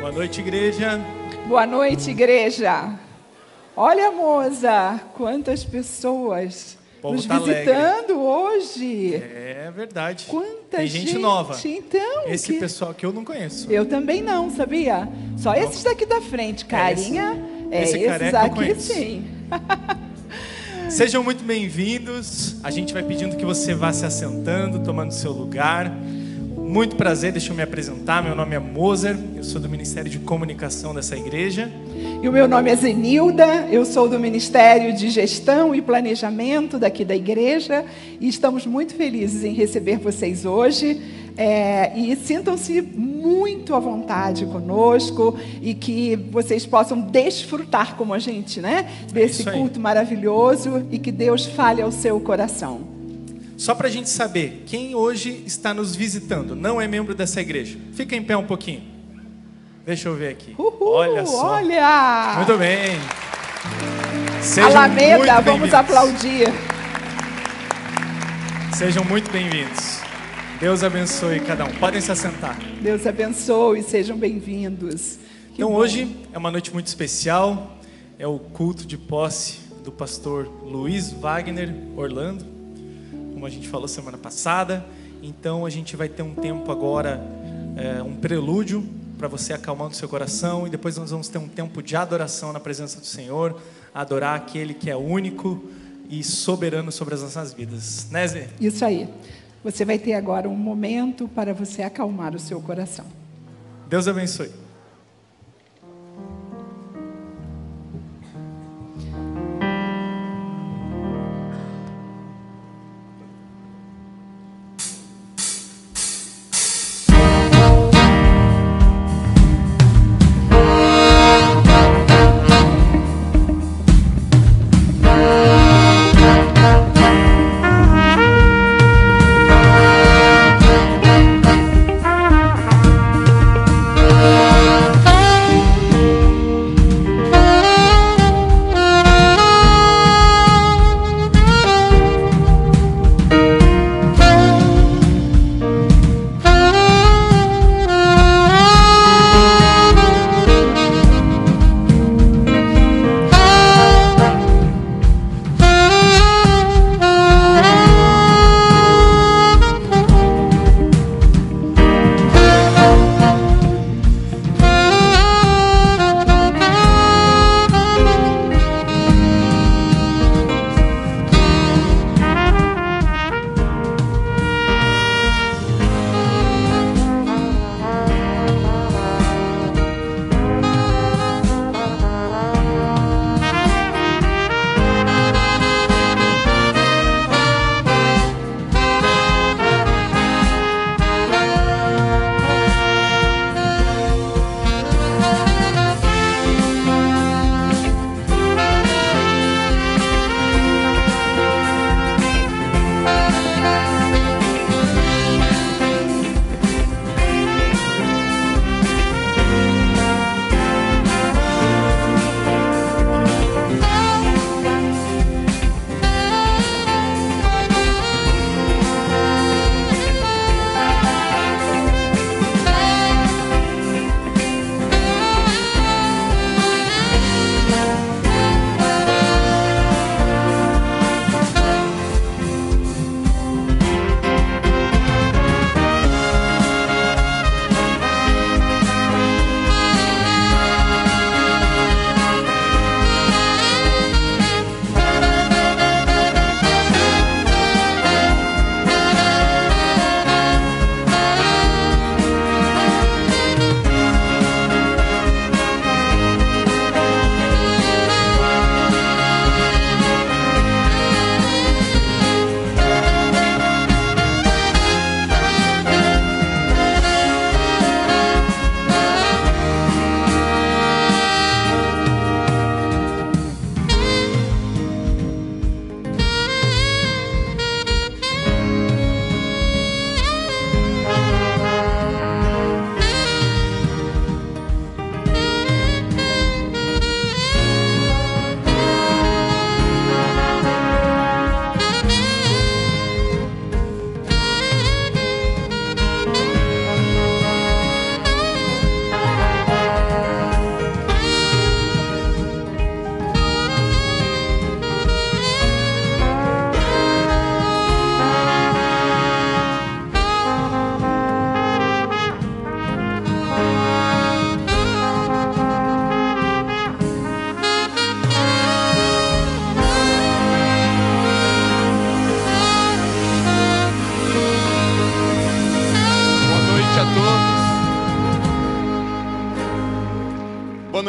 Boa noite, igreja. Boa noite, igreja. Olha, moça, quantas pessoas nos tá visitando hoje. É verdade. Quanta Tem gente, gente. nova. Então, Esse que- pessoal que eu não conheço. Eu também não, sabia? Só esses daqui da frente, carinha. É, esse esses careca eu aqui sim. Sejam muito bem-vindos. A gente vai pedindo que você vá se assentando, tomando seu lugar. Muito prazer, deixa eu me apresentar. Meu nome é Moser, eu sou do Ministério de Comunicação dessa igreja. E o meu nome é Zenilda, eu sou do Ministério de Gestão e Planejamento daqui da igreja e estamos muito felizes em receber vocês hoje. É, e sintam-se muito à vontade conosco e que vocês possam desfrutar como a gente, né? Desse isso aí. culto maravilhoso e que Deus fale ao seu coração. Só para a gente saber, quem hoje está nos visitando não é membro dessa igreja? Fica em pé um pouquinho. Deixa eu ver aqui. Uhul, olha só. Olha! Muito bem. Sejam Alameda, muito vamos aplaudir. Sejam muito bem-vindos. Deus abençoe cada um. Podem se assentar. Deus abençoe, sejam bem-vindos. Então bom. hoje é uma noite muito especial. É o culto de posse do pastor Luiz Wagner Orlando, como a gente falou semana passada. Então a gente vai ter um tempo agora, é, um prelúdio para você acalmando seu coração e depois nós vamos ter um tempo de adoração na presença do Senhor, adorar aquele que é único e soberano sobre as nossas vidas. Né, Zé? Isso aí. Você vai ter agora um momento para você acalmar o seu coração. Deus abençoe.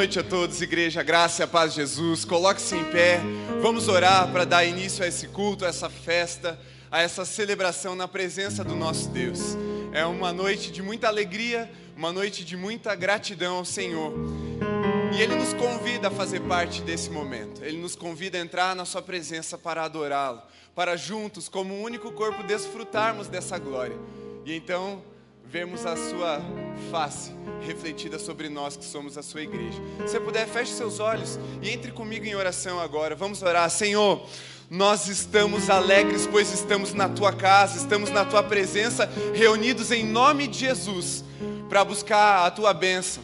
Noite a todos, igreja, graça e a paz de Jesus. Coloque-se em pé. Vamos orar para dar início a esse culto, a essa festa, a essa celebração na presença do nosso Deus. É uma noite de muita alegria, uma noite de muita gratidão ao Senhor. E Ele nos convida a fazer parte desse momento. Ele nos convida a entrar na Sua presença para adorá-lo, para juntos, como um único corpo, desfrutarmos dessa glória. E então vermos a Sua face refletida sobre nós que somos a Sua igreja. Se puder, feche seus olhos e entre comigo em oração agora. Vamos orar, Senhor. Nós estamos alegres, pois estamos na tua casa, estamos na tua presença, reunidos em nome de Jesus, para buscar a tua bênção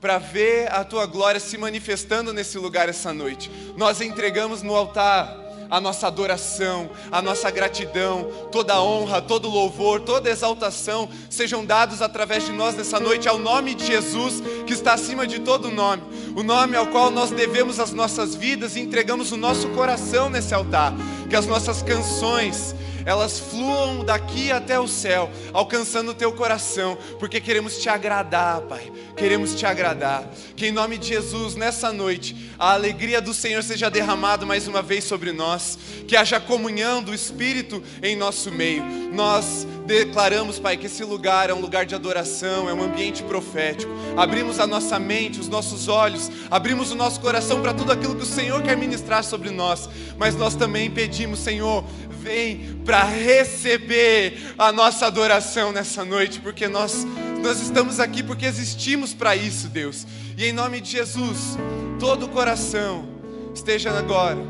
para ver a tua glória se manifestando nesse lugar essa noite. Nós entregamos no altar a nossa adoração, a nossa gratidão, toda honra, todo louvor, toda exaltação sejam dados através de nós nessa noite ao nome de Jesus, que está acima de todo nome, o nome ao qual nós devemos as nossas vidas e entregamos o nosso coração nesse altar, que as nossas canções elas fluam daqui até o céu, alcançando o teu coração, porque queremos te agradar, Pai. Queremos te agradar. Que em nome de Jesus, nessa noite, a alegria do Senhor seja derramada mais uma vez sobre nós, que haja comunhão do Espírito em nosso meio. Nós declaramos, Pai, que esse lugar é um lugar de adoração, é um ambiente profético. Abrimos a nossa mente, os nossos olhos, abrimos o nosso coração para tudo aquilo que o Senhor quer ministrar sobre nós, mas nós também pedimos, Senhor, vem para receber a nossa adoração nessa noite, porque nós, nós estamos aqui porque existimos para isso, Deus. E em nome de Jesus, todo o coração esteja agora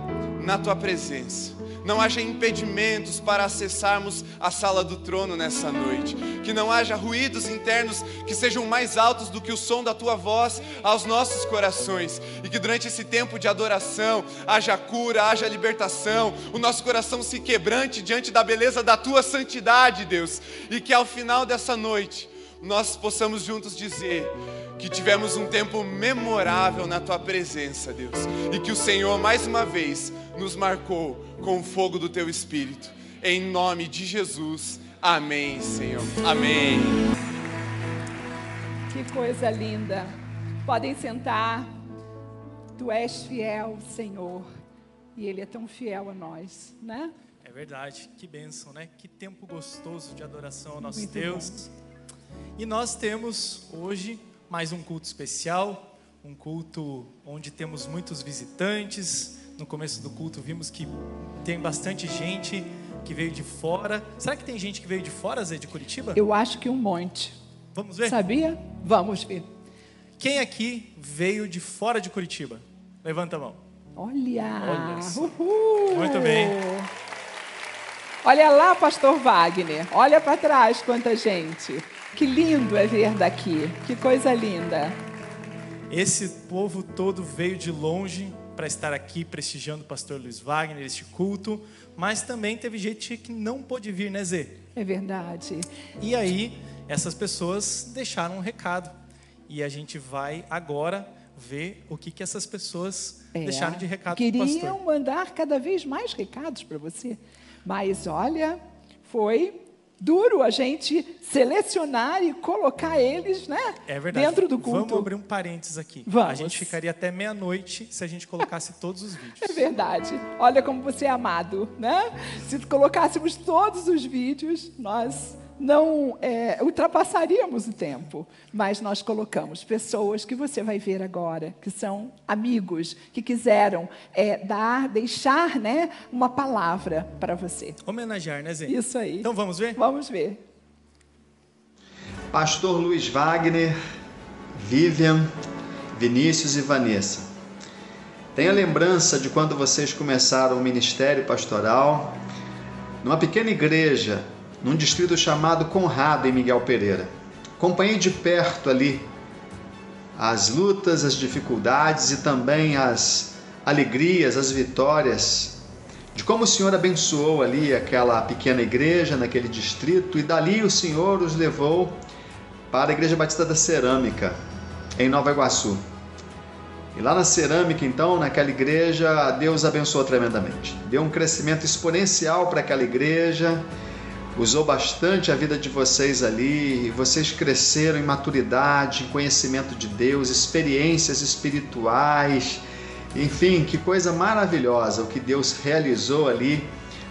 na tua presença não haja impedimentos para acessarmos a sala do trono nessa noite, que não haja ruídos internos que sejam mais altos do que o som da tua voz aos nossos corações, e que durante esse tempo de adoração haja cura, haja libertação, o nosso coração se quebrante diante da beleza da tua santidade, Deus, e que ao final dessa noite nós possamos juntos dizer: que tivemos um tempo memorável na tua presença, Deus, e que o Senhor mais uma vez nos marcou com o fogo do teu espírito. Em nome de Jesus. Amém, Senhor. Amém. Que coisa linda. Podem sentar. Tu és fiel, Senhor. E ele é tão fiel a nós, né? É verdade. Que bênção, né? Que tempo gostoso de adoração ao nosso Muito Deus. Bom. E nós temos hoje mais um culto especial, um culto onde temos muitos visitantes. No começo do culto vimos que tem bastante gente que veio de fora. Será que tem gente que veio de fora, Zé, de Curitiba? Eu acho que um monte. Vamos ver? Sabia? Vamos ver. Quem aqui veio de fora de Curitiba? Levanta a mão. Olha! Olha. Muito bem. Olha lá, pastor Wagner. Olha para trás quanta gente. Que lindo é ver daqui. Que coisa linda. Esse povo todo veio de longe para estar aqui prestigiando o pastor Luiz Wagner, este culto, mas também teve gente que não pôde vir, né, Zê? É verdade. E aí, essas pessoas deixaram um recado. E a gente vai agora ver o que, que essas pessoas é, deixaram de recado para o pastor. Queriam mandar cada vez mais recados para você. Mas olha, foi duro a gente selecionar e colocar eles né, é dentro do culto. Vamos abrir um parênteses aqui. Vamos. A gente ficaria até meia-noite se a gente colocasse todos os vídeos. É verdade. Olha como você é amado, né? Se colocássemos todos os vídeos, nós não é, ultrapassaríamos o tempo, mas nós colocamos pessoas que você vai ver agora, que são amigos, que quiseram é, dar, deixar né, uma palavra para você. Homenagear, né, Zé? Isso aí. Então vamos ver? Vamos ver. Pastor Luiz Wagner, Vivian, Vinícius e Vanessa. Tenha lembrança de quando vocês começaram o ministério pastoral numa pequena igreja num distrito chamado Conrado, em Miguel Pereira. Acompanhei de perto ali as lutas, as dificuldades e também as alegrias, as vitórias, de como o Senhor abençoou ali aquela pequena igreja, naquele distrito, e dali o Senhor os levou para a Igreja Batista da Cerâmica, em Nova Iguaçu. E lá na cerâmica, então, naquela igreja, Deus abençoou tremendamente. Deu um crescimento exponencial para aquela igreja usou bastante a vida de vocês ali, vocês cresceram em maturidade, em conhecimento de Deus, experiências espirituais, enfim, que coisa maravilhosa o que Deus realizou ali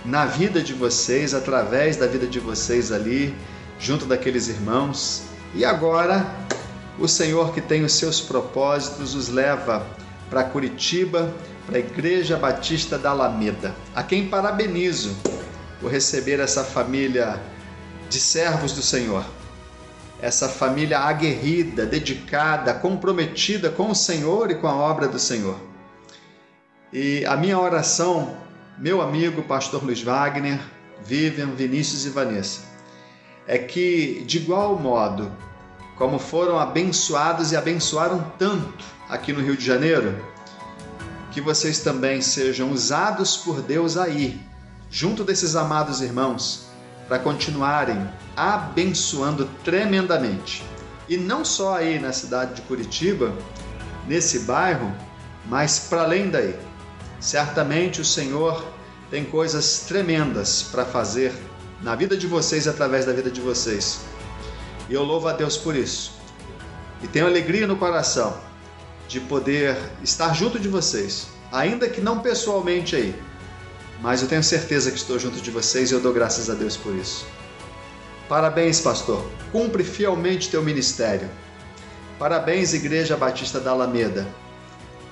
na vida de vocês, através da vida de vocês ali, junto daqueles irmãos. E agora, o Senhor que tem os seus propósitos os leva para Curitiba, para a Igreja Batista da Alameda, a quem parabenizo por receber essa família de servos do Senhor. Essa família aguerrida, dedicada, comprometida com o Senhor e com a obra do Senhor. E a minha oração, meu amigo pastor Luiz Wagner, Vivian, Vinícius e Vanessa, é que de igual modo como foram abençoados e abençoaram tanto aqui no Rio de Janeiro, que vocês também sejam usados por Deus aí, junto desses amados irmãos, para continuarem abençoando tremendamente. E não só aí na cidade de Curitiba, nesse bairro, mas para além daí. Certamente o Senhor tem coisas tremendas para fazer na vida de vocês e através da vida de vocês. E eu louvo a Deus por isso. E tenho alegria no coração de poder estar junto de vocês, ainda que não pessoalmente aí, mas eu tenho certeza que estou junto de vocês e eu dou graças a Deus por isso. Parabéns, pastor. Cumpre fielmente teu ministério. Parabéns, Igreja Batista da Alameda.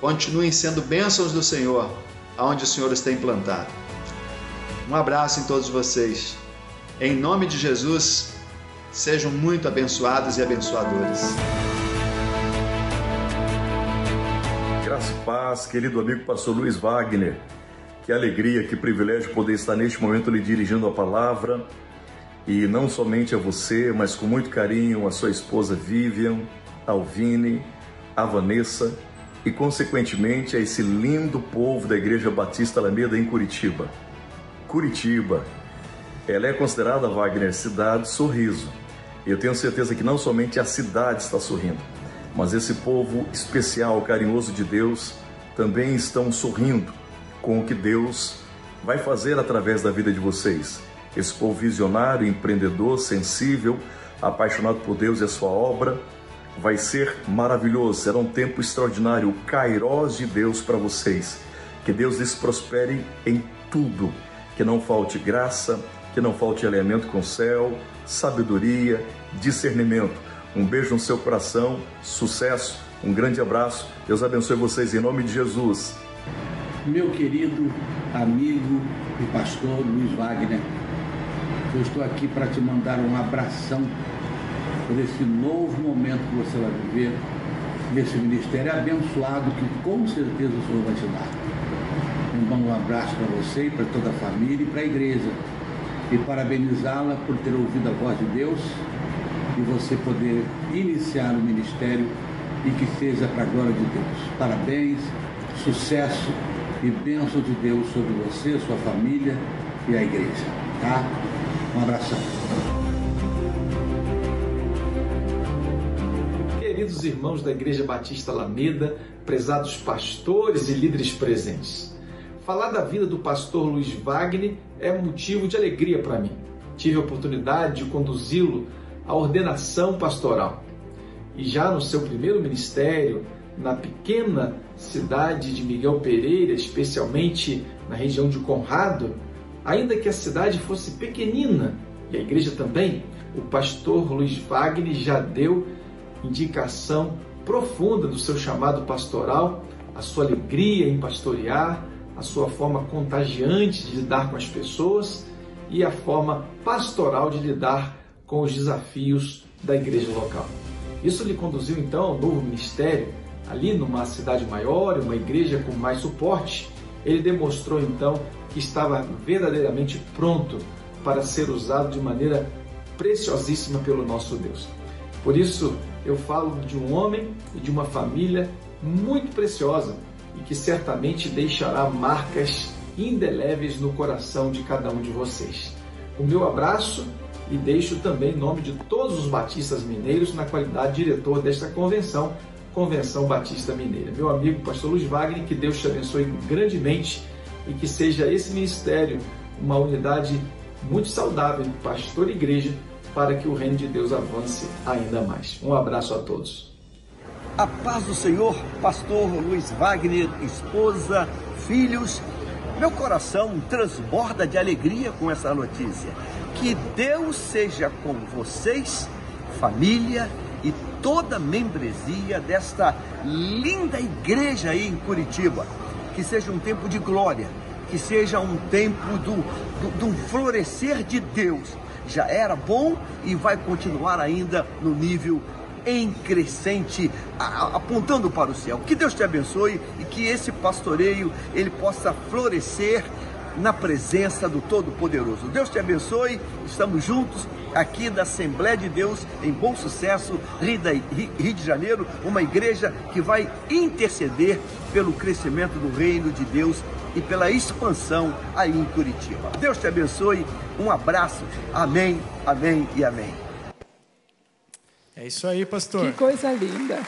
Continuem sendo bênçãos do Senhor, aonde o Senhor está implantado. Um abraço em todos vocês. Em nome de Jesus, sejam muito abençoados e abençoadores. Graça e paz, querido amigo pastor Luiz Wagner. Que alegria, que privilégio poder estar neste momento lhe dirigindo a palavra. E não somente a você, mas com muito carinho a sua esposa Vivian, Alvine, a Vanessa e, consequentemente, a esse lindo povo da Igreja Batista Alameda em Curitiba. Curitiba, ela é considerada, Wagner, cidade sorriso. Eu tenho certeza que não somente a cidade está sorrindo, mas esse povo especial, carinhoso de Deus, também estão sorrindo com o que Deus vai fazer através da vida de vocês. Esse povo visionário, empreendedor, sensível, apaixonado por Deus e a sua obra, vai ser maravilhoso, será um tempo extraordinário, o Kairós de Deus para vocês. Que Deus lhes prospere em tudo, que não falte graça, que não falte alinhamento com o céu, sabedoria, discernimento um beijo no seu coração, sucesso, um grande abraço. Deus abençoe vocês em nome de Jesus. Meu querido amigo e pastor Luiz Wagner, eu estou aqui para te mandar um abração por esse novo momento que você vai viver, nesse ministério abençoado que com certeza o Senhor vai te dar. Um abraço para você e para toda a família e para a igreja. E parabenizá-la por ter ouvido a voz de Deus e você poder iniciar o ministério e que seja para a glória de Deus. Parabéns, sucesso e bênção de Deus sobre você, sua família e a igreja. Tá? Um abração. Queridos irmãos da Igreja Batista Alameda, prezados pastores e líderes presentes. Falar da vida do pastor Luiz Wagner é motivo de alegria para mim. Tive a oportunidade de conduzi-lo a ordenação pastoral. E já no seu primeiro ministério, na pequena cidade de Miguel Pereira, especialmente na região de Conrado, ainda que a cidade fosse pequenina e a igreja também, o pastor Luiz Wagner já deu indicação profunda do seu chamado pastoral, a sua alegria em pastorear, a sua forma contagiante de lidar com as pessoas e a forma pastoral de lidar com os desafios da igreja local. Isso lhe conduziu então ao novo ministério, ali numa cidade maior, uma igreja com mais suporte. Ele demonstrou então que estava verdadeiramente pronto para ser usado de maneira preciosíssima pelo nosso Deus. Por isso, eu falo de um homem e de uma família muito preciosa e que certamente deixará marcas indeléveis no coração de cada um de vocês. O meu abraço e deixo também nome de todos os batistas mineiros na qualidade de diretor desta convenção, Convenção Batista Mineira. Meu amigo pastor Luiz Wagner, que Deus te abençoe grandemente e que seja esse ministério uma unidade muito saudável pastor e igreja para que o reino de Deus avance ainda mais. Um abraço a todos. A paz do Senhor, pastor Luiz Wagner, esposa, filhos. Meu coração transborda de alegria com essa notícia. Que Deus seja com vocês, família e toda a membresia desta linda igreja aí em Curitiba. Que seja um tempo de glória, que seja um tempo do, do, do florescer de Deus. Já era bom e vai continuar ainda no nível em crescente, apontando para o céu. Que Deus te abençoe e que esse pastoreio ele possa florescer na presença do Todo-Poderoso. Deus te abençoe. Estamos juntos aqui da Assembleia de Deus em Bom Sucesso, Rio de Janeiro, uma igreja que vai interceder pelo crescimento do reino de Deus e pela expansão aí em Curitiba. Deus te abençoe. Um abraço. Amém, amém e amém. É isso aí, pastor. Que coisa linda.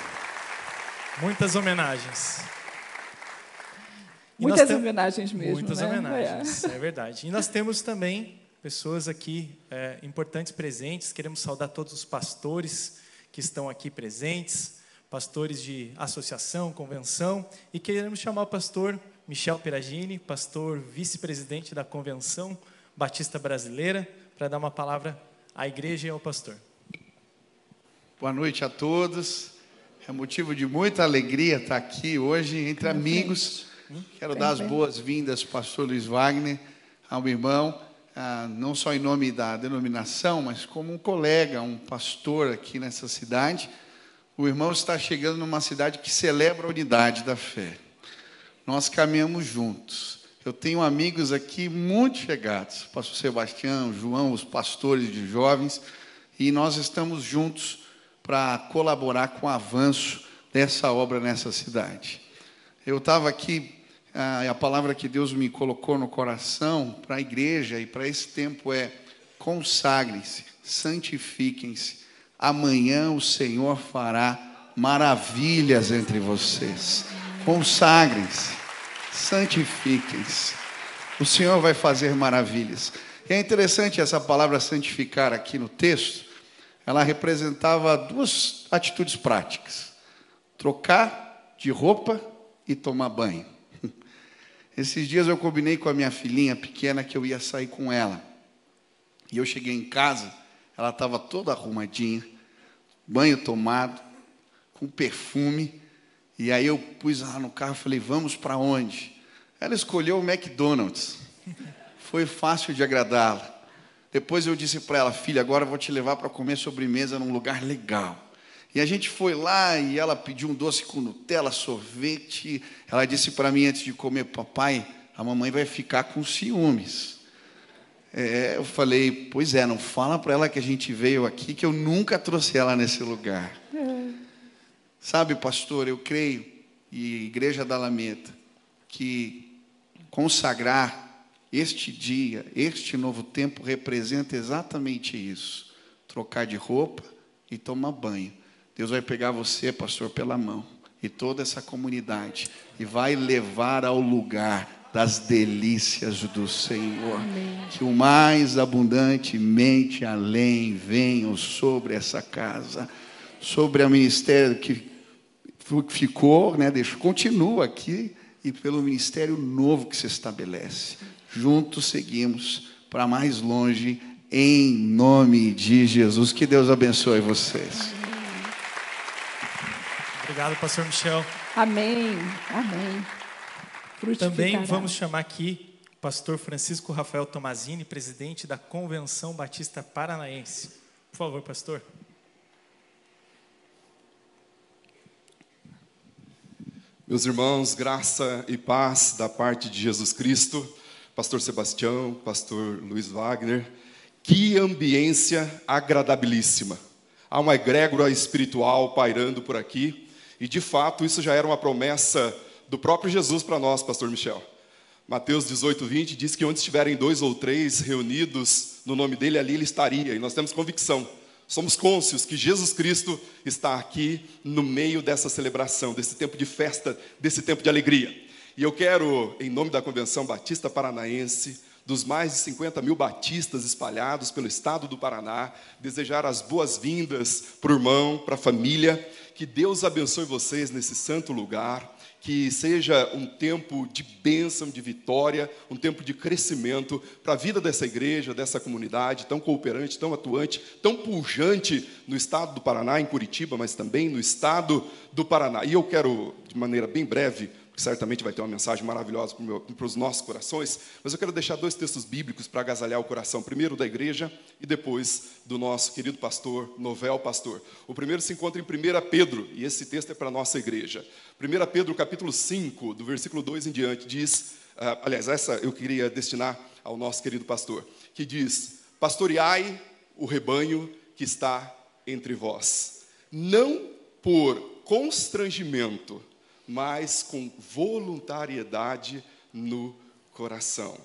Muitas homenagens. Muitas tem... homenagens mesmo. Muitas né? homenagens, é. é. verdade. E nós temos também pessoas aqui é, importantes presentes. Queremos saudar todos os pastores que estão aqui presentes, pastores de associação, convenção, e queremos chamar o pastor Michel Peragini, pastor vice-presidente da Convenção Batista Brasileira, para dar uma palavra à igreja e ao pastor. Boa noite a todos. É motivo de muita alegria estar aqui hoje entre amigos. Quero dar as boas-vindas pastor Luiz Wagner, ao irmão, ah, não só em nome da denominação, mas como um colega, um pastor aqui nessa cidade. O irmão está chegando numa cidade que celebra a unidade da fé. Nós caminhamos juntos. Eu tenho amigos aqui muito chegados, pastor Sebastião, João, os pastores de jovens, e nós estamos juntos para colaborar com o avanço dessa obra nessa cidade. Eu estava aqui, a palavra que Deus me colocou no coração para a igreja e para esse tempo é: consagrem-se, santifiquem-se. Amanhã o Senhor fará maravilhas entre vocês. Consagrem-se, santifiquem-se. O Senhor vai fazer maravilhas. E é interessante essa palavra santificar aqui no texto, ela representava duas atitudes práticas: trocar de roupa e tomar banho. Esses dias eu combinei com a minha filhinha pequena que eu ia sair com ela. E eu cheguei em casa, ela estava toda arrumadinha, banho tomado, com perfume. E aí eu pus lá no carro e falei: Vamos para onde? Ela escolheu o McDonald's. Foi fácil de agradá-la. Depois eu disse para ela, filha, agora eu vou te levar para comer sobremesa num lugar legal. E a gente foi lá e ela pediu um doce com Nutella, sorvete. Ela disse para mim antes de comer, papai, a mamãe vai ficar com ciúmes. É, eu falei, pois é, não fala para ela que a gente veio aqui, que eu nunca trouxe ela nesse lugar. É. Sabe, pastor, eu creio, e Igreja da Alameda, que consagrar este dia, este novo tempo representa exatamente isso: trocar de roupa e tomar banho. Deus vai pegar você, pastor, pela mão e toda essa comunidade e vai levar ao lugar das delícias do Senhor. Amém. Que o mais abundantemente além venham sobre essa casa, sobre o ministério que ficou, né, deixa, continua aqui e pelo ministério novo que se estabelece. Juntos seguimos para mais longe, em nome de Jesus. Que Deus abençoe vocês. Obrigado, Pastor Michel. Amém. Amém. Também vamos chamar aqui o pastor Francisco Rafael Tomazini, presidente da Convenção Batista Paranaense. Por favor, pastor. Meus irmãos, graça e paz da parte de Jesus Cristo pastor Sebastião, pastor Luiz Wagner. Que ambiência agradabilíssima. Há uma egrégora espiritual pairando por aqui, e de fato isso já era uma promessa do próprio Jesus para nós, pastor Michel. Mateus 18, 20 diz que onde estiverem dois ou três reunidos no nome dele, ali ele estaria, e nós temos convicção. Somos cônscios que Jesus Cristo está aqui no meio dessa celebração, desse tempo de festa, desse tempo de alegria. E eu quero, em nome da Convenção Batista Paranaense, dos mais de 50 mil batistas espalhados pelo estado do Paraná, desejar as boas-vindas para o irmão, para a família, que Deus abençoe vocês nesse santo lugar que seja um tempo de bênção, de vitória, um tempo de crescimento para a vida dessa igreja, dessa comunidade tão cooperante, tão atuante, tão pujante no estado do Paraná, em Curitiba, mas também no estado do Paraná. E eu quero, de maneira bem breve, certamente vai ter uma mensagem maravilhosa para, os nossos corações, mas eu quero deixar dois textos bíblicos para agasalhar o coração, primeiro da igreja e depois do nosso querido pastor, novel pastor. O primeiro se encontra em 1 Pedro, e esse texto é para a nossa igreja. 1 Pedro, capítulo 5, do versículo 2 em diante, diz, uh, aliás, essa eu queria destinar ao nosso querido pastor, que diz, pastoreai o rebanho que está entre vós, não por constrangimento, mas com voluntariedade no coração.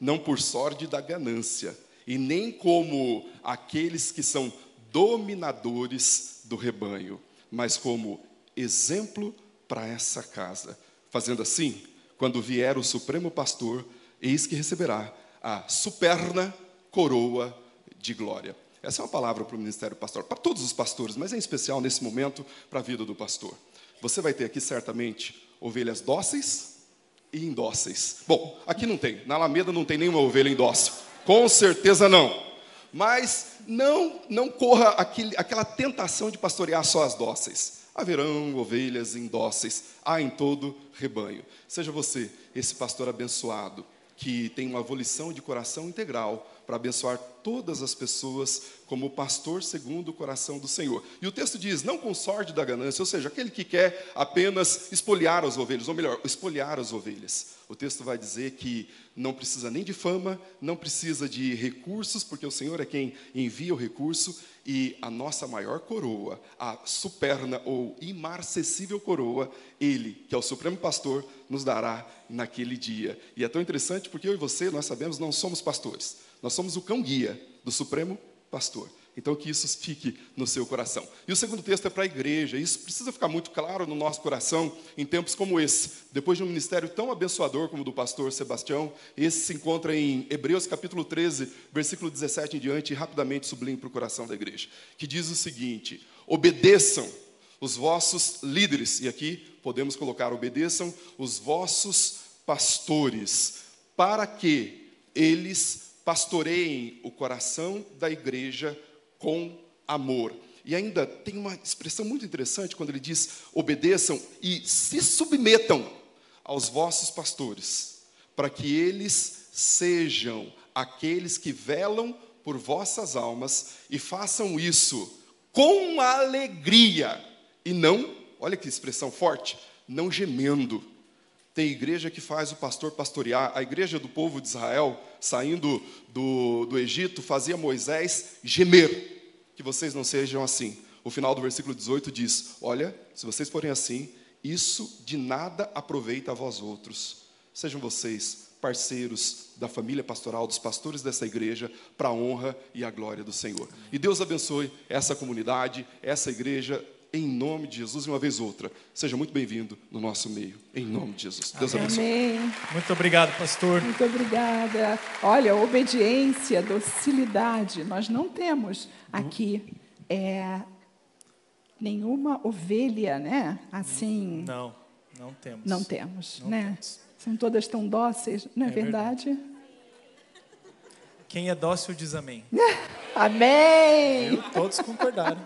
Não por sorte da ganância, e nem como aqueles que são dominadores do rebanho, mas como exemplo para essa casa. Fazendo assim, quando vier o Supremo Pastor, eis que receberá a superna coroa de glória. Essa é uma palavra para o ministério pastoral, para todos os pastores, mas em especial nesse momento para a vida do pastor. Você vai ter aqui certamente ovelhas dóceis e indóceis. Bom, aqui não tem, na Alameda não tem nenhuma ovelha indócil. Com certeza não. Mas não, não corra aquele, aquela tentação de pastorear só as dóceis. Haverão ovelhas indóceis, há em todo rebanho. Seja você esse pastor abençoado, que tem uma volição de coração integral para abençoar todas as pessoas como pastor segundo o coração do Senhor. E o texto diz: não com sorte da ganância, ou seja, aquele que quer apenas espoliar as ovelhas, ou melhor, espoliar as ovelhas. O texto vai dizer que não precisa nem de fama, não precisa de recursos, porque o Senhor é quem envia o recurso, e a nossa maior coroa, a superna ou imarcessível coroa, Ele, que é o Supremo Pastor, nos dará naquele dia. E é tão interessante porque eu e você, nós sabemos, não somos pastores, nós somos o cão-guia do Supremo Pastor. Então, que isso fique no seu coração. E o segundo texto é para a igreja. Isso precisa ficar muito claro no nosso coração em tempos como esse. Depois de um ministério tão abençoador como o do pastor Sebastião, esse se encontra em Hebreus capítulo 13, versículo 17 em diante, e rapidamente sublime para o coração da igreja, que diz o seguinte: Obedeçam os vossos líderes, e aqui podemos colocar: obedeçam os vossos pastores, para que eles pastoreiem o coração da igreja com amor. E ainda tem uma expressão muito interessante quando ele diz: obedeçam e se submetam aos vossos pastores, para que eles sejam aqueles que velam por vossas almas e façam isso com alegria e não, olha que expressão forte, não gemendo. Tem igreja que faz o pastor pastorear. A igreja do povo de Israel, saindo do, do Egito, fazia Moisés gemer que vocês não sejam assim. O final do versículo 18 diz: Olha, se vocês forem assim, isso de nada aproveita a vós outros. Sejam vocês parceiros da família pastoral, dos pastores dessa igreja, para a honra e a glória do Senhor. E Deus abençoe essa comunidade, essa igreja, em nome de Jesus, e uma vez outra. Seja muito bem-vindo no nosso meio, em nome de Jesus. Deus abençoe. Amém. Muito obrigado, pastor. Muito obrigada. Olha, obediência, docilidade, nós não temos aqui é, nenhuma ovelha, né? Assim. Não, não temos. Não temos, Não né? temos. São todas tão dóceis, não é, É verdade? Quem é dócil diz amém. Amém. Viu? Todos concordaram.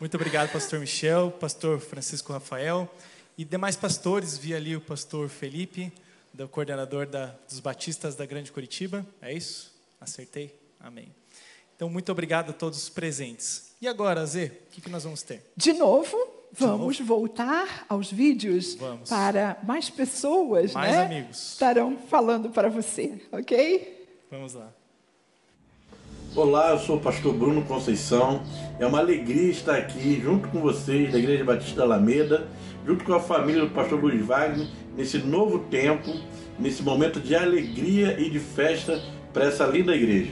Muito obrigado, pastor Michel, pastor Francisco Rafael e demais pastores. Vi ali o pastor Felipe, do coordenador da, dos Batistas da Grande Curitiba. É isso? Acertei? Amém. Então, muito obrigado a todos os presentes. E agora, Zê, o que, que nós vamos ter? De novo, vamos voltar aos vídeos Vamos. para mais pessoas, Mais né? amigos. Estarão falando para você, ok? Vamos lá. Olá, eu sou o pastor Bruno Conceição. É uma alegria estar aqui junto com vocês da Igreja Batista da Alameda, junto com a família do pastor Luiz Wagner, nesse novo tempo, nesse momento de alegria e de festa para essa linda igreja.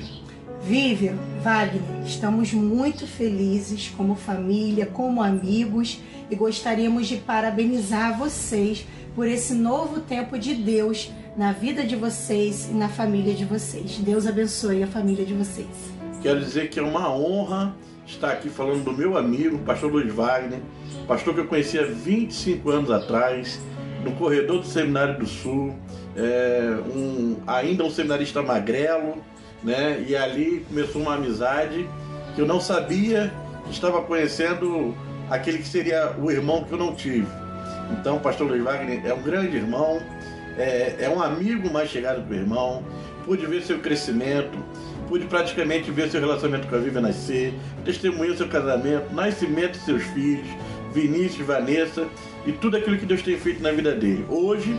Vivian, Wagner, estamos muito felizes como família, como amigos e gostaríamos de parabenizar vocês por esse novo tempo de Deus na vida de vocês e na família de vocês. Deus abençoe a família de vocês. Quero dizer que é uma honra estar aqui falando do meu amigo, pastor Luiz Wagner, pastor que eu conhecia 25 anos atrás, no corredor do Seminário do Sul, é, um, ainda um seminarista magrelo, né? E ali começou uma amizade que eu não sabia que estava conhecendo aquele que seria o irmão que eu não tive. Então, pastor Luiz Wagner é um grande irmão, é, é um amigo mais chegado do irmão, pude ver seu crescimento, pude praticamente ver seu relacionamento com a Vivian nascer, testemunhar seu casamento, nascimento de seus filhos, Vinícius, Vanessa e tudo aquilo que Deus tem feito na vida dele. Hoje,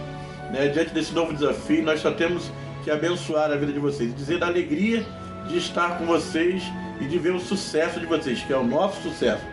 né, diante desse novo desafio, nós só temos que abençoar a vida de vocês, dizer da alegria de estar com vocês e de ver o sucesso de vocês, que é o nosso sucesso.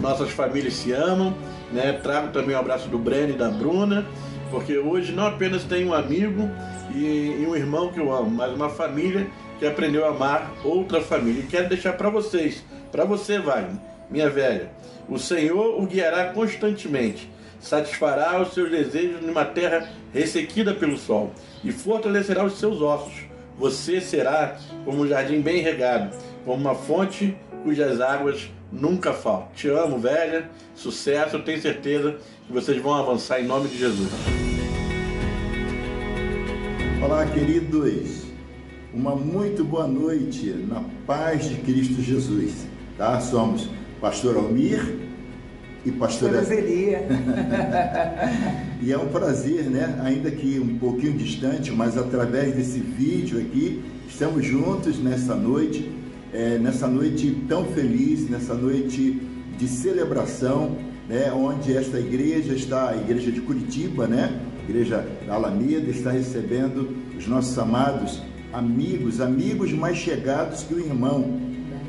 Nossas famílias se amam, né? Trago também o um abraço do Breno e da Bruna, porque hoje não apenas tenho um amigo e, e um irmão que eu amo, mas uma família que aprendeu a amar outra família. E quero deixar para vocês, para você, Wagner, minha velha, o Senhor o guiará constantemente, satisfará os seus desejos numa terra ressequida pelo sol e fortalecerá os seus ossos. Você será como um jardim bem regado, como uma fonte cujas águas nunca faltam. Te amo, velha. Sucesso, eu tenho certeza que vocês vão avançar em nome de Jesus. Olá, queridos. Uma muito boa noite na paz de Cristo Jesus. Tá? Somos pastor Almir e pastora Zelia. e é um prazer, né? Ainda que um pouquinho distante, mas através desse vídeo aqui, estamos juntos nessa noite, é, nessa noite tão feliz, nessa noite de celebração, né? Onde esta igreja está, a igreja de Curitiba, né? igreja da Alameda está recebendo os nossos amados amigos, amigos mais chegados que o irmão,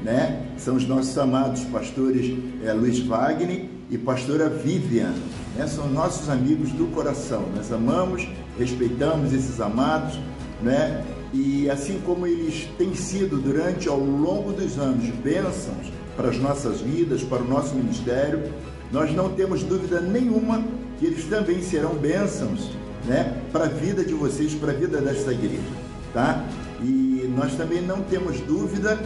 né? São os nossos amados pastores é, Luiz Wagner e pastora Vivian, né? São nossos amigos do coração. Nós amamos, respeitamos esses amados, né? E assim como eles têm sido durante ao longo dos anos bênçãos para as nossas vidas, para o nosso ministério, nós não temos dúvida nenhuma que eles também serão bênçãos né, para a vida de vocês, para a vida desta igreja. Tá? E nós também não temos dúvida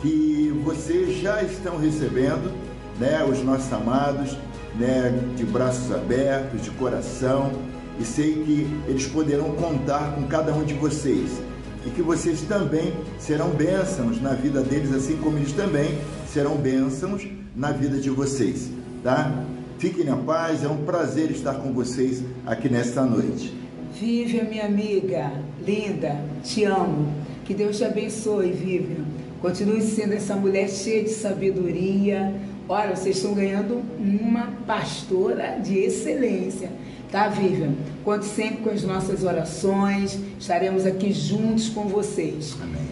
que vocês já estão recebendo né, os nossos amados né, de braços abertos, de coração, e sei que eles poderão contar com cada um de vocês. E que vocês também serão bênçãos na vida deles, assim como eles também serão bênçãos na vida de vocês. Tá? Fiquem na paz, é um prazer estar com vocês aqui nesta noite. Vivian, minha amiga, linda, te amo. Que Deus te abençoe, Vivian. Continue sendo essa mulher cheia de sabedoria. Olha, vocês estão ganhando uma pastora de excelência. Tá, Vivian? Conte sempre com as nossas orações. Estaremos aqui juntos com vocês. Amém.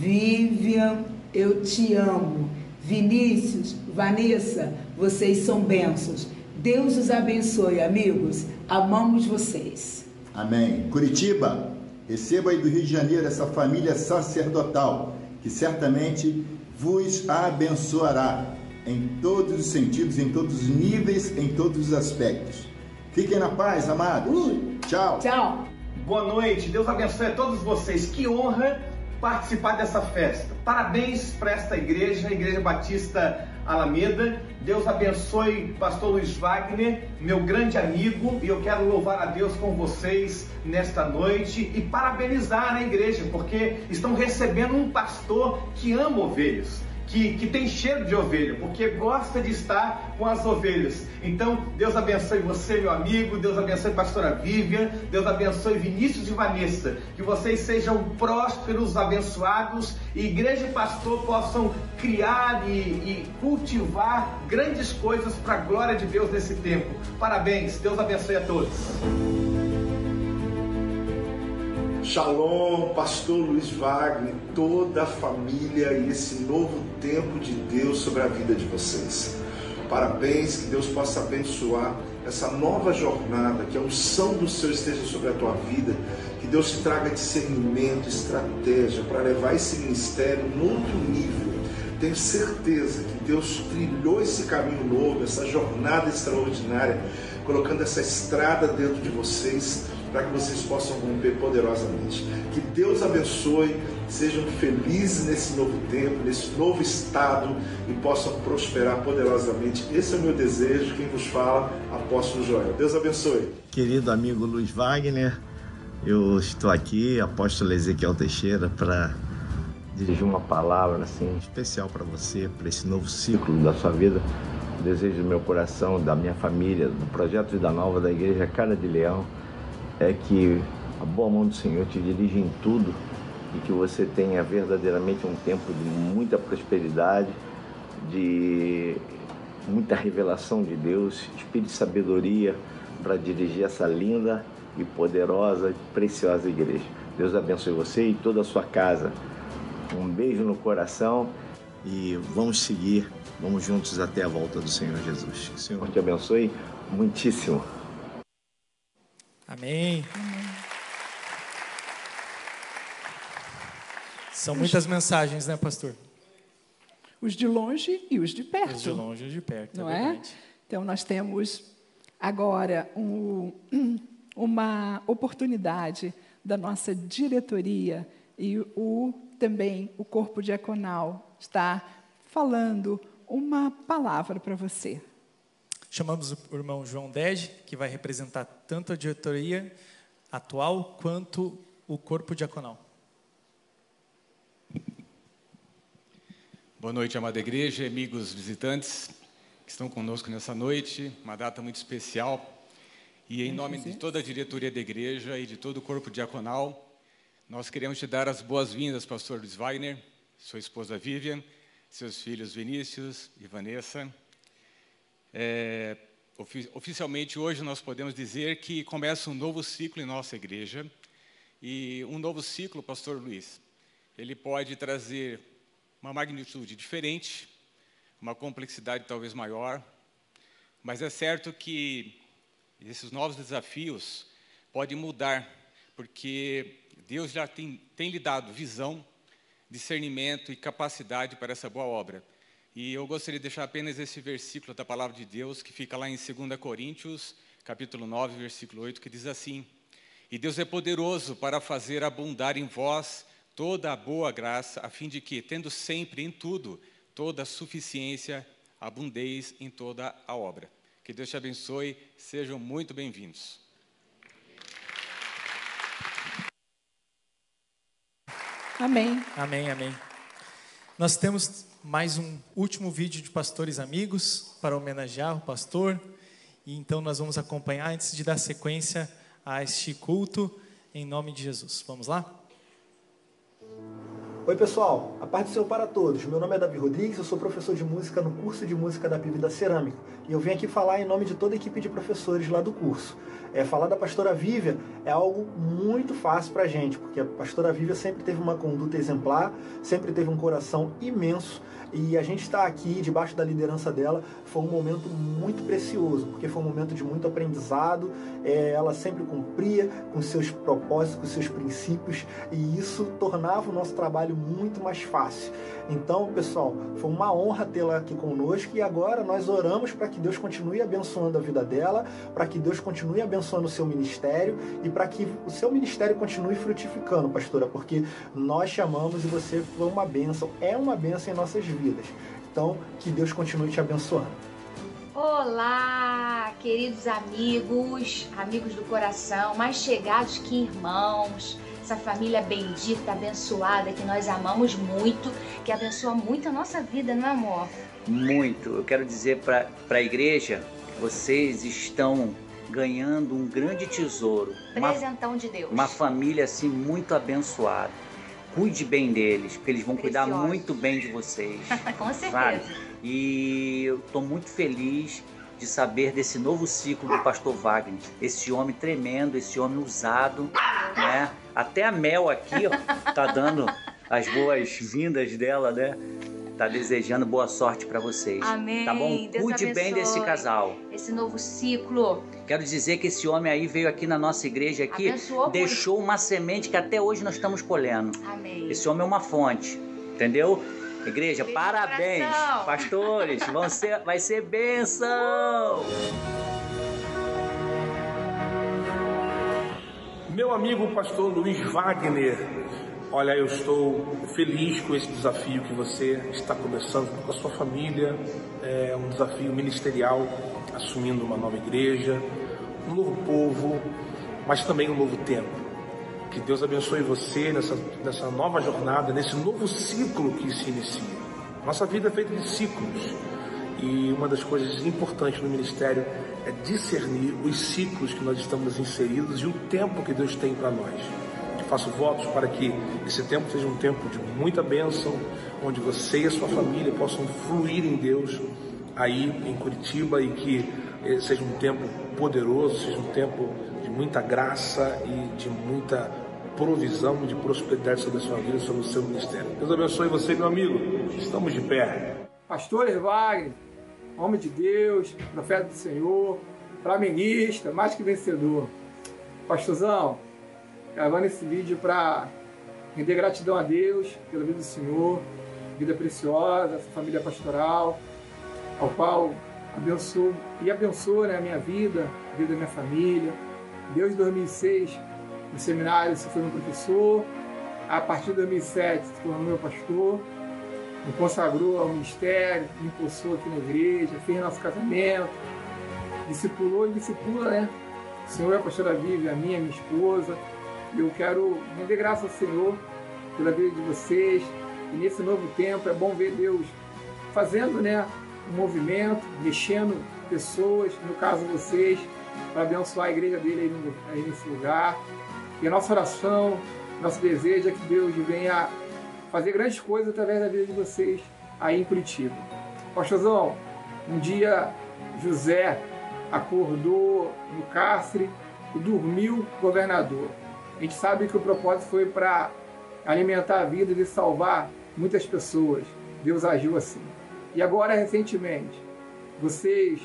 Vivian, eu te amo. Vinícius, Vanessa, vocês são bênçãos. Deus os abençoe, amigos. Amamos vocês. Amém. Curitiba, receba aí do Rio de Janeiro essa família sacerdotal, que certamente vos abençoará em todos os sentidos, em todos os níveis, em todos os aspectos. Fiquem na paz, amados. Uh, tchau. Tchau. Boa noite. Deus abençoe a todos vocês. Que honra participar dessa festa. Parabéns para esta igreja, a Igreja Batista Alameda. Deus abençoe Pastor Luiz Wagner, meu grande amigo, e eu quero louvar a Deus com vocês nesta noite e parabenizar a igreja, porque estão recebendo um pastor que ama ovelhas que, que tem cheiro de ovelha, porque gosta de estar com as ovelhas. Então, Deus abençoe você, meu amigo, Deus abençoe pastora Vivian, Deus abençoe Vinícius e Vanessa, que vocês sejam prósperos, abençoados, e igreja e pastor possam criar e, e cultivar grandes coisas para a glória de Deus nesse tempo. Parabéns, Deus abençoe a todos. Shalom, pastor Luiz Wagner, toda a família e esse novo tempo de Deus sobre a vida de vocês. Parabéns, que Deus possa abençoar essa nova jornada, que a unção do Senhor esteja sobre a tua vida, que Deus te traga discernimento, estratégia para levar esse ministério num outro nível. Tenho certeza que Deus trilhou esse caminho novo, essa jornada extraordinária colocando essa estrada dentro de vocês para que vocês possam romper poderosamente. Que Deus abençoe, sejam felizes nesse novo tempo, nesse novo estado e possam prosperar poderosamente. Esse é o meu desejo. Quem vos fala, Apóstolo Joel. Deus abençoe. Querido amigo Luiz Wagner, eu estou aqui, Apóstolo Ezequiel Teixeira, para dirigir uma palavra assim especial para você, para esse novo ciclo da sua vida. Desejo do meu coração, da minha família, do projeto da Nova da Igreja Cara de Leão é que a boa mão do Senhor te dirija em tudo e que você tenha verdadeiramente um tempo de muita prosperidade, de muita revelação de Deus, espírito de sabedoria para dirigir essa linda e poderosa e preciosa igreja. Deus abençoe você e toda a sua casa. Um beijo no coração e vamos seguir, vamos juntos até a volta do Senhor Jesus. Que o Senhor te abençoe muitíssimo. Amém. São muitas mensagens, né, pastor? Os de longe e os de perto. Os de longe e os de perto, não é é? Então nós temos agora um- uma oportunidade da nossa diretoria e o também o corpo diaconal está falando uma palavra para você. Chamamos o irmão João Dege, que vai representar tanto a diretoria atual quanto o corpo diaconal. Boa noite, amada igreja, amigos visitantes que estão conosco nessa noite, uma data muito especial. E em nome de toda a diretoria da igreja e de todo o corpo diaconal, nós queremos te dar as boas-vindas, pastor Luiz Wagner, sua esposa Vivian, seus filhos Vinícius e Vanessa. É, oficialmente hoje nós podemos dizer que começa um novo ciclo em nossa igreja. E um novo ciclo, pastor Luiz, ele pode trazer uma magnitude diferente, uma complexidade talvez maior, mas é certo que esses novos desafios podem mudar, porque Deus já tem, tem lhe dado visão, discernimento e capacidade para essa boa obra. E eu gostaria de deixar apenas esse versículo da palavra de Deus, que fica lá em 2 Coríntios, capítulo 9, versículo 8, que diz assim: E Deus é poderoso para fazer abundar em vós toda a boa graça, a fim de que, tendo sempre em tudo toda a suficiência, abundeis em toda a obra. Que Deus te abençoe, sejam muito bem-vindos. Amém. Amém, amém. Nós temos mais um último vídeo de pastores amigos para homenagear o pastor. E então nós vamos acompanhar antes de dar sequência a este culto em nome de Jesus. Vamos lá? Oi pessoal, a paz do Senhor para todos. Meu nome é Davi Rodrigues, eu sou professor de música no curso de música da PIB da Cerâmica. E eu vim aqui falar em nome de toda a equipe de professores lá do curso. É, falar da pastora Vívia é algo muito fácil para a gente, porque a pastora Vívia sempre teve uma conduta exemplar, sempre teve um coração imenso e a gente está aqui debaixo da liderança dela foi um momento muito precioso, porque foi um momento de muito aprendizado. É, ela sempre cumpria com seus propósitos, com seus princípios, e isso tornava o nosso trabalho muito mais fácil. Então, pessoal, foi uma honra tê-la aqui conosco e agora nós oramos para que Deus continue abençoando a vida dela, para que Deus continue abençoando o seu ministério e para que o seu ministério continue frutificando, pastora, porque nós chamamos e você foi uma bênção, é uma bênção em nossas vidas. Então, que Deus continue te abençoando. Olá, queridos amigos, amigos do coração, mais chegados que irmãos, essa família bendita, abençoada, que nós amamos muito, que abençoa muito a nossa vida, não é, amor? Muito. Eu quero dizer para a igreja, vocês estão ganhando um grande tesouro. Uma, Presentão de Deus. uma família assim muito abençoada. Cuide bem deles, porque eles vão cuidar Preciosos. muito bem de vocês. Com certeza. sabe? E eu estou muito feliz de saber desse novo ciclo do pastor Wagner. Esse homem tremendo, esse homem usado, né? Até a Mel aqui, ó, tá dando as boas-vindas dela, né? tá desejando boa sorte para vocês. Amém. Tá bom? Deus Cuide abençoe. bem desse casal. Esse novo ciclo. Quero dizer que esse homem aí veio aqui na nossa igreja aqui, Abençoou, deixou uma semente que até hoje nós estamos colhendo. Amém. Esse homem é uma fonte, entendeu? Igreja, Beijo parabéns, pastores, vão ser, vai ser bênção. Meu amigo pastor Luiz Wagner olha, eu estou feliz com esse desafio que você está começando com a sua família. É um desafio ministerial, assumindo uma nova igreja, um novo povo, mas também um novo tempo. Que Deus abençoe você nessa, nessa nova jornada, nesse novo ciclo que se inicia. Nossa vida é feita de ciclos. E uma das coisas importantes no ministério é discernir os ciclos que nós estamos inseridos e o tempo que Deus tem para nós. Faço votos para que esse tempo seja um tempo de muita bênção, onde você e a sua família possam fluir em Deus aí em Curitiba e que eh, seja um tempo poderoso, seja um tempo de muita graça e de muita provisão, de prosperidade sobre a sua vida, sobre o seu ministério. Deus abençoe você, meu amigo. Estamos de pé. Pastor Wagner, homem de Deus, profeta do Senhor, flamenguista, mais que vencedor. Pastorzão, gravando esse vídeo para render gratidão a Deus pela vida do Senhor, vida preciosa, família pastoral, ao qual abençoou e abençoa né, a minha vida, a vida da minha família. Deus, em 2006, no seminário, você foi meu professor. A partir de 2007, se tornou meu pastor me consagrou ao ministério, me impulsou aqui na igreja, fez nosso casamento, discipulou e discipula, né? O Senhor é a pastora Vivi, a minha, a minha esposa. Eu quero render graças ao Senhor pela vida de vocês. E nesse novo tempo é bom ver Deus fazendo, né, um movimento, mexendo pessoas, no caso vocês, para abençoar a igreja dele aí, no, aí nesse lugar. E a nossa oração, nosso desejo é que Deus venha fazer grandes coisas através da vida de vocês aí em Curitiba. Pastorzão, um dia José acordou no cárcere e dormiu governador. A gente sabe que o propósito foi para alimentar a vida e salvar muitas pessoas. Deus agiu assim. E agora, recentemente, vocês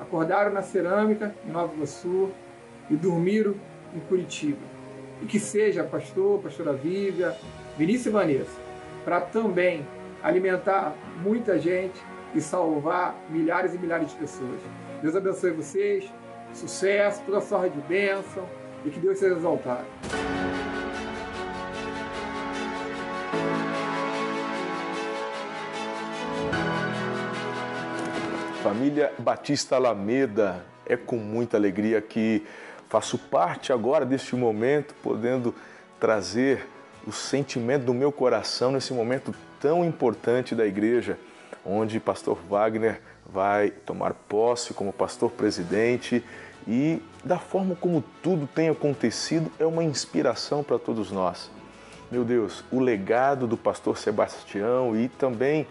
acordaram na cerâmica em Nova Iguaçu e dormiram em Curitiba. E que seja pastor, pastora Vivian, Vinícius e Vanessa, para também alimentar muita gente e salvar milhares e milhares de pessoas. Deus abençoe vocês, sucesso, toda sorte de bênção e que Deus seja exaltado. Família Batista Alameda, é com muita alegria que faço parte agora deste momento, podendo trazer o sentimento do meu coração nesse momento tão importante da igreja, onde pastor Wagner vai tomar posse como pastor presidente e da forma como tudo tem acontecido é uma inspiração para todos nós. Meu Deus, o legado do pastor Sebastião e também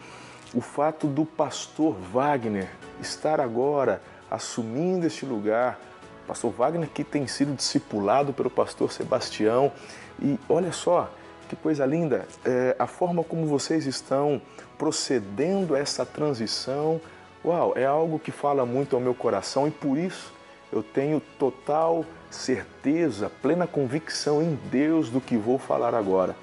o fato do pastor Wagner estar agora assumindo este lugar, pastor Wagner que tem sido discipulado pelo pastor Sebastião e olha só, que coisa linda! É, a forma como vocês estão procedendo essa transição, uau, é algo que fala muito ao meu coração e por isso eu tenho total certeza, plena convicção em Deus do que vou falar agora.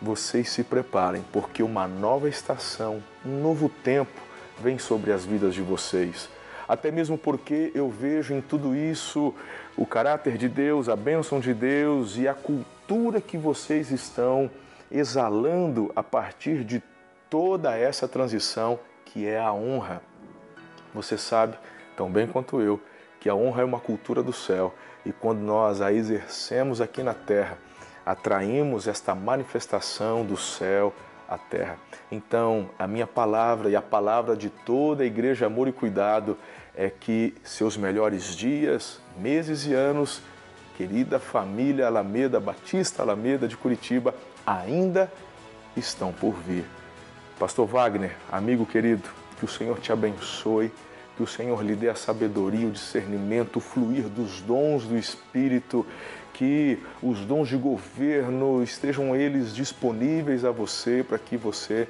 Vocês se preparem, porque uma nova estação, um novo tempo vem sobre as vidas de vocês. Até mesmo porque eu vejo em tudo isso o caráter de Deus, a bênção de Deus e a cultura que vocês estão exalando a partir de toda essa transição que é a honra. Você sabe, tão bem quanto eu, que a honra é uma cultura do céu e quando nós a exercemos aqui na terra, atraímos esta manifestação do céu à terra. Então, a minha palavra e a palavra de toda a igreja Amor e Cuidado é que seus melhores dias, meses e anos querida família Alameda, Batista Alameda de Curitiba, ainda estão por vir. Pastor Wagner, amigo querido, que o Senhor te abençoe, que o Senhor lhe dê a sabedoria, o discernimento, o fluir dos dons do Espírito, que os dons de governo estejam eles disponíveis a você para que você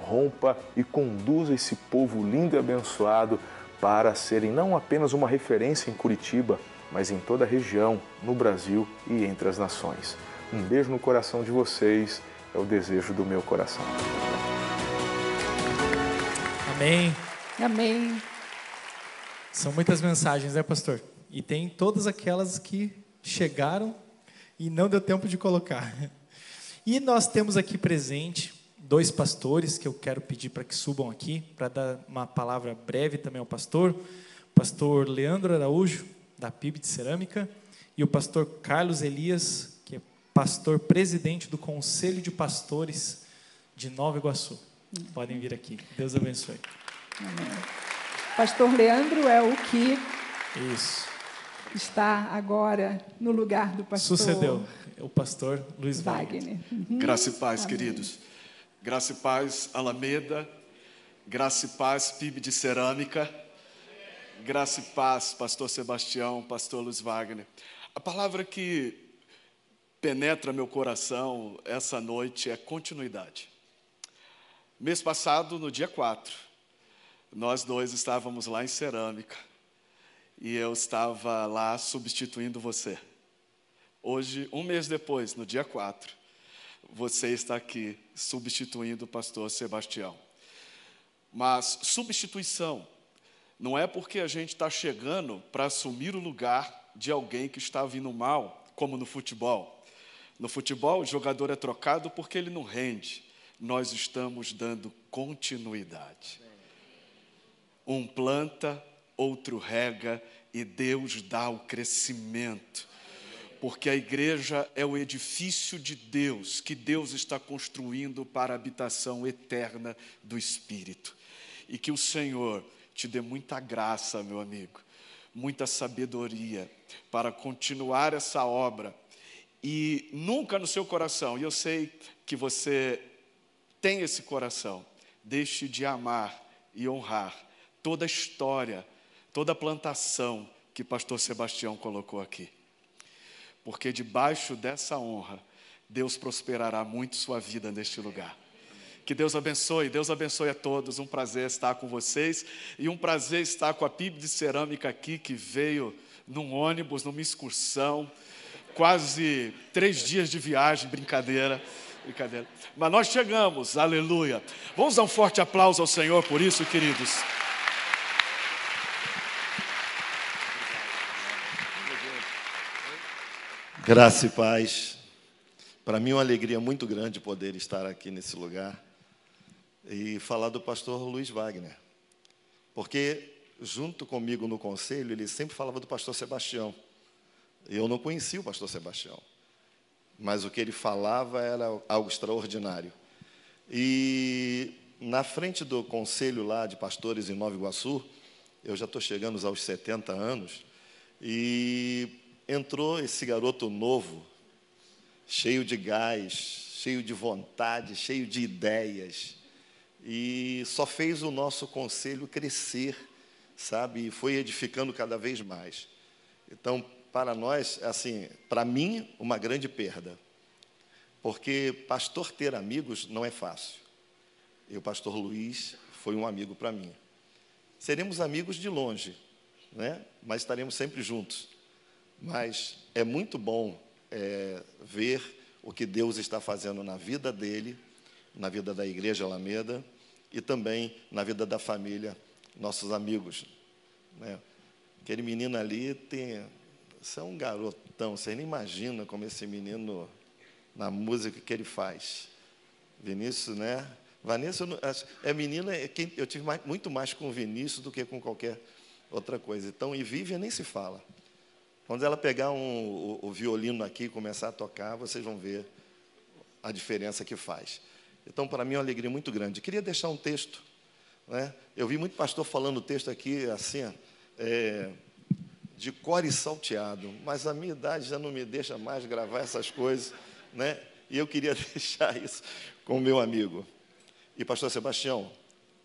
rompa e conduza esse povo lindo e abençoado para serem não apenas uma referência em Curitiba, mas em toda a região, no Brasil e entre as nações. Um beijo no coração de vocês, é o desejo do meu coração. Amém. Amém. São muitas mensagens, né, pastor? E tem todas aquelas que chegaram e não deu tempo de colocar. E nós temos aqui presente dois pastores que eu quero pedir para que subam aqui, para dar uma palavra breve também ao pastor. Pastor Leandro Araújo, da PIB de Cerâmica, e o pastor Carlos Elias, que é pastor presidente do Conselho de Pastores de Nova Iguaçu. Podem vir aqui. Deus abençoe. Amém. Pastor Leandro é o que Isso. está agora no lugar do pastor. Sucedeu o pastor Luiz Wagner. Wagner. Uhum. Graça e paz, Amém. queridos. Graça e paz, Alameda. Graça e paz, PIB de Cerâmica. Graça e paz, Pastor Sebastião, Pastor Luiz Wagner. A palavra que penetra meu coração essa noite é continuidade. Mês passado, no dia 4, nós dois estávamos lá em Cerâmica e eu estava lá substituindo você. Hoje, um mês depois, no dia 4, você está aqui substituindo o pastor Sebastião. Mas substituição não é porque a gente está chegando para assumir o lugar de alguém que está vindo mal, como no futebol. No futebol, o jogador é trocado porque ele não rende. Nós estamos dando continuidade. Um planta, outro rega e Deus dá o crescimento porque a igreja é o edifício de Deus que Deus está construindo para a habitação eterna do Espírito. E que o Senhor te dê muita graça, meu amigo, muita sabedoria para continuar essa obra. E nunca no seu coração, e eu sei que você tem esse coração, deixe de amar e honrar toda a história, toda a plantação que pastor Sebastião colocou aqui porque debaixo dessa honra, Deus prosperará muito sua vida neste lugar. Que Deus abençoe, Deus abençoe a todos. Um prazer estar com vocês e um prazer estar com a PIB de Cerâmica aqui, que veio num ônibus, numa excursão, quase três dias de viagem, brincadeira, brincadeira. Mas nós chegamos, aleluia. Vamos dar um forte aplauso ao Senhor por isso, queridos. Graça e paz. Para mim é uma alegria muito grande poder estar aqui nesse lugar e falar do pastor Luiz Wagner. Porque junto comigo no conselho, ele sempre falava do pastor Sebastião. Eu não conhecia o pastor Sebastião, mas o que ele falava era algo extraordinário. E na frente do conselho lá de pastores em Nova Iguaçu, eu já estou chegando aos 70 anos, e entrou esse garoto novo, cheio de gás, cheio de vontade, cheio de ideias, e só fez o nosso conselho crescer, sabe? E foi edificando cada vez mais. Então, para nós, assim, para mim, uma grande perda, porque pastor ter amigos não é fácil. E o pastor Luiz foi um amigo para mim. Seremos amigos de longe, né? mas estaremos sempre juntos. Mas é muito bom é, ver o que Deus está fazendo na vida dele, na vida da Igreja Alameda e também na vida da família, nossos amigos. Né? Aquele menino ali tem. Você é um garotão, você nem imagina como esse menino, na música que ele faz. Vinícius, né? Vanessa é menina, é quem, eu tive mais, muito mais com o Vinícius do que com qualquer outra coisa. Então, e Vivian nem se fala. Quando ela pegar um, o, o, violino aqui e começar a tocar, vocês vão ver a diferença que faz. Então, para mim, é uma alegria muito grande. Queria deixar um texto. Né? Eu vi muito pastor falando o texto aqui, assim, é, de core salteado, mas a minha idade já não me deixa mais gravar essas coisas. Né? E eu queria deixar isso com o meu amigo. E, pastor Sebastião,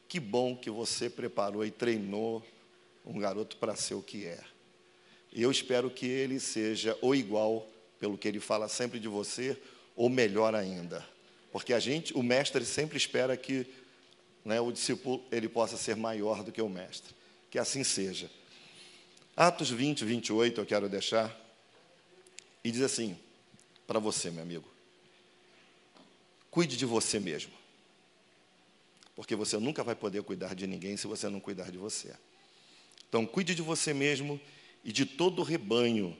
que bom que você preparou e treinou um garoto para ser o que é. E eu espero que ele seja ou igual, pelo que ele fala sempre de você, ou melhor ainda. Porque a gente, o mestre sempre espera que né, o discípulo ele possa ser maior do que o mestre. Que assim seja. Atos 20, 28, eu quero deixar. E diz assim, para você, meu amigo. Cuide de você mesmo. Porque você nunca vai poder cuidar de ninguém se você não cuidar de você. Então, cuide de você mesmo e de todo o rebanho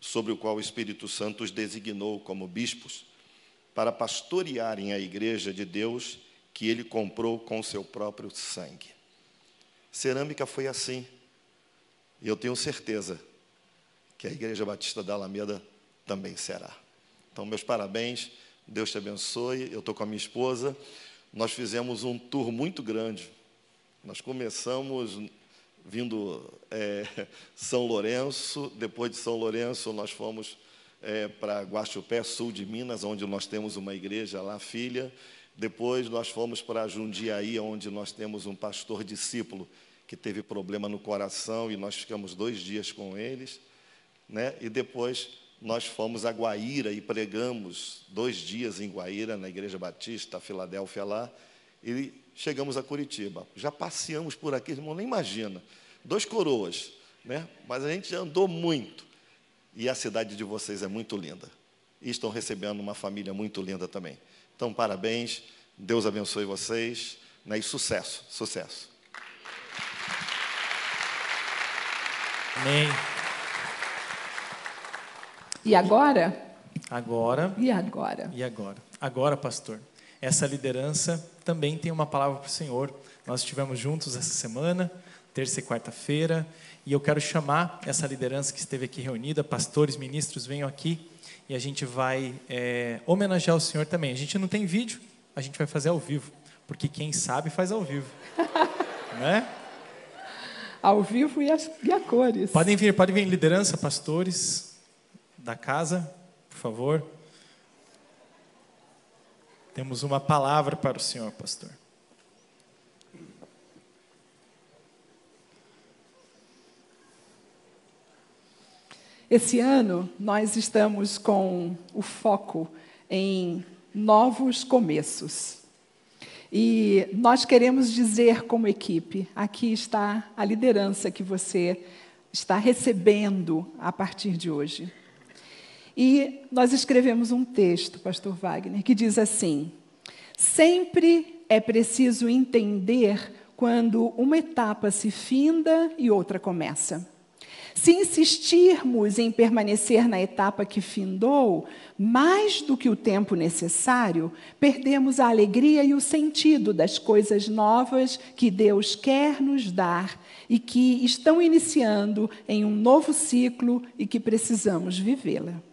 sobre o qual o Espírito Santo os designou como bispos, para pastorearem a igreja de Deus que ele comprou com seu próprio sangue. Cerâmica foi assim. E eu tenho certeza que a Igreja Batista da Alameda também será. Então, meus parabéns, Deus te abençoe. Eu estou com a minha esposa. Nós fizemos um tour muito grande. Nós começamos vindo é, São Lourenço, depois de São Lourenço nós fomos é, para Guaxupé, sul de Minas, onde nós temos uma igreja lá, filha. Depois nós fomos para Jundiaí, onde nós temos um pastor discípulo que teve problema no coração e nós ficamos dois dias com eles. Né? E depois nós fomos a Guaíra e pregamos dois dias em Guaíra, na Igreja Batista, Filadélfia lá, e chegamos a Curitiba. Já passeamos por aqui, irmão, nem imagina. Dois coroas, né? mas a gente andou muito. E a cidade de vocês é muito linda. E estão recebendo uma família muito linda também. Então, parabéns, Deus abençoe vocês, né? e sucesso, sucesso. Amém. E agora? Agora. E agora? E agora? Agora, pastor. Essa liderança também tem uma palavra para o Senhor. Nós estivemos juntos essa semana, terça e quarta-feira, e eu quero chamar essa liderança que esteve aqui reunida, pastores, ministros, venham aqui e a gente vai é, homenagear o Senhor também. A gente não tem vídeo, a gente vai fazer ao vivo, porque quem sabe faz ao vivo, né? Ao vivo e, as, e a cores. Podem vir, podem vir liderança, pastores da casa, por favor. Temos uma palavra para o Senhor, pastor. Esse ano nós estamos com o foco em novos começos. E nós queremos dizer como equipe, aqui está a liderança que você está recebendo a partir de hoje. E nós escrevemos um texto, pastor Wagner, que diz assim: Sempre é preciso entender quando uma etapa se finda e outra começa. Se insistirmos em permanecer na etapa que findou, mais do que o tempo necessário, perdemos a alegria e o sentido das coisas novas que Deus quer nos dar e que estão iniciando em um novo ciclo e que precisamos vivê-la.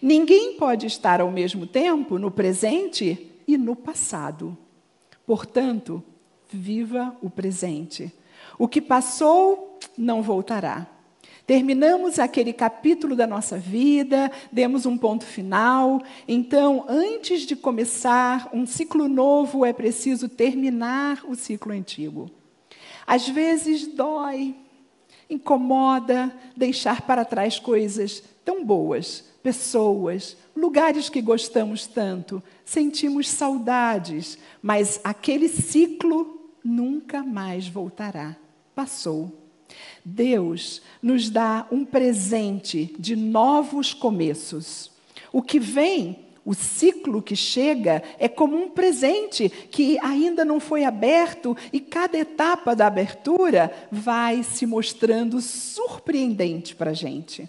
Ninguém pode estar ao mesmo tempo no presente e no passado. Portanto, viva o presente. O que passou não voltará. Terminamos aquele capítulo da nossa vida, demos um ponto final. Então, antes de começar um ciclo novo, é preciso terminar o ciclo antigo. Às vezes dói, incomoda deixar para trás coisas tão boas, pessoas, lugares que gostamos tanto, sentimos saudades, mas aquele ciclo nunca mais voltará. Passou. Deus nos dá um presente de novos começos. O que vem, o ciclo que chega, é como um presente que ainda não foi aberto e cada etapa da abertura vai se mostrando surpreendente para a gente.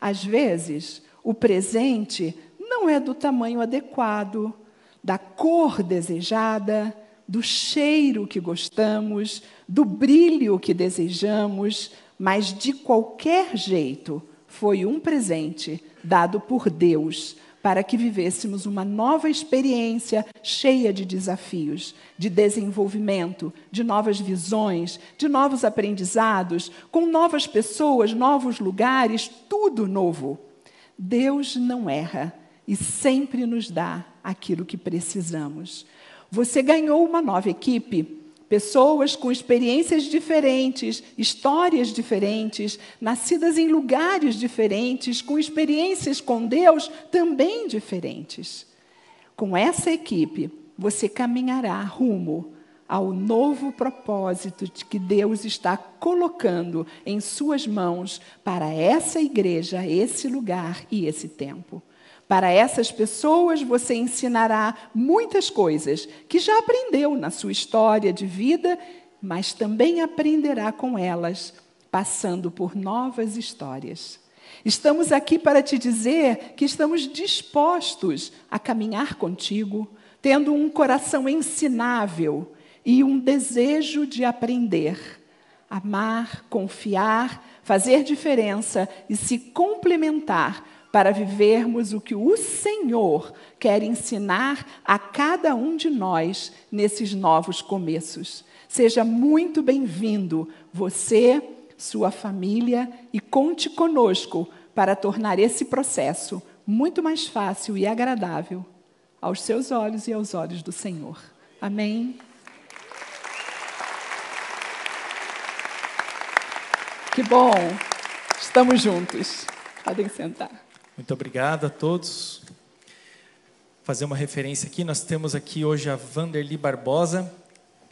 Às vezes, o presente não é do tamanho adequado, da cor desejada, do cheiro que gostamos, do brilho que desejamos, mas de qualquer jeito foi um presente dado por Deus para que vivêssemos uma nova experiência cheia de desafios, de desenvolvimento, de novas visões, de novos aprendizados, com novas pessoas, novos lugares, tudo novo. Deus não erra e sempre nos dá aquilo que precisamos. Você ganhou uma nova equipe, pessoas com experiências diferentes, histórias diferentes, nascidas em lugares diferentes, com experiências com Deus também diferentes. Com essa equipe, você caminhará rumo ao novo propósito que Deus está colocando em suas mãos para essa igreja, esse lugar e esse tempo. Para essas pessoas, você ensinará muitas coisas que já aprendeu na sua história de vida, mas também aprenderá com elas, passando por novas histórias. Estamos aqui para te dizer que estamos dispostos a caminhar contigo, tendo um coração ensinável e um desejo de aprender, amar, confiar, fazer diferença e se complementar para vivermos o que o Senhor quer ensinar a cada um de nós nesses novos começos. Seja muito bem-vindo, você, sua família, e conte conosco para tornar esse processo muito mais fácil e agradável aos seus olhos e aos olhos do Senhor. Amém. Que bom, estamos juntos. Podem sentar. Muito obrigado a todos. Fazer uma referência aqui, nós temos aqui hoje a Vanderly Barbosa,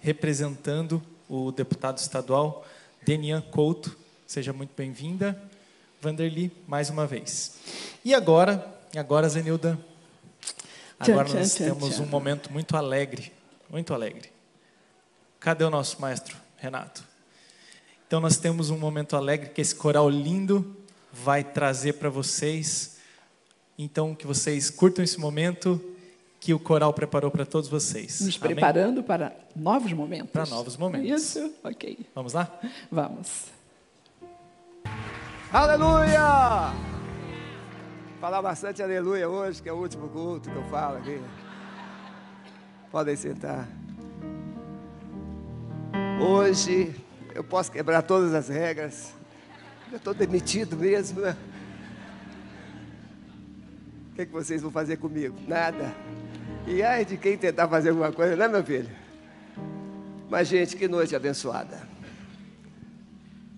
representando o deputado estadual Denian Couto. Seja muito bem-vinda, Vanderly, mais uma vez. E agora, agora, Zenilda, agora nós temos um momento muito alegre, muito alegre. Cadê o nosso maestro, Renato? Então nós temos um momento alegre que esse coral lindo vai trazer para vocês então, que vocês curtam esse momento que o coral preparou para todos vocês. Nos Amém? preparando para novos momentos. Para novos momentos. Isso, ok. Vamos lá? Vamos. Aleluia! Falar bastante aleluia hoje, que é o último culto que eu falo aqui. Podem sentar. Hoje eu posso quebrar todas as regras. Eu estou demitido mesmo? O que, é que vocês vão fazer comigo? Nada. E ai de quem tentar fazer alguma coisa, né, meu filho? Mas, gente, que noite abençoada.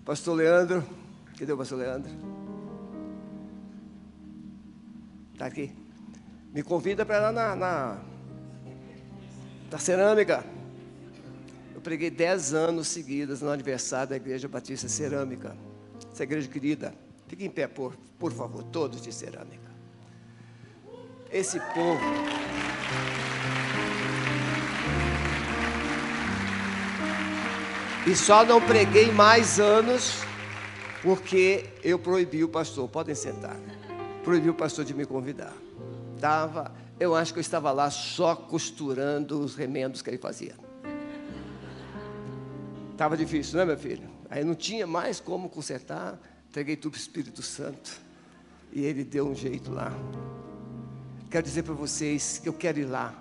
Pastor Leandro, cadê o pastor Leandro? Está aqui. Me convida para lá na, na, na cerâmica. Preguei dez anos seguidos no aniversário da Igreja Batista Cerâmica. Essa igreja querida. Fique em pé, por, por favor, todos de cerâmica esse povo. E só não preguei mais anos porque eu proibi o pastor. Podem sentar. Proibi o pastor de me convidar. Tava, eu acho que eu estava lá só costurando os remendos que ele fazia. Tava difícil, não é, meu filho? Aí não tinha mais como consertar. Entreguei tudo para o Espírito Santo. E ele deu um jeito lá. Quero dizer para vocês que eu quero ir lá,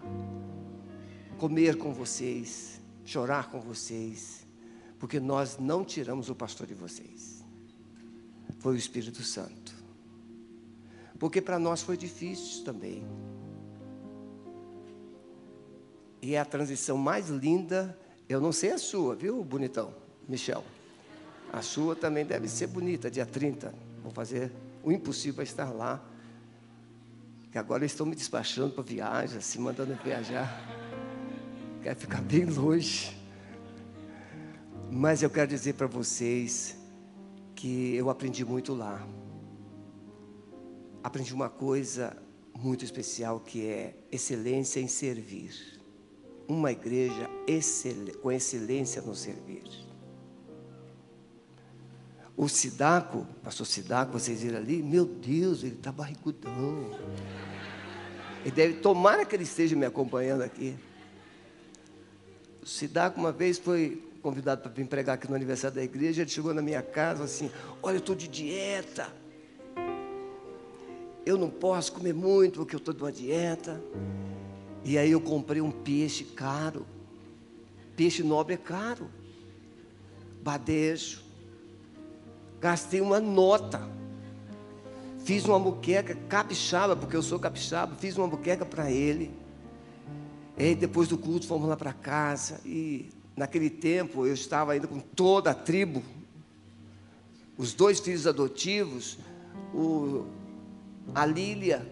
comer com vocês, chorar com vocês, porque nós não tiramos o pastor de vocês. Foi o Espírito Santo. Porque para nós foi difícil também. E é a transição mais linda, eu não sei a sua, viu, bonitão, Michel? A sua também deve ser bonita, dia 30. Vou fazer o impossível para estar lá que agora estão me despachando para viagem, se mandando viajar. Quero ficar bem longe. Mas eu quero dizer para vocês que eu aprendi muito lá. Aprendi uma coisa muito especial que é excelência em servir. Uma igreja excel com excelência no servir. O Sidaco, pastor Sidaco, vocês viram ali, meu Deus, ele está barrigudão. Ele deve, tomara que ele esteja me acompanhando aqui. O Sidaco uma vez foi convidado para vir pregar aqui no aniversário da igreja, ele chegou na minha casa assim, olha, eu estou de dieta. Eu não posso comer muito porque eu estou de uma dieta. E aí eu comprei um peixe caro. Peixe nobre é caro. Badejo gastei uma nota. Fiz uma muqueca capixaba, porque eu sou capixaba, fiz uma muqueca para ele. E depois do culto fomos lá para casa e naquele tempo eu estava ainda com toda a tribo, os dois filhos adotivos, o, a Lília,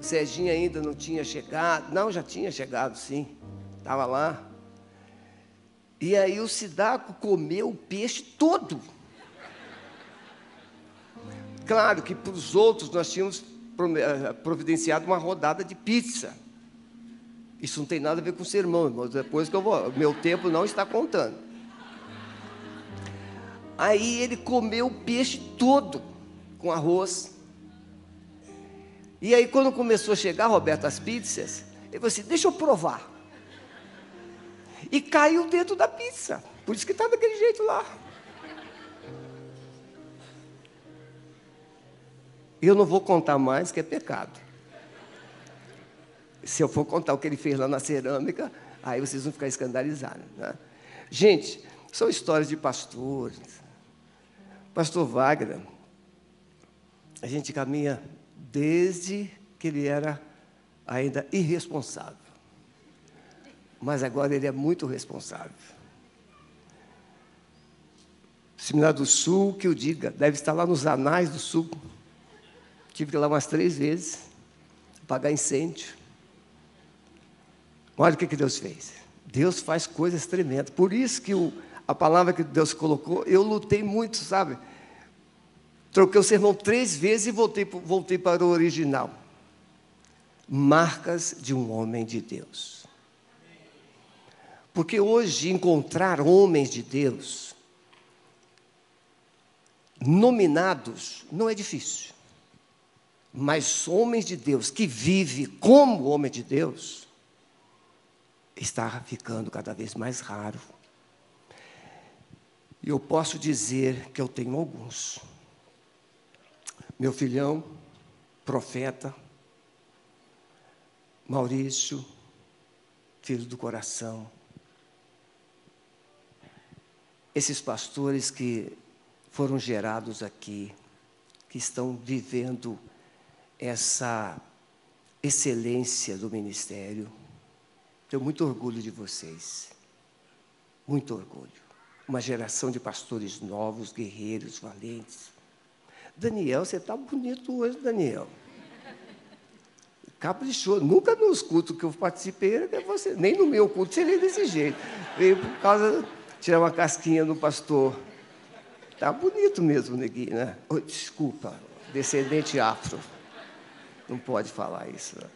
o Serginho ainda não tinha chegado, não, já tinha chegado sim, estava lá. E aí o Sidaco comeu o peixe todo. Claro que para os outros nós tínhamos eh, providenciado uma rodada de pizza. Isso não tem nada a ver com o sermão, irmão. Depois que eu vou, meu tempo não está contando. Aí ele comeu o peixe todo. com arroz. E aí, quando começou a chegar, Roberto, as pizzas, ele falou assim: deixa eu provar. E caiu dentro da pizza. Por isso que está daquele jeito lá. Eu não vou contar mais, que é pecado. Se eu for contar o que ele fez lá na cerâmica, aí vocês vão ficar escandalizados. Né? Gente, são histórias de pastores. Pastor Wagner, a gente caminha desde que ele era ainda irresponsável. Mas agora ele é muito responsável. Seminário do Sul, que eu diga, deve estar lá nos anais do Sul. Tive que ir lá umas três vezes, apagar incêndio. Olha o que, que Deus fez. Deus faz coisas tremendas. Por isso que o, a palavra que Deus colocou, eu lutei muito, sabe? Troquei o sermão três vezes e voltei, voltei para o original. Marcas de um homem de Deus. Porque hoje encontrar homens de Deus nominados não é difícil. Mas homens de Deus que vivem como homem de Deus, está ficando cada vez mais raro. E eu posso dizer que eu tenho alguns. Meu filhão, profeta, Maurício, filho do coração. Esses pastores que foram gerados aqui, que estão vivendo essa excelência do ministério. Tenho muito orgulho de vocês. Muito orgulho. Uma geração de pastores novos, guerreiros, valentes. Daniel, você está bonito hoje, Daniel. Caprichou. Nunca nos cultos que eu participei você. Nem no meu culto seria desse jeito. Veio por causa de tirar uma casquinha no pastor. Tá bonito mesmo, neguinho, né? Oh, desculpa, descendente afro. Não pode falar isso. Né?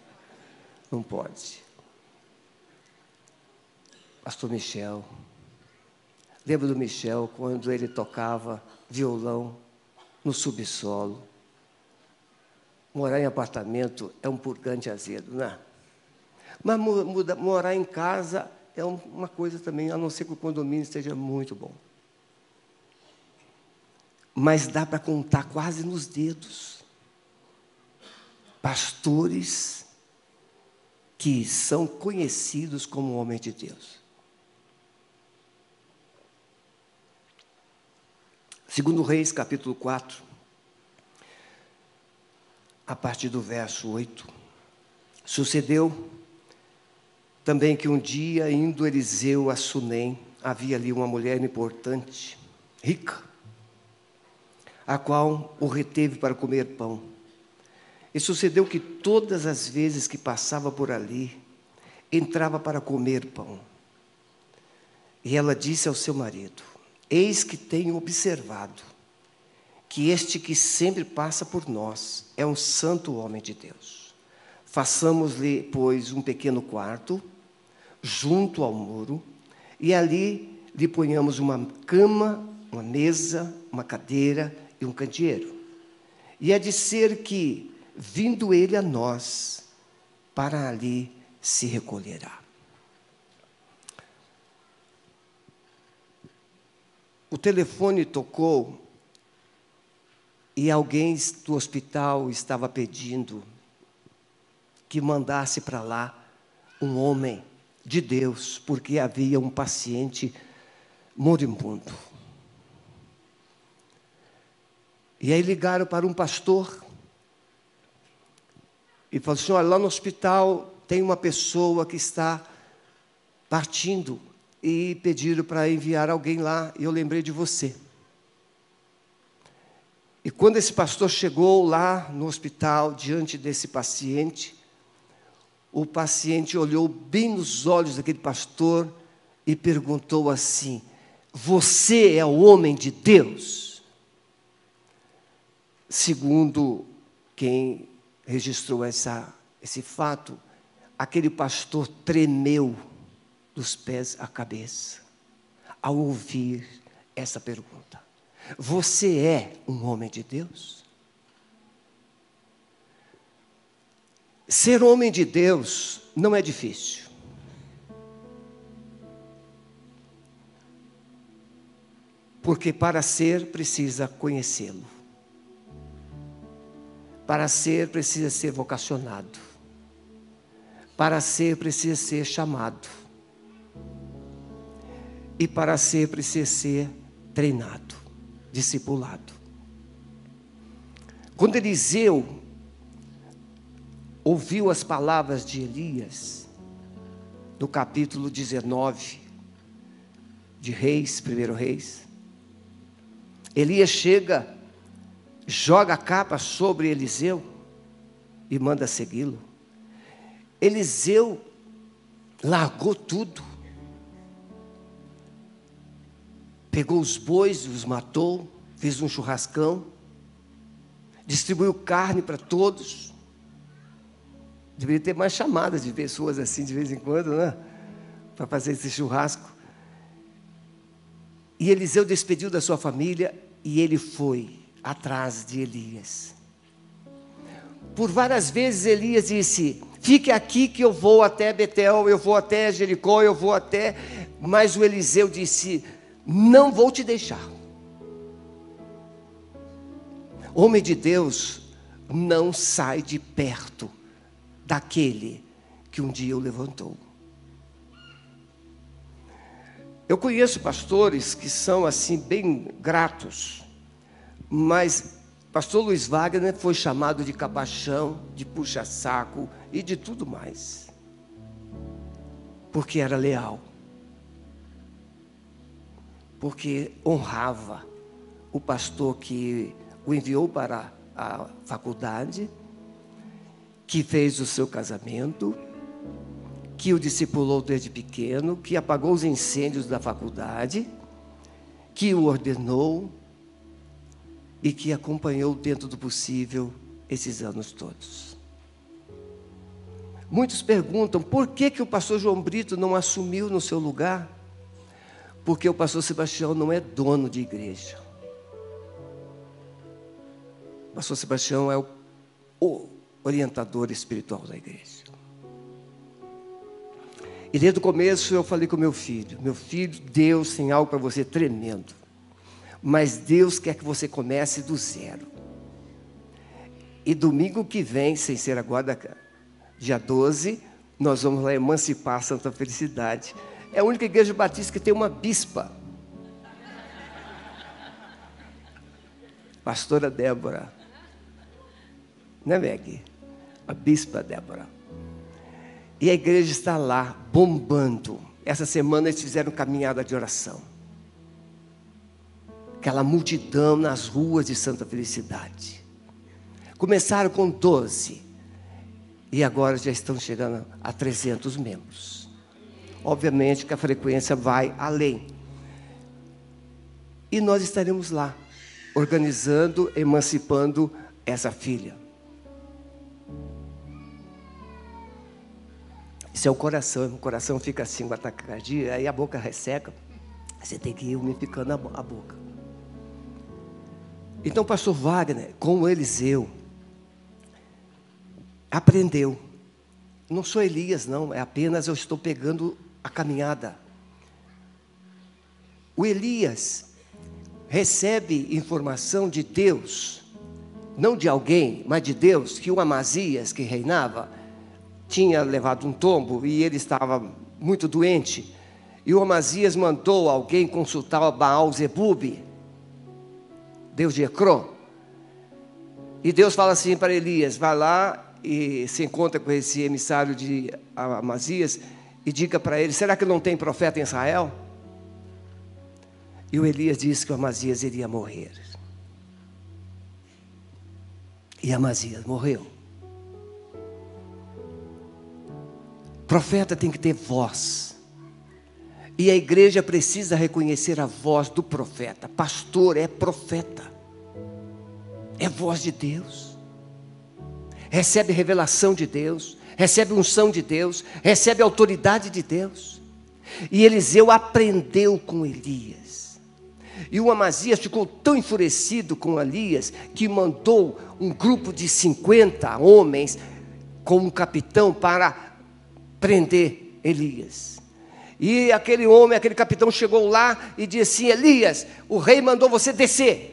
Não pode. Pastor Michel. Lembro do Michel quando ele tocava violão no subsolo. Morar em apartamento é um purgante azedo, né? Mas muda, morar em casa é uma coisa também, a não ser que o condomínio esteja muito bom. Mas dá para contar quase nos dedos. Pastores que são conhecidos como homens de Deus. Segundo Reis, capítulo 4, a partir do verso 8. Sucedeu também que um dia, indo Eliseu a Sunem, havia ali uma mulher importante, rica, a qual o reteve para comer pão. E sucedeu que todas as vezes que passava por ali, entrava para comer pão. E ela disse ao seu marido: Eis que tenho observado que este que sempre passa por nós é um santo homem de Deus. Façamos-lhe, pois, um pequeno quarto junto ao muro e ali lhe ponhamos uma cama, uma mesa, uma cadeira e um candeeiro. E é de ser que, vindo ele a nós, para ali se recolherá. O telefone tocou e alguém do hospital estava pedindo que mandasse para lá um homem de Deus, porque havia um paciente moribundo. E aí ligaram para um pastor e falaram assim: olha, lá no hospital tem uma pessoa que está partindo e pediram para enviar alguém lá, e eu lembrei de você. E quando esse pastor chegou lá no hospital, diante desse paciente, o paciente olhou bem nos olhos daquele pastor e perguntou assim: Você é o homem de Deus? Segundo quem registrou essa, esse fato, aquele pastor tremeu dos pés à cabeça, ao ouvir essa pergunta: Você é um homem de Deus? Ser homem de Deus não é difícil. Porque para ser precisa conhecê-lo. Para ser precisa ser vocacionado. Para ser precisa ser chamado e para ser precisa ser treinado, discipulado. Quando Eliseu ouviu as palavras de Elias, no capítulo 19 de Reis, primeiro Reis, Elias chega, joga a capa sobre Eliseu e manda segui-lo. Eliseu largou tudo, pegou os bois, os matou, fez um churrascão, distribuiu carne para todos. Deveria ter mais chamadas de pessoas assim de vez em quando, né? Para fazer esse churrasco. E Eliseu despediu da sua família e ele foi atrás de Elias. Por várias vezes Elias disse: Fique aqui que eu vou até Betel, eu vou até Jericó, eu vou até. Mas o Eliseu disse: Não vou te deixar. Homem de Deus não sai de perto daquele que um dia o levantou. Eu conheço pastores que são assim bem gratos, mas pastor Luiz Wagner foi chamado de capachão, de puxa-saco e de tudo mais. Porque era leal. Porque honrava o pastor que o enviou para a faculdade, que fez o seu casamento, que o discipulou desde pequeno, que apagou os incêndios da faculdade, que o ordenou e que acompanhou dentro do possível esses anos todos. Muitos perguntam por que, que o pastor João Brito não assumiu no seu lugar? Porque o pastor Sebastião não é dono de igreja. O pastor Sebastião é o, o orientador espiritual da igreja. E desde o começo eu falei com meu filho: meu filho, Deus tem algo para você tremendo. Mas Deus quer que você comece do zero. E domingo que vem, sem ser agora, dia 12, nós vamos lá emancipar Santa Felicidade. É a única igreja batista que tem uma bispa. Pastora Débora. Né, Meg? A bispa Débora. E a igreja está lá, bombando. Essa semana eles fizeram caminhada de oração. Aquela multidão nas ruas de Santa Felicidade. Começaram com 12. E agora já estão chegando a 300 membros. Obviamente que a frequência vai além. E nós estaremos lá, organizando, emancipando essa filha. Isso é o coração. O coração fica assim com ataque cardíaco, aí a boca resseca. Você tem que ir umificando a boca. Então, pastor Wagner, com o Eliseu, aprendeu. Não sou Elias, não, é apenas eu estou pegando a caminhada. O Elias recebe informação de Deus, não de alguém, mas de Deus, que o Amazias, que reinava, tinha levado um tombo e ele estava muito doente. E o Amazias mandou alguém consultar Baal Zebub, Deus de Ecrón. E Deus fala assim para Elias: vai lá e se encontra com esse emissário de Amazias e diga para ele: será que não tem profeta em Israel? E o Elias disse que o Amazias iria morrer. E Amazias morreu. Profeta tem que ter voz. E a igreja precisa reconhecer a voz do profeta. Pastor é profeta. É voz de Deus. Recebe revelação de Deus, recebe unção de Deus, recebe autoridade de Deus. E Eliseu aprendeu com Elias. E o Amazias ficou tão enfurecido com Elias que mandou um grupo de 50 homens com um capitão para prender Elias. E aquele homem, aquele capitão chegou lá e disse assim: Elias, o rei mandou você descer.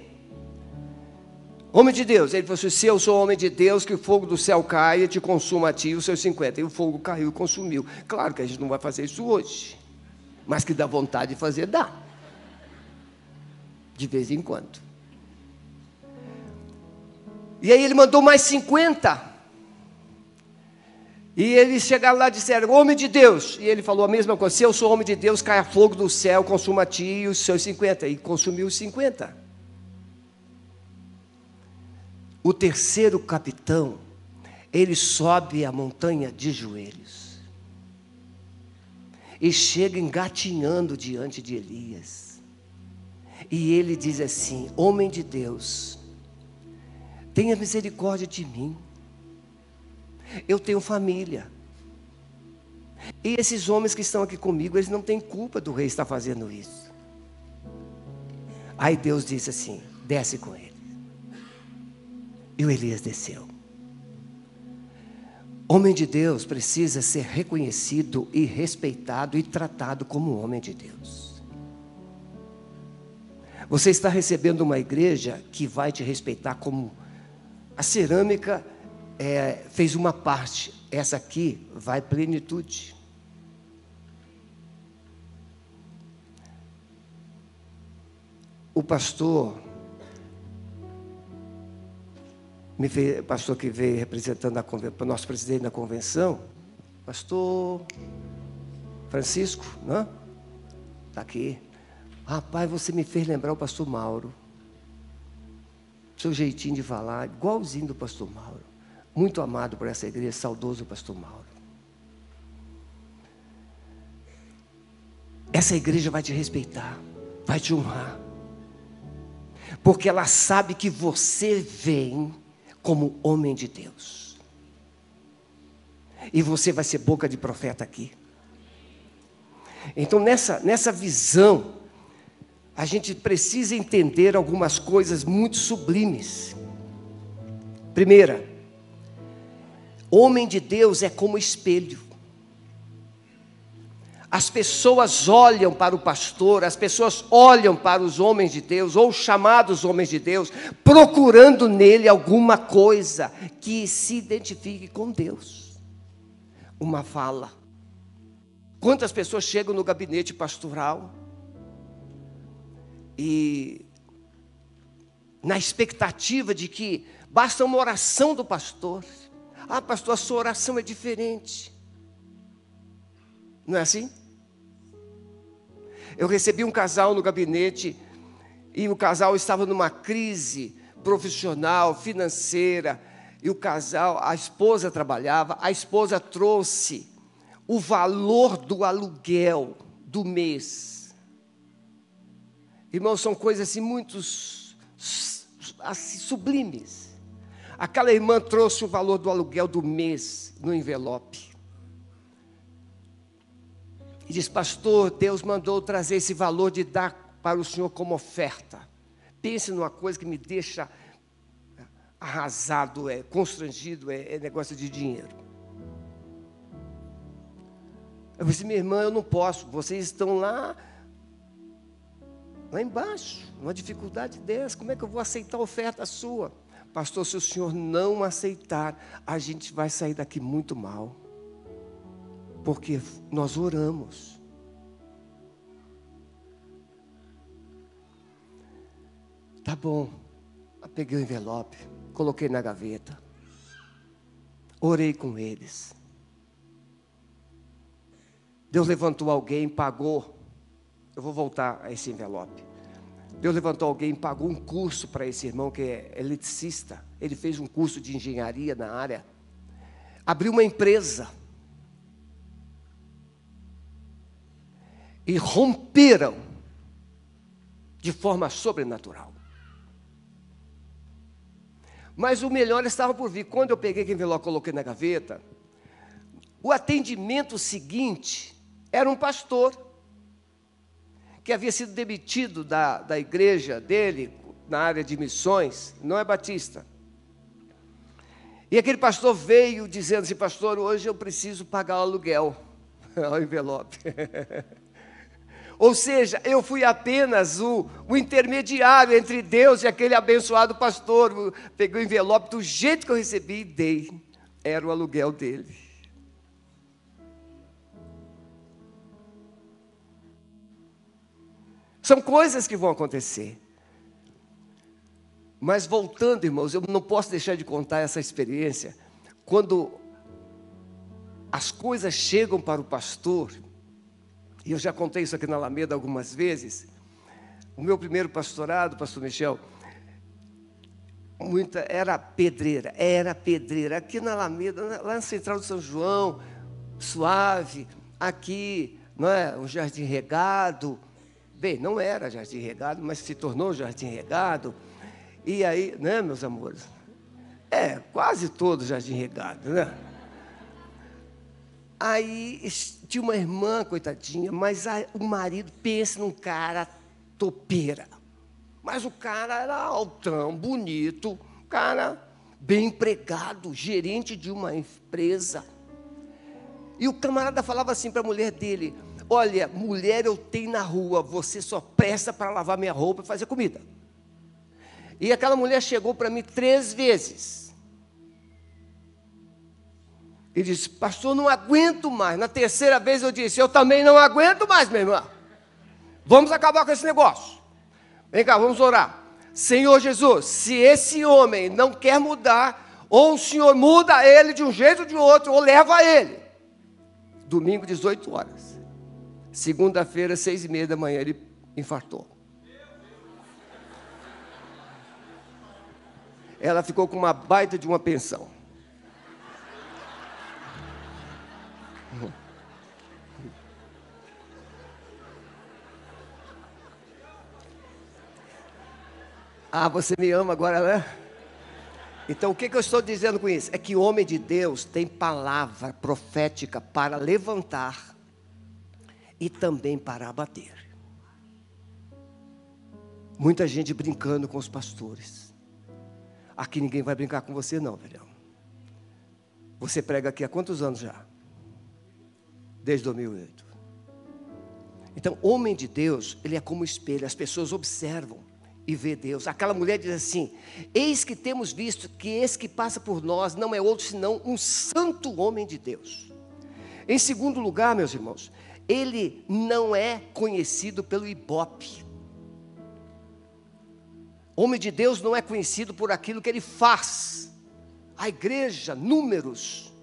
Homem de Deus, ele falou assim: se eu sou homem de Deus, que o fogo do céu caia e te consuma a ti os seus 50. E o fogo caiu e consumiu. Claro que a gente não vai fazer isso hoje, mas que dá vontade de fazer, dá. De vez em quando. E aí ele mandou mais 50. E eles chegaram lá e disseram: Homem de Deus. E ele falou a mesma coisa: Se eu sou homem de Deus, caia fogo do céu, consuma a ti e os seus 50. E consumiu os 50. O terceiro capitão, ele sobe a montanha de joelhos. E chega engatinhando diante de Elias. E ele diz assim: Homem de Deus, tenha misericórdia de mim. Eu tenho família. E esses homens que estão aqui comigo, eles não têm culpa do rei estar fazendo isso. Aí Deus disse assim: desce com ele. E o Elias desceu. Homem de Deus precisa ser reconhecido e respeitado e tratado como homem de Deus. Você está recebendo uma igreja que vai te respeitar como a cerâmica é, fez uma parte, essa aqui vai plenitude. O pastor, me fez, pastor que veio representando a nosso presidente da convenção, pastor Francisco, não? Está aqui. Rapaz, você me fez lembrar o pastor Mauro seu jeitinho de falar, igualzinho do pastor Mauro. Muito amado por essa igreja, saudoso pastor Mauro. Essa igreja vai te respeitar, vai te honrar. Porque ela sabe que você vem como homem de Deus. E você vai ser boca de profeta aqui. Então, nessa, nessa visão, a gente precisa entender algumas coisas muito sublimes. Primeira, homem de Deus é como espelho. As pessoas olham para o pastor, as pessoas olham para os homens de Deus, ou chamados homens de Deus, procurando nele alguma coisa que se identifique com Deus. Uma fala. Quantas pessoas chegam no gabinete pastoral e na expectativa de que basta uma oração do pastor. Ah, pastor, a sua oração é diferente. Não é assim? Eu recebi um casal no gabinete e o casal estava numa crise profissional, financeira, e o casal, a esposa trabalhava, a esposa trouxe o valor do aluguel do mês Irmãos, são coisas assim muito assim, sublimes. Aquela irmã trouxe o valor do aluguel do mês no envelope. E diz, pastor, Deus mandou trazer esse valor de dar para o senhor como oferta. Pense numa coisa que me deixa arrasado, é constrangido, é, é negócio de dinheiro. Eu disse, minha irmã, eu não posso. Vocês estão lá lá embaixo, numa dificuldade dessa, como é que eu vou aceitar a oferta sua? Pastor, se o senhor não aceitar, a gente vai sair daqui muito mal. Porque nós oramos. Tá bom. Peguei o envelope, coloquei na gaveta. Orei com eles. Deus levantou alguém, pagou eu vou voltar a esse envelope. Deus levantou alguém, pagou um curso para esse irmão que é eletricista. Ele fez um curso de engenharia na área. Abriu uma empresa. E romperam de forma sobrenatural. Mas o melhor estava por vir. Quando eu peguei aquele envelope e coloquei na gaveta, o atendimento seguinte era um pastor que havia sido demitido da, da igreja dele, na área de missões, não é batista. E aquele pastor veio dizendo assim, pastor, hoje eu preciso pagar o aluguel. o envelope. Ou seja, eu fui apenas o, o, intermediário entre Deus e aquele abençoado pastor. Peguei o envelope do jeito que eu recebi e dei. Era o aluguel dele. São coisas que vão acontecer. Mas voltando, irmãos, eu não posso deixar de contar essa experiência. Quando as coisas chegam para o pastor, e eu já contei isso aqui na Alameda algumas vezes. O meu primeiro pastorado, pastor Michel, muita, era pedreira, era pedreira. Aqui na Alameda, lá na Central de São João, suave, aqui, não é? Um jardim regado. Bem, não era jardim regado, mas se tornou jardim regado. E aí, né, meus amores? É, quase todo jardim regado, né? Aí tinha uma irmã, coitadinha, mas a, o marido pensa num cara topeira. Mas o cara era altão, bonito, cara bem empregado, gerente de uma empresa. E o camarada falava assim para a mulher dele: Olha, mulher eu tenho na rua, você só presta para lavar minha roupa e fazer comida. E aquela mulher chegou para mim três vezes. E disse, pastor, não aguento mais. Na terceira vez eu disse, eu também não aguento mais, minha irmã. Vamos acabar com esse negócio. Vem cá, vamos orar. Senhor Jesus, se esse homem não quer mudar, ou o Senhor muda ele de um jeito ou de outro, ou leva ele. Domingo, 18 horas. Segunda-feira, seis e meia da manhã, ele infartou. ela ficou com uma baita de uma pensão. Ah, você me ama agora, né? Então, o que, que eu estou dizendo com isso? É que o homem de Deus tem palavra profética para levantar e também para abater. Muita gente brincando com os pastores. Aqui ninguém vai brincar com você, não, velhão. Você prega aqui há quantos anos já? Desde 2008. Então, homem de Deus, ele é como espelho, as pessoas observam e vê Deus. Aquela mulher diz assim: Eis que temos visto que esse que passa por nós não é outro senão um santo homem de Deus. Em segundo lugar, meus irmãos, ele não é conhecido pelo ibope. Homem de Deus não é conhecido por aquilo que ele faz. A igreja, números,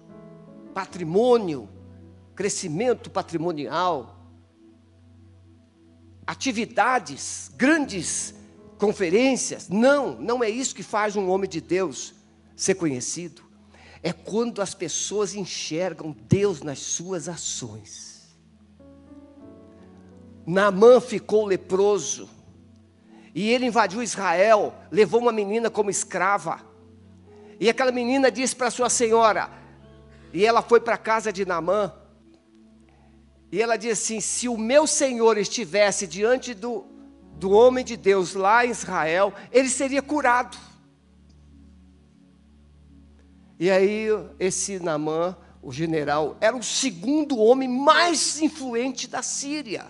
patrimônio, crescimento patrimonial, atividades, grandes conferências. Não, não é isso que faz um homem de Deus ser conhecido. É quando as pessoas enxergam Deus nas suas ações. Naamã ficou leproso e ele invadiu Israel, levou uma menina como escrava. E aquela menina disse para sua senhora, e ela foi para a casa de Naamã. E ela disse assim: se o meu senhor estivesse diante do, do homem de Deus lá em Israel, ele seria curado. E aí, esse Naamã, o general, era o segundo homem mais influente da Síria.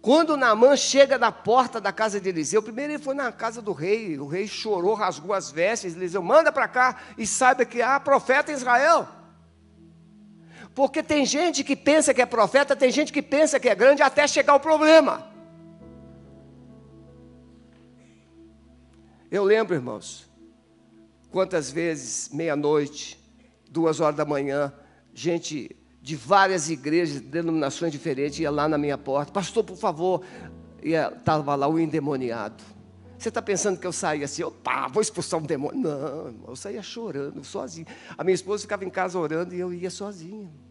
Quando Naamã chega na porta da casa de Eliseu, primeiro ele foi na casa do rei, o rei chorou, rasgou as vestes, Eliseu, manda para cá e saiba que há profeta em Israel. Porque tem gente que pensa que é profeta, tem gente que pensa que é grande até chegar o problema. Eu lembro, irmãos, quantas vezes, meia-noite, duas horas da manhã, gente de várias igrejas, denominações diferentes, ia lá na minha porta, pastor, por favor, estava lá o endemoniado. Você está pensando que eu saía assim, opa, vou expulsar um demônio? Não, eu saía chorando, sozinho. A minha esposa ficava em casa orando e eu ia sozinho.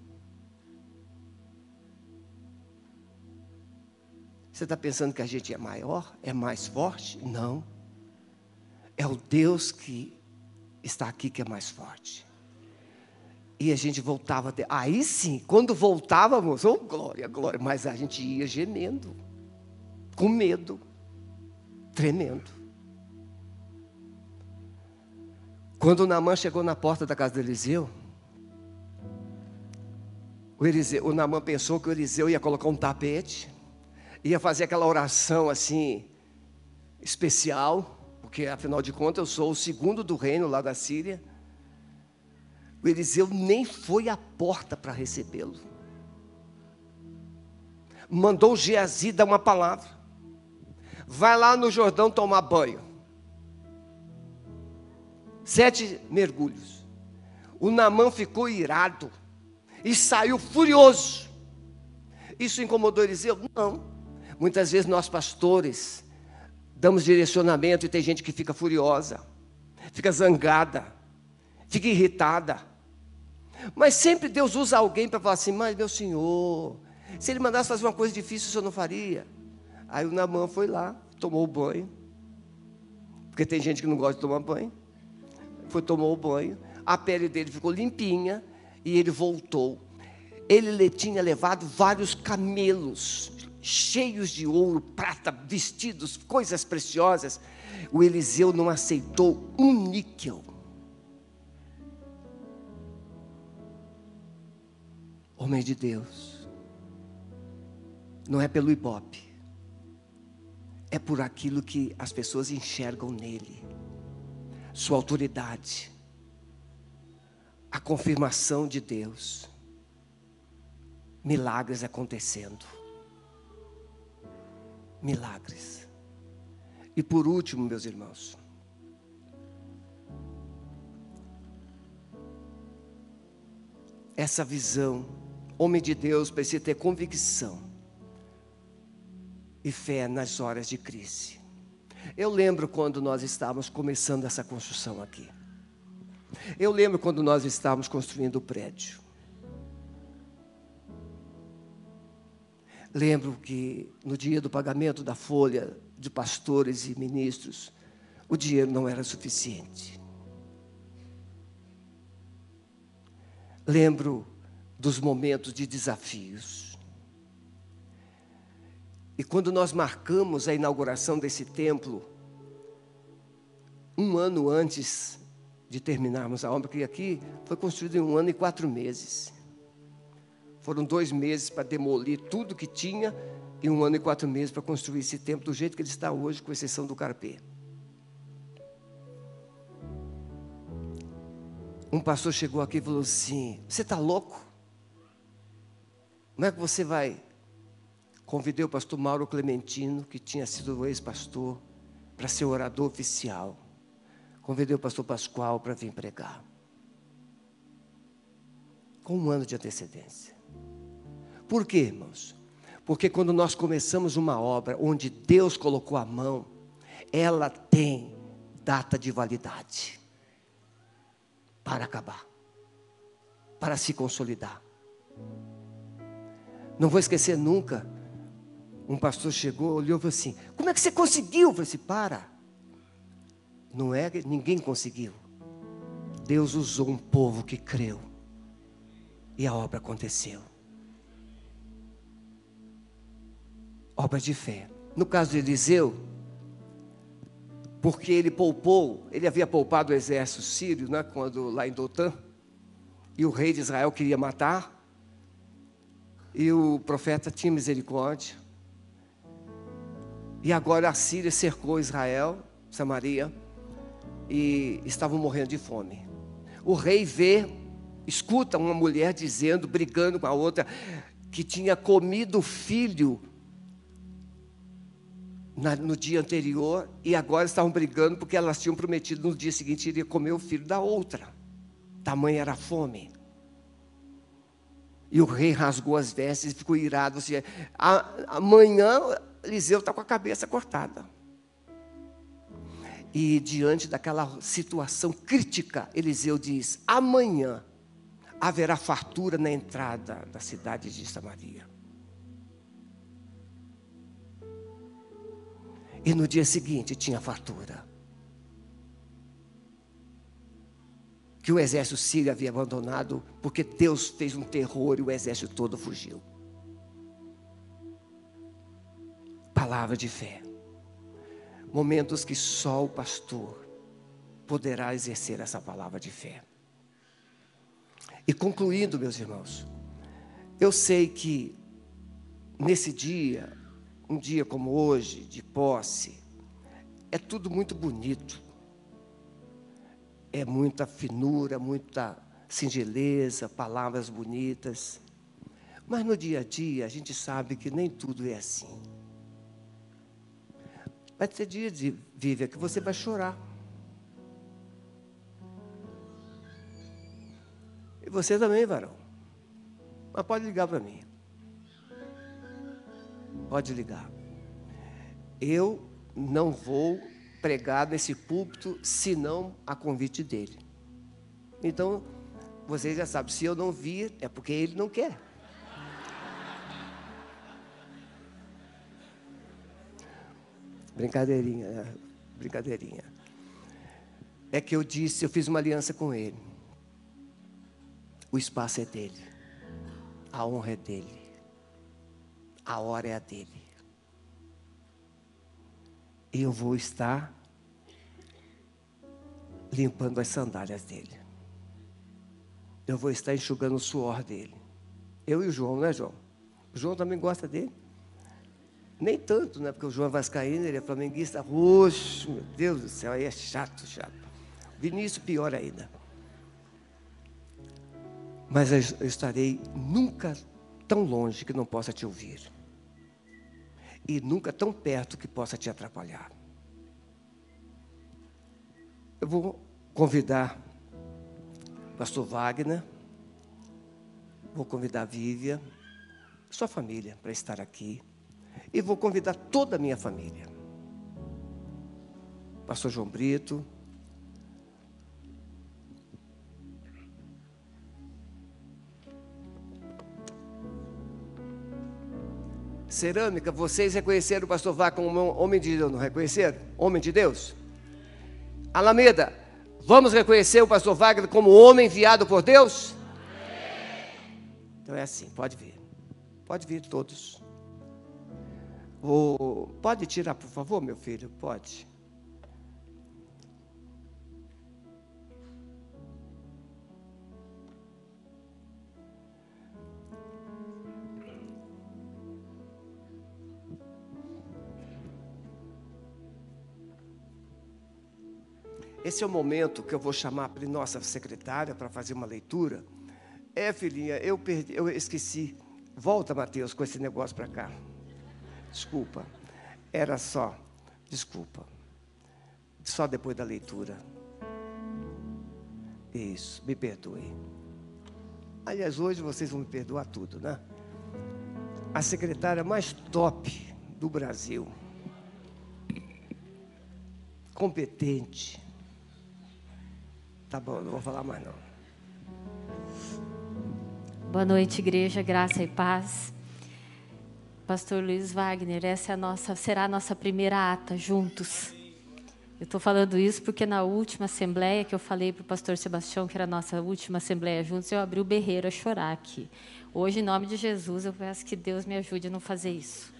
Você está pensando que a gente é maior, é mais forte? Não. É o Deus que está aqui que é mais forte. E a gente voltava. De... Aí sim, quando voltávamos, oh glória, glória, mas a gente ia gemendo, com medo, tremendo. Quando o Namã chegou na porta da casa do Eliseu, o, Eliseu, o Namã pensou que o Eliseu ia colocar um tapete, ia fazer aquela oração assim, especial, porque afinal de contas eu sou o segundo do reino lá da Síria. O Eliseu nem foi à porta para recebê-lo. Mandou Geazi dar uma palavra. Vai lá no Jordão tomar banho. Sete mergulhos. O Namã ficou irado e saiu furioso. Isso incomodou Eliseu? Não. Muitas vezes nós pastores damos direcionamento e tem gente que fica furiosa, fica zangada, fica irritada. Mas sempre Deus usa alguém para falar assim: Mas meu senhor, se ele mandasse fazer uma coisa difícil, o senhor não faria. Aí o Namã foi lá, tomou o banho. Porque tem gente que não gosta de tomar banho. Foi, tomou o banho. A pele dele ficou limpinha. E ele voltou. Ele tinha levado vários camelos cheios de ouro, prata, vestidos, coisas preciosas. O Eliseu não aceitou um níquel. Homem de Deus, não é pelo ibope, é por aquilo que as pessoas enxergam nele, sua autoridade, a confirmação de Deus, milagres acontecendo. Milagres. E por último, meus irmãos, essa visão Homem de Deus precisa ter convicção e fé nas horas de crise. Eu lembro quando nós estávamos começando essa construção aqui. Eu lembro quando nós estávamos construindo o prédio. Lembro que no dia do pagamento da folha de pastores e ministros, o dinheiro não era suficiente. Lembro dos momentos de desafios. E quando nós marcamos a inauguração desse templo, um ano antes de terminarmos a obra, que aqui foi construído em um ano e quatro meses. Foram dois meses para demolir tudo que tinha e um ano e quatro meses para construir esse templo do jeito que ele está hoje, com exceção do carpê. Um pastor chegou aqui e falou assim: Você está louco? Como é que você vai? Convidei o pastor Mauro Clementino, que tinha sido o ex-pastor, para ser orador oficial. Convidei o pastor Pascoal para vir pregar. Com um ano de antecedência. Por quê, irmãos? Porque quando nós começamos uma obra onde Deus colocou a mão, ela tem data de validade para acabar, para se consolidar. Não vou esquecer nunca. Um pastor chegou, olhou e falou assim: Como é que você conseguiu? Eu falei assim: Para. Não é ninguém conseguiu. Deus usou um povo que creu. E a obra aconteceu. Obra de fé. No caso de Eliseu, porque ele poupou, ele havia poupado o exército sírio, né, quando lá em Dotã, e o rei de Israel queria matar. E o profeta tinha misericórdia. E agora a Síria cercou Israel, Samaria, e estavam morrendo de fome. O rei vê, escuta uma mulher dizendo, brigando com a outra, que tinha comido o filho na, no dia anterior e agora estavam brigando porque elas tinham prometido no dia seguinte iria comer o filho da outra. Tamanha era a fome. E o rei rasgou as vestes e ficou irado. Assim, amanhã Eliseu está com a cabeça cortada. E diante daquela situação crítica, Eliseu diz: amanhã haverá fartura na entrada da cidade de Samaria. E no dia seguinte tinha fartura. que o exército sírio havia abandonado, porque Deus fez um terror e o exército todo fugiu. Palavra de fé. Momentos que só o pastor poderá exercer essa palavra de fé. E concluindo, meus irmãos, eu sei que nesse dia, um dia como hoje, de posse, é tudo muito bonito. É muita finura, muita singeleza, palavras bonitas. Mas no dia a dia a gente sabe que nem tudo é assim. Vai ter dia de viver que você vai chorar. E você também, varão. Mas pode ligar para mim. Pode ligar. Eu não vou pregar nesse púlpito senão a convite dele. Então, vocês já sabem, se eu não vir, é porque ele não quer. Brincadeirinha, né? brincadeirinha. É que eu disse, eu fiz uma aliança com ele. O espaço é dele. A honra é dele. A hora é a dele. Eu vou estar limpando as sandálias dele. Eu vou estar enxugando o suor dele. Eu e o João, não é, João? O João também gosta dele. Nem tanto, né? Porque o João é vascaíno, ele é flamenguista. Roxo, meu Deus do céu, aí é chato, chato. Vinícius, pior ainda. Mas eu estarei nunca tão longe que não possa te ouvir. E nunca tão perto que possa te atrapalhar. Eu vou convidar o pastor Wagner, vou convidar a Vívia, sua família, para estar aqui. E vou convidar toda a minha família. Pastor João Brito. Cerâmica, vocês reconheceram o pastor Vá como homem de Deus, não reconheceram? Homem de Deus? Alameda, vamos reconhecer o pastor Wagner como homem enviado por Deus? Então é assim, pode vir. Pode vir todos. Pode tirar, por favor, meu filho? Pode. Esse é o momento que eu vou chamar a nossa secretária para fazer uma leitura. É, filhinha, eu perdi, eu esqueci. Volta, Mateus, com esse negócio para cá. Desculpa. Era só. Desculpa. Só depois da leitura. Isso, me perdoe. Aliás, hoje vocês vão me perdoar tudo, né? A secretária mais top do Brasil. Competente. Tá bom, não vou falar mais não. Boa noite, igreja, graça e paz. Pastor Luiz Wagner, essa é a nossa, será a nossa primeira ata juntos. Eu estou falando isso porque na última assembleia que eu falei para o pastor Sebastião, que era a nossa última assembleia juntos, eu abri o berreiro a chorar aqui. Hoje, em nome de Jesus, eu peço que Deus me ajude a não fazer isso.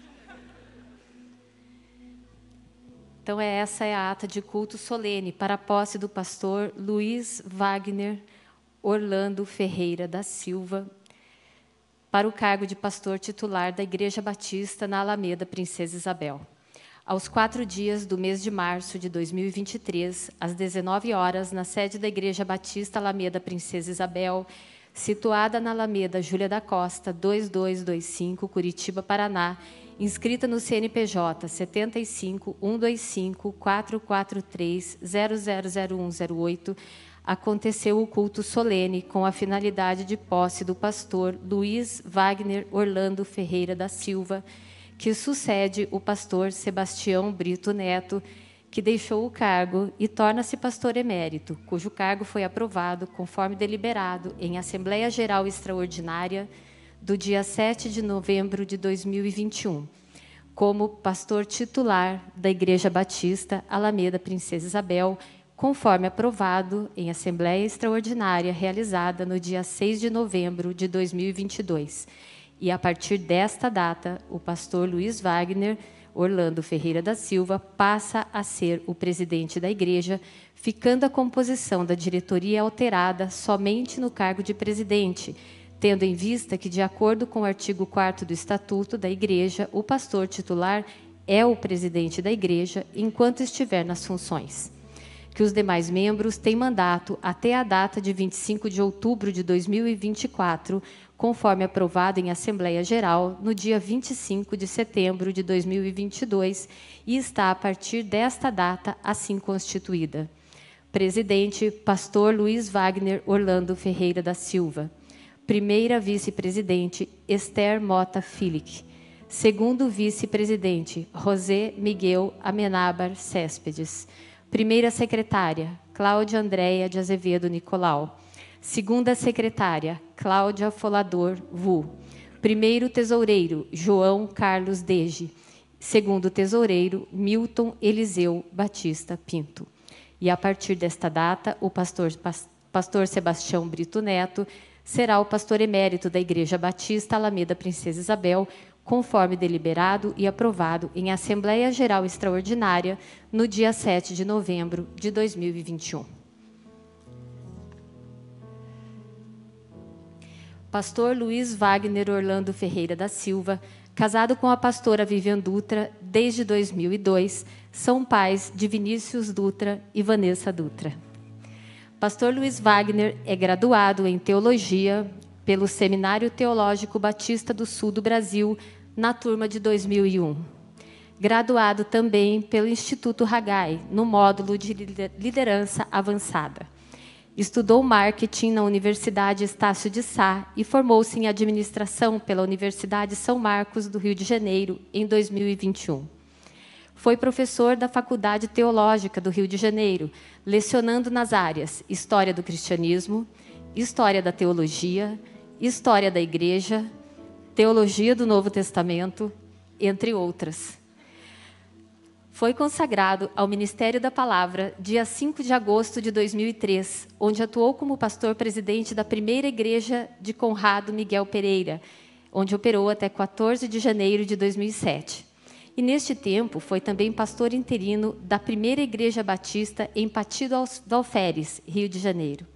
Então, é essa é a ata de culto solene para a posse do pastor Luiz Wagner Orlando Ferreira da Silva, para o cargo de pastor titular da Igreja Batista na Alameda Princesa Isabel. Aos quatro dias do mês de março de 2023, às 19 horas, na sede da Igreja Batista Alameda Princesa Isabel, situada na Alameda Júlia da Costa, 2225, Curitiba, Paraná, inscrita no CNPJ 75 125 443 000108, aconteceu o culto solene com a finalidade de posse do pastor Luiz Wagner Orlando Ferreira da Silva, que sucede o pastor Sebastião Brito Neto, que deixou o cargo e torna-se pastor emérito, cujo cargo foi aprovado conforme deliberado em Assembleia Geral Extraordinária do dia 7 de novembro de 2021, como pastor titular da Igreja Batista Alameda Princesa Isabel, conforme aprovado em Assembleia Extraordinária realizada no dia 6 de novembro de 2022. E a partir desta data, o pastor Luiz Wagner Orlando Ferreira da Silva, passa a ser o presidente da igreja, ficando a composição da diretoria alterada somente no cargo de presidente, tendo em vista que, de acordo com o artigo 4 do Estatuto da Igreja, o pastor titular é o presidente da igreja enquanto estiver nas funções. Que os demais membros têm mandato até a data de 25 de outubro de 2024, conforme aprovado em Assembleia Geral no dia 25 de setembro de 2022 e está a partir desta data assim constituída. Presidente, Pastor Luiz Wagner Orlando Ferreira da Silva. Primeira vice-presidente, Esther Mota Filic. Segundo vice-presidente, José Miguel Amenábar Céspedes. Primeira secretária, Cláudia Andréia de Azevedo Nicolau. Segunda secretária, Cláudia Folador Vu. Primeiro tesoureiro, João Carlos Dege. Segundo tesoureiro, Milton Eliseu Batista Pinto. E a partir desta data, o pastor, pastor Sebastião Brito Neto será o pastor emérito da Igreja Batista Alameda Princesa Isabel, conforme deliberado e aprovado em Assembleia Geral Extraordinária no dia 7 de novembro de 2021. Pastor Luiz Wagner Orlando Ferreira da Silva, casado com a pastora Vivian Dutra desde 2002, são pais de Vinícius Dutra e Vanessa Dutra. Pastor Luiz Wagner é graduado em teologia pelo Seminário Teológico Batista do Sul do Brasil, na turma de 2001. Graduado também pelo Instituto Hagai, no módulo de liderança avançada. Estudou marketing na Universidade Estácio de Sá e formou-se em administração pela Universidade São Marcos do Rio de Janeiro em 2021. Foi professor da Faculdade Teológica do Rio de Janeiro, lecionando nas áreas História do Cristianismo, História da Teologia, História da Igreja, Teologia do Novo Testamento, entre outras. Foi consagrado ao Ministério da Palavra dia 5 de agosto de 2003, onde atuou como pastor presidente da primeira igreja de Conrado Miguel Pereira, onde operou até 14 de janeiro de 2007. E neste tempo foi também pastor interino da primeira igreja batista em Patido do Alferes, Rio de Janeiro.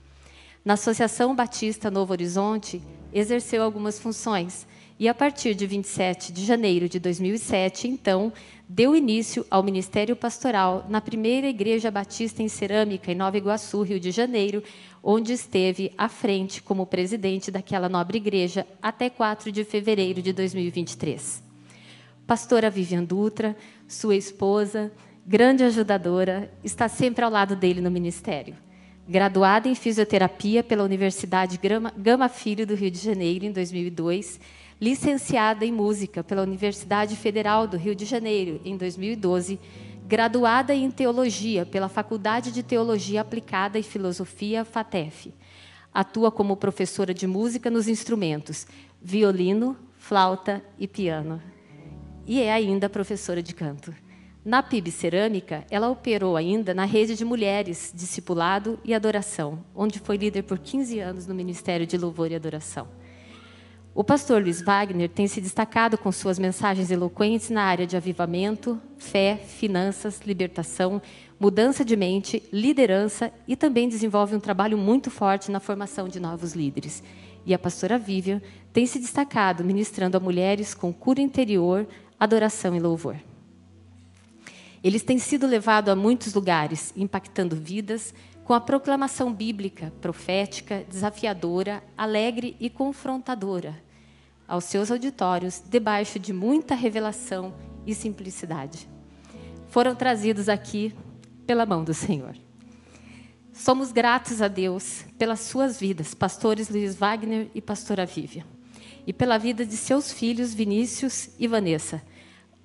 Na Associação Batista Novo Horizonte, exerceu algumas funções e, a partir de 27 de janeiro de 2007, então, deu início ao ministério pastoral na primeira igreja batista em cerâmica, em Nova Iguaçu, Rio de Janeiro, onde esteve à frente como presidente daquela nobre igreja até 4 de fevereiro de 2023 pastora Vivian Dutra, sua esposa, grande ajudadora, está sempre ao lado dele no ministério. Graduada em fisioterapia pela Universidade Gama Filho do Rio de Janeiro em 2002, licenciada em música pela Universidade Federal do Rio de Janeiro em 2012, graduada em teologia pela Faculdade de Teologia Aplicada e Filosofia FATEF. Atua como professora de música nos instrumentos violino, flauta e piano e é ainda professora de canto. Na PIB Cerâmica, ela operou ainda na rede de mulheres, discipulado e adoração, onde foi líder por 15 anos no Ministério de Louvor e Adoração. O pastor Luiz Wagner tem se destacado com suas mensagens eloquentes na área de avivamento, fé, finanças, libertação, mudança de mente, liderança e também desenvolve um trabalho muito forte na formação de novos líderes. E a pastora Vivian tem se destacado ministrando a mulheres com cura interior, adoração e louvor. Eles têm sido levados a muitos lugares, impactando vidas com a proclamação bíblica, profética, desafiadora, alegre e confrontadora aos seus auditórios, debaixo de muita revelação e simplicidade. Foram trazidos aqui pela mão do Senhor. Somos gratos a Deus pelas suas vidas, pastores Luiz Wagner e pastora Vívia, e pela vida de seus filhos Vinícius e Vanessa,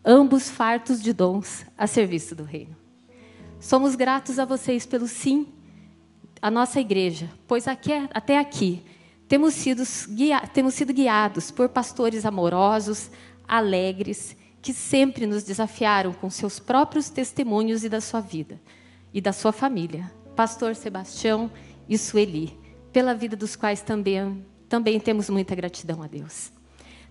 ambos fartos de dons a serviço do reino. Somos gratos a vocês pelo sim à nossa igreja, pois aqui, até aqui temos sido, guia, temos sido guiados por pastores amorosos, alegres, que sempre nos desafiaram com seus próprios testemunhos e da sua vida e da sua família. Pastor Sebastião e Sueli, pela vida dos quais também, também temos muita gratidão a Deus.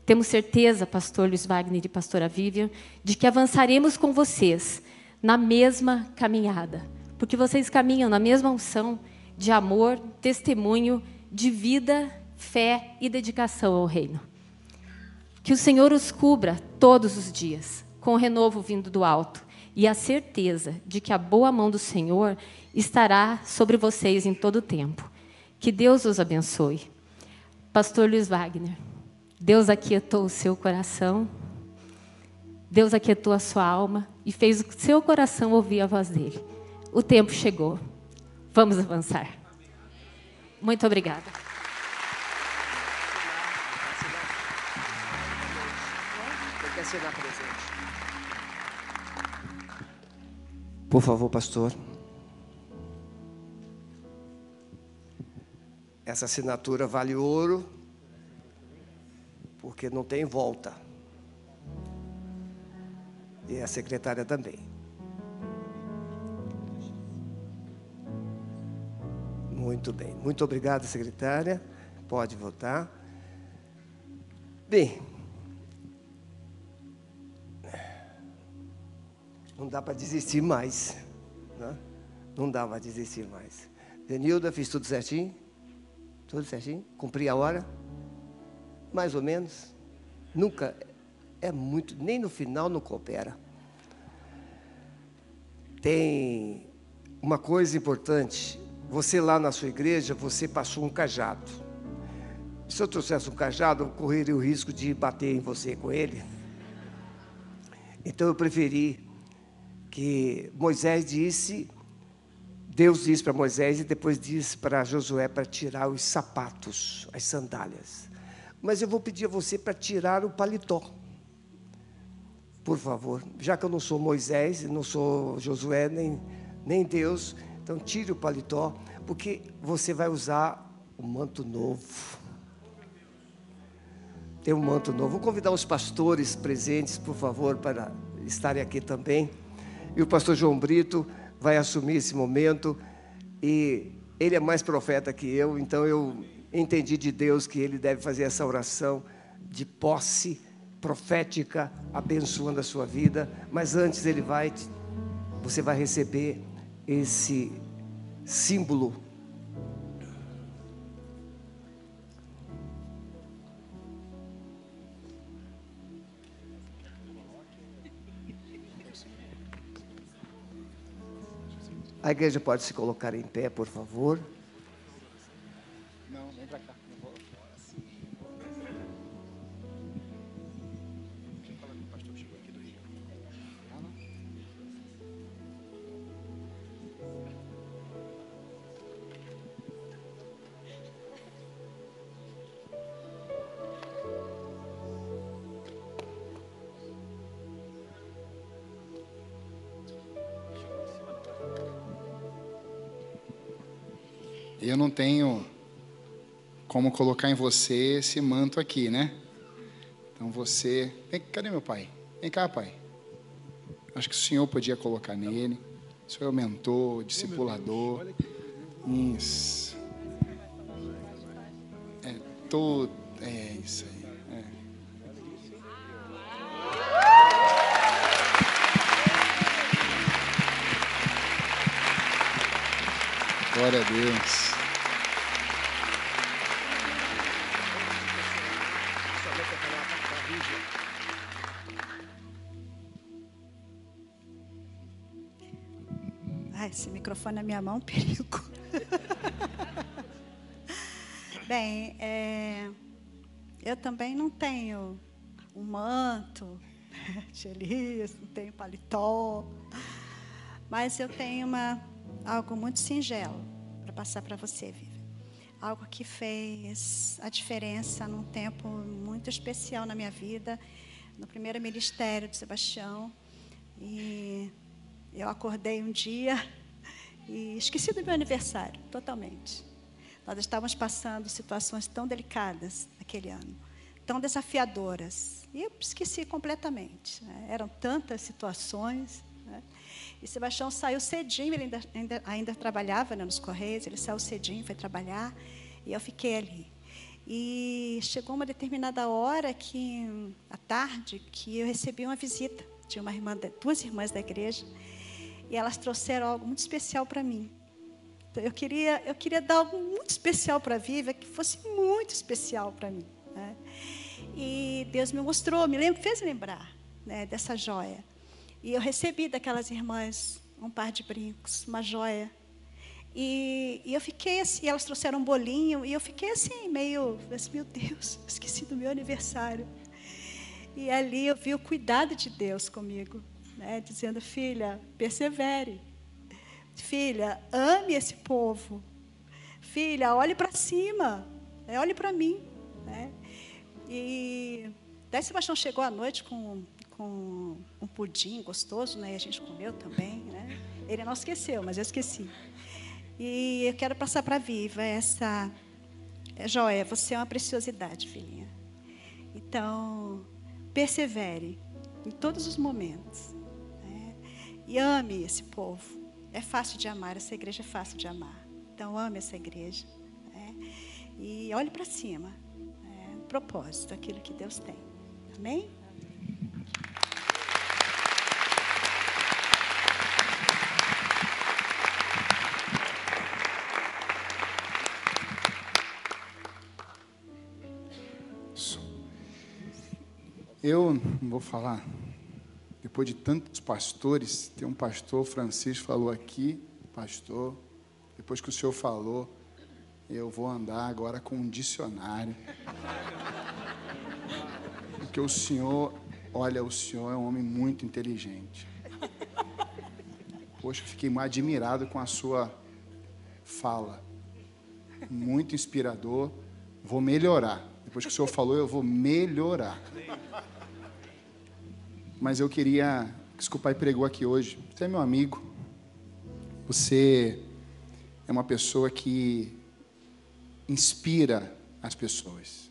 Temos certeza, pastor Luiz Wagner e pastora Vivian, de que avançaremos com vocês na mesma caminhada, porque vocês caminham na mesma unção de amor, testemunho, de vida, fé e dedicação ao reino. Que o Senhor os cubra todos os dias, com o renovo vindo do alto e a certeza de que a boa mão do Senhor estará sobre vocês em todo o tempo. Que Deus os abençoe. Pastor Luiz Wagner, Deus aquietou o seu coração, Deus aquietou a sua alma e fez o seu coração ouvir a voz dele. O tempo chegou. Vamos avançar. Muito obrigada. Por favor, pastor. Essa assinatura vale ouro, porque não tem volta. E a secretária também. Muito bem. Muito obrigado, secretária. Pode votar. Bem, não dá para desistir mais. Né? Não dá para desistir mais. Denilda, fiz tudo certinho? Tudo certinho? Cumpri a hora? Mais ou menos? Nunca. É muito. Nem no final não coopera. Tem uma coisa importante. Você lá na sua igreja, você passou um cajado. Se eu trouxesse um cajado, eu correria o risco de bater em você com ele. Então eu preferi que Moisés disse, Deus disse para Moisés e depois disse para Josué para tirar os sapatos, as sandálias. Mas eu vou pedir a você para tirar o paletó. Por favor, já que eu não sou Moisés, não sou Josué, nem, nem Deus, então tire o paletó, porque você vai usar o manto novo. Tem um manto novo. Vou convidar os pastores presentes, por favor, para estarem aqui também. E o pastor João Brito vai assumir esse momento. E ele é mais profeta que eu, então eu entendi de Deus que ele deve fazer essa oração de posse profética, abençoando a sua vida. Mas antes ele vai, você vai receber esse símbolo. A igreja pode se colocar em pé, por favor. Eu não tenho como colocar em você esse manto aqui, né? Então você. Vem, cadê meu pai? Vem cá, pai. Acho que o senhor podia colocar nele. O senhor é o mentor, discipulador. Isso. É todo. É isso aí. É. Glória a Deus. Microfone na minha mão, perigo. Bem, é, eu também não tenho um manto Elias, não tenho paletó, mas eu tenho uma, algo muito singelo para passar para você, Vivi. Algo que fez a diferença num tempo muito especial na minha vida, no primeiro ministério de Sebastião. E eu acordei um dia e esqueci do meu aniversário, totalmente. Nós estávamos passando situações tão delicadas naquele ano, tão desafiadoras. E eu esqueci completamente. Né? Eram tantas situações. Né? E Sebastião saiu cedinho, ele ainda, ainda, ainda trabalhava né, nos Correios, ele saiu cedinho, foi trabalhar, e eu fiquei ali. E chegou uma determinada hora que à tarde que eu recebi uma visita de uma irmã, duas irmãs da igreja, e elas trouxeram algo muito especial para mim. Então, eu queria, eu queria dar algo muito especial para a Viva, que fosse muito especial para mim. Né? E Deus me mostrou, me lembro, fez lembrar né, dessa joia. E eu recebi daquelas irmãs um par de brincos, uma joia. E, e eu fiquei assim, elas trouxeram um bolinho, e eu fiquei assim, meio, assim, meu Deus, esqueci do meu aniversário. E ali eu vi o cuidado de Deus comigo, né, dizendo, filha, persevere. Filha, ame esse povo. Filha, olhe para cima, né, olhe para mim. Né? E daí Sebastião chegou à noite com com um pudim gostoso, né? E a gente comeu também, né? Ele não esqueceu, mas eu esqueci. E eu quero passar para Viva essa é, joia. Você é uma preciosidade, filhinha. Então, persevere em todos os momentos. E ame esse povo. É fácil de amar, essa igreja é fácil de amar. Então, ame essa igreja. Né? E olhe para cima. Né? Propósito, aquilo que Deus tem. Amém? Eu vou falar. Depois de tantos pastores, tem um pastor, Francisco, falou aqui, pastor, depois que o senhor falou, eu vou andar agora com um dicionário. Porque o senhor, olha, o senhor é um homem muito inteligente. Poxa, fiquei admirado com a sua fala. Muito inspirador. Vou melhorar. Depois que o senhor falou, eu vou melhorar. Mas eu queria. Que o pai pregou aqui hoje. Você é meu amigo. Você é uma pessoa que inspira as pessoas.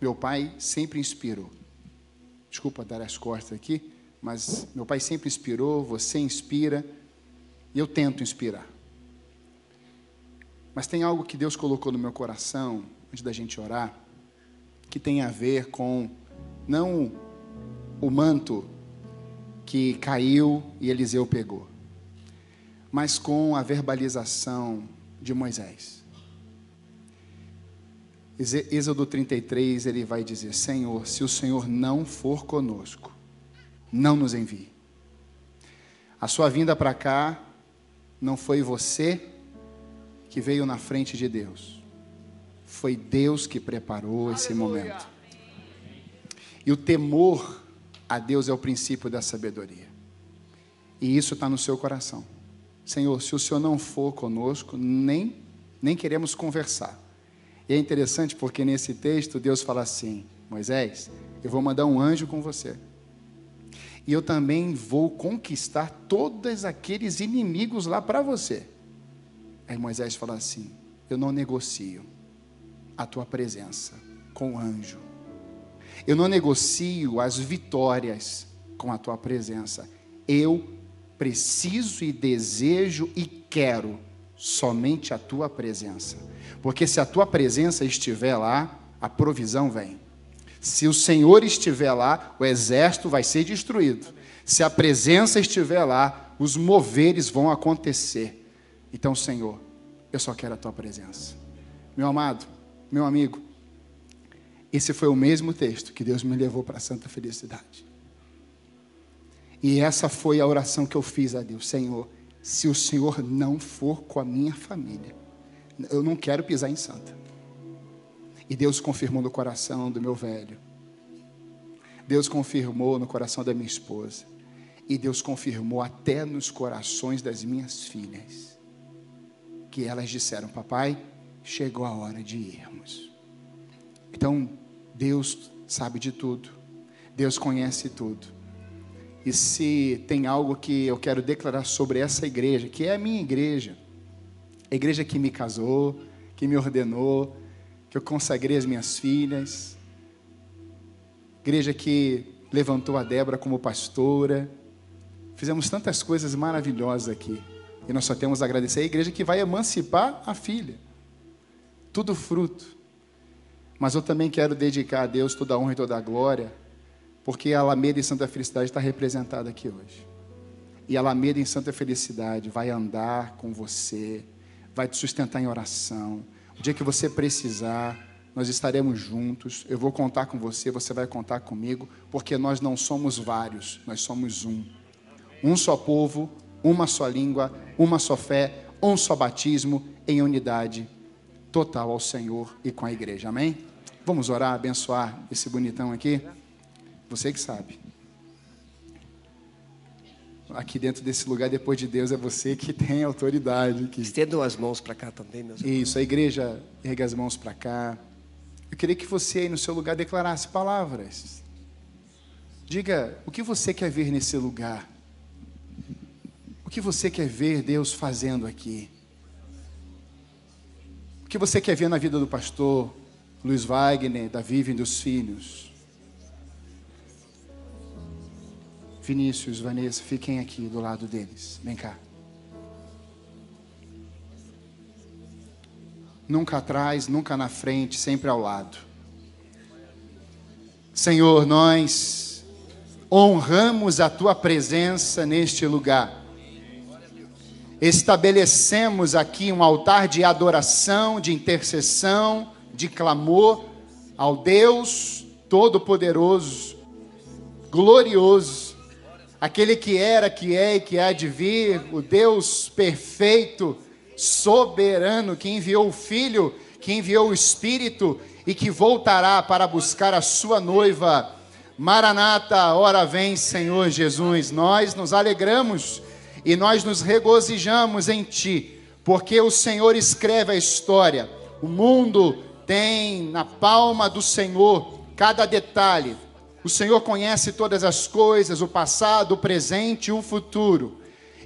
Meu pai sempre inspirou. Desculpa dar as costas aqui, mas meu pai sempre inspirou, você inspira, e eu tento inspirar. Mas tem algo que Deus colocou no meu coração, antes da gente orar, que tem a ver com não o manto que caiu e Eliseu pegou, mas com a verbalização de Moisés. Êxodo 33, ele vai dizer: Senhor, se o Senhor não for conosco, não nos envie. A sua vinda para cá não foi você que veio na frente de Deus, foi Deus que preparou esse momento. E o temor a Deus é o princípio da sabedoria. E isso está no seu coração. Senhor, se o Senhor não for conosco, nem, nem queremos conversar. E é interessante porque nesse texto Deus fala assim: Moisés, eu vou mandar um anjo com você. E eu também vou conquistar todos aqueles inimigos lá para você. Aí Moisés fala assim: Eu não negocio a tua presença com o anjo. Eu não negocio as vitórias com a tua presença. Eu preciso e desejo e quero somente a tua presença. Porque se a tua presença estiver lá, a provisão vem. Se o Senhor estiver lá, o exército vai ser destruído. Se a presença estiver lá, os moveres vão acontecer. Então, Senhor, eu só quero a tua presença. Meu amado, meu amigo, esse foi o mesmo texto que Deus me levou para a santa felicidade. E essa foi a oração que eu fiz a Deus: Senhor, se o Senhor não for com a minha família, eu não quero pisar em santa. E Deus confirmou no coração do meu velho. Deus confirmou no coração da minha esposa. E Deus confirmou até nos corações das minhas filhas. Que elas disseram: Papai, chegou a hora de irmos. Então, Deus sabe de tudo. Deus conhece tudo. E se tem algo que eu quero declarar sobre essa igreja, que é a minha igreja, a igreja que me casou, que me ordenou, que eu consagrei as minhas filhas, igreja que levantou a Débora como pastora, fizemos tantas coisas maravilhosas aqui. E nós só temos a agradecer a igreja que vai emancipar a filha. Tudo fruto Mas eu também quero dedicar a Deus toda a honra e toda a glória, porque a Alameda em Santa Felicidade está representada aqui hoje. E a Alameda em Santa Felicidade vai andar com você, vai te sustentar em oração. O dia que você precisar, nós estaremos juntos. Eu vou contar com você, você vai contar comigo, porque nós não somos vários, nós somos um. Um só povo, uma só língua, uma só fé, um só batismo em unidade total ao Senhor e com a igreja. Amém? Vamos orar, abençoar esse bonitão aqui? Você que sabe. Aqui dentro desse lugar, depois de Deus, é você que tem autoridade. Que... Estendam as mãos para cá também, meus irmãos. Isso, a igreja ergue as mãos para cá. Eu queria que você aí no seu lugar declarasse palavras. Diga o que você quer ver nesse lugar. O que você quer ver Deus fazendo aqui? O que você quer ver na vida do pastor Luiz Wagner, da Vivian dos filhos? Vinícius, Vanessa, fiquem aqui do lado deles. Vem cá. Nunca atrás, nunca na frente, sempre ao lado. Senhor, nós honramos a tua presença neste lugar. Estabelecemos aqui um altar de adoração, de intercessão, de clamor ao Deus Todo-Poderoso, glorioso, aquele que era, que é e que há de vir, o Deus perfeito, soberano, que enviou o Filho, que enviou o Espírito e que voltará para buscar a sua noiva. Maranata, ora vem, Senhor Jesus. Nós nos alegramos e nós nos regozijamos em Ti, porque o Senhor escreve a história. O mundo tem na palma do Senhor cada detalhe. O Senhor conhece todas as coisas, o passado, o presente e o futuro.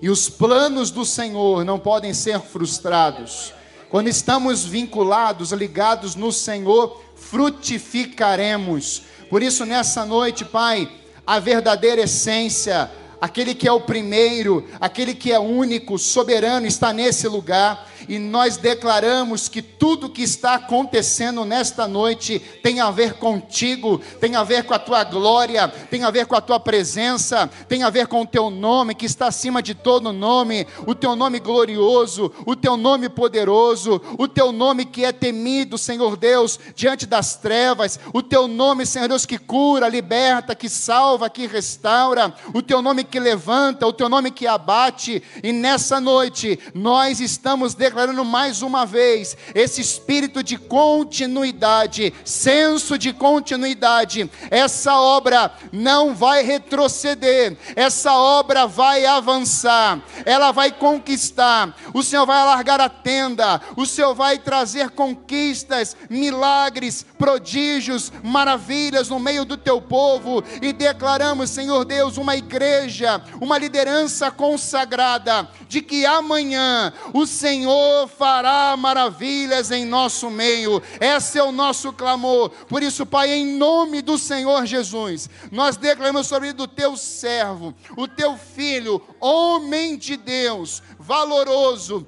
E os planos do Senhor não podem ser frustrados. Quando estamos vinculados, ligados no Senhor, frutificaremos. Por isso, nessa noite, Pai, a verdadeira essência, aquele que é o primeiro, aquele que é único, soberano, está nesse lugar e nós declaramos que tudo que está acontecendo nesta noite tem a ver contigo, tem a ver com a tua glória, tem a ver com a tua presença, tem a ver com o teu nome que está acima de todo nome, o teu nome glorioso, o teu nome poderoso, o teu nome que é temido, Senhor Deus, diante das trevas, o teu nome, Senhor Deus, que cura, liberta, que salva, que restaura, o teu nome que levanta, o teu nome que abate, e nessa noite nós estamos declarando declarando mais uma vez esse espírito de continuidade, senso de continuidade. Essa obra não vai retroceder, essa obra vai avançar, ela vai conquistar. O Senhor vai alargar a tenda, o Senhor vai trazer conquistas, milagres, prodígios, maravilhas no meio do teu povo e declaramos, Senhor Deus, uma igreja, uma liderança consagrada de que amanhã o Senhor Senhor fará maravilhas em nosso meio. Esse é o nosso clamor. Por isso, Pai, em nome do Senhor Jesus, nós declaramos sobre do teu servo, o teu filho, homem de Deus, valoroso,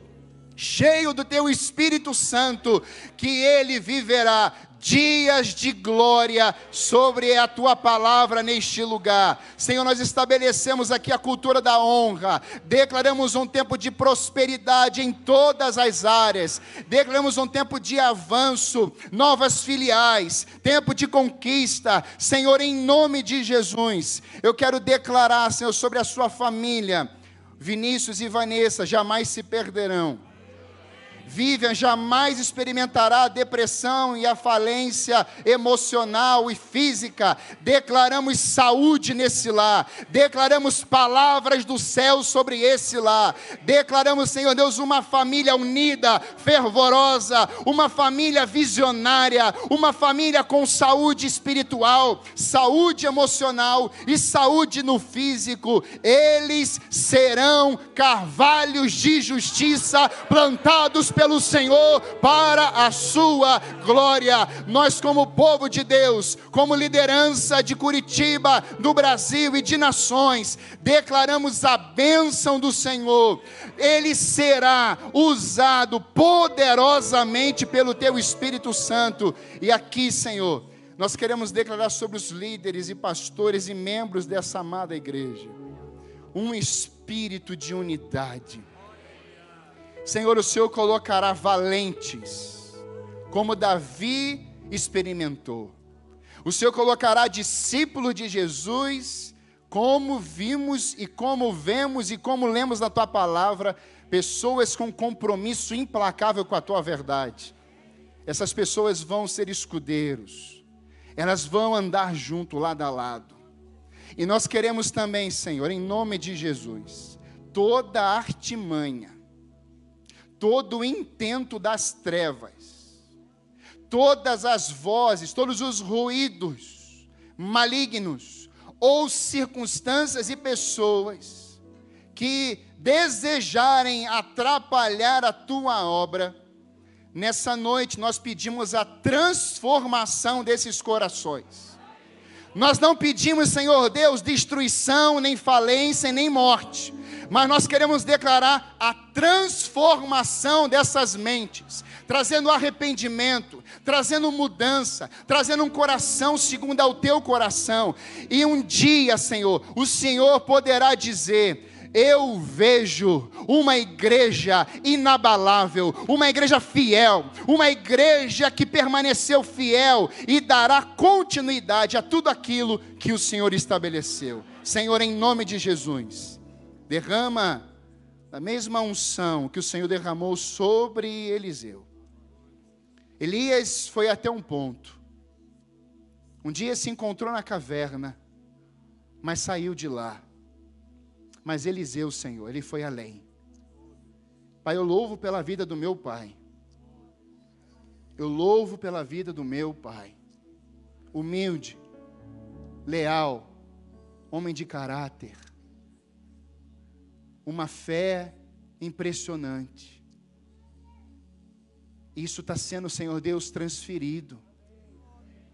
cheio do teu Espírito Santo, que ele viverá dias de glória sobre a tua palavra neste lugar. Senhor, nós estabelecemos aqui a cultura da honra, declaramos um tempo de prosperidade em todas as áreas, declaramos um tempo de avanço, novas filiais, tempo de conquista. Senhor, em nome de Jesus, eu quero declarar, Senhor, sobre a sua família. Vinícius e Vanessa jamais se perderão Vivian jamais experimentará a depressão e a falência emocional e física. Declaramos saúde nesse lar, declaramos palavras do céu sobre esse lar, declaramos, Senhor Deus, uma família unida, fervorosa, uma família visionária, uma família com saúde espiritual, saúde emocional e saúde no físico. Eles serão carvalhos de justiça plantados pelo Senhor para a sua glória. Nós, como povo de Deus, como liderança de Curitiba, do Brasil e de nações, declaramos a bênção do Senhor. Ele será usado poderosamente pelo teu Espírito Santo. E aqui, Senhor, nós queremos declarar sobre os líderes e pastores e membros dessa amada igreja um espírito de unidade. Senhor, o Senhor colocará valentes, como Davi experimentou. O Senhor colocará discípulos de Jesus, como vimos e como vemos e como lemos na tua palavra, pessoas com compromisso implacável com a tua verdade. Essas pessoas vão ser escudeiros, elas vão andar junto, lado a lado. E nós queremos também, Senhor, em nome de Jesus, toda artimanha, todo o intento das trevas, todas as vozes, todos os ruídos malignos ou circunstâncias e pessoas que desejarem atrapalhar a tua obra, nessa noite nós pedimos a transformação desses corações. Nós não pedimos, Senhor Deus, destruição, nem falência, nem morte, mas nós queremos declarar a transformação dessas mentes, trazendo arrependimento, trazendo mudança, trazendo um coração segundo ao teu coração. E um dia, Senhor, o Senhor poderá dizer: eu vejo uma igreja inabalável, uma igreja fiel, uma igreja que permaneceu fiel e dará continuidade a tudo aquilo que o Senhor estabeleceu. Senhor, em nome de Jesus, derrama a mesma unção que o Senhor derramou sobre Eliseu. Elias foi até um ponto. Um dia se encontrou na caverna, mas saiu de lá mas Eliseu, Senhor, ele foi além. Pai, eu louvo pela vida do meu pai. Eu louvo pela vida do meu pai. Humilde, leal, homem de caráter. Uma fé impressionante. Isso está sendo, Senhor Deus, transferido.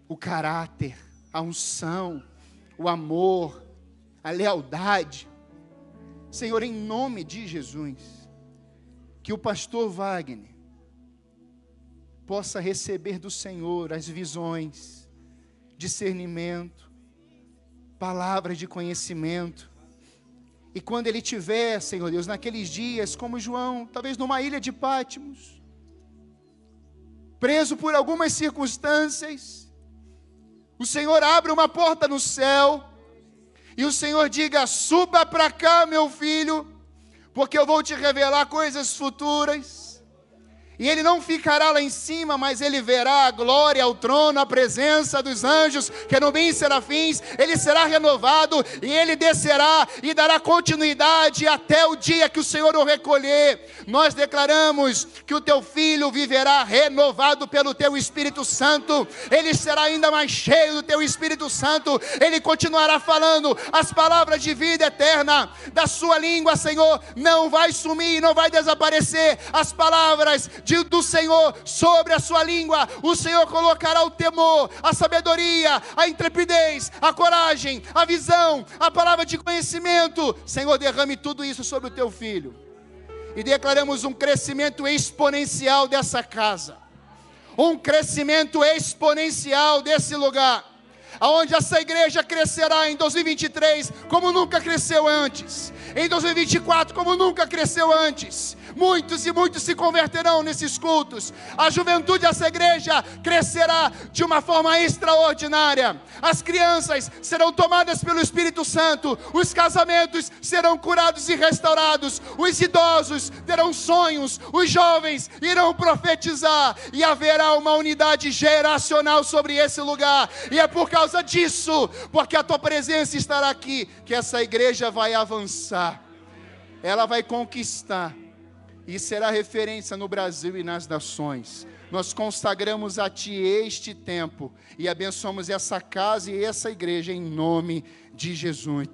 O caráter, a unção, o amor, a lealdade Senhor, em nome de Jesus, que o pastor Wagner possa receber do Senhor as visões, discernimento, palavras de conhecimento. E quando ele tiver, Senhor Deus, naqueles dias, como João, talvez numa ilha de Pátimos, preso por algumas circunstâncias, o Senhor abre uma porta no céu e o Senhor diga: suba para cá, meu filho, porque eu vou te revelar coisas futuras. E ele não ficará lá em cima, mas ele verá a glória, o trono, a presença dos anjos, querubins serafins. Ele será renovado e ele descerá e dará continuidade até o dia que o Senhor o recolher. Nós declaramos que o teu filho viverá renovado pelo teu Espírito Santo. Ele será ainda mais cheio do teu Espírito Santo. Ele continuará falando as palavras de vida eterna da sua língua, Senhor. Não vai sumir, não vai desaparecer. As palavras do Senhor sobre a sua língua. O Senhor colocará o temor, a sabedoria, a intrepidez, a coragem, a visão, a palavra de conhecimento. Senhor, derrame tudo isso sobre o teu filho. E declaramos um crescimento exponencial dessa casa. Um crescimento exponencial desse lugar aonde essa igreja crescerá em 2023 como nunca cresceu antes, em 2024 como nunca cresceu antes, Muitos e muitos se converterão nesses cultos. A juventude dessa igreja crescerá de uma forma extraordinária. As crianças serão tomadas pelo Espírito Santo. Os casamentos serão curados e restaurados. Os idosos terão sonhos. Os jovens irão profetizar. E haverá uma unidade geracional sobre esse lugar. E é por causa disso, porque a tua presença estará aqui, que essa igreja vai avançar. Ela vai conquistar e será referência no Brasil e nas nações. Nós consagramos a Ti este tempo e abençoamos essa casa e essa igreja em nome de Jesus.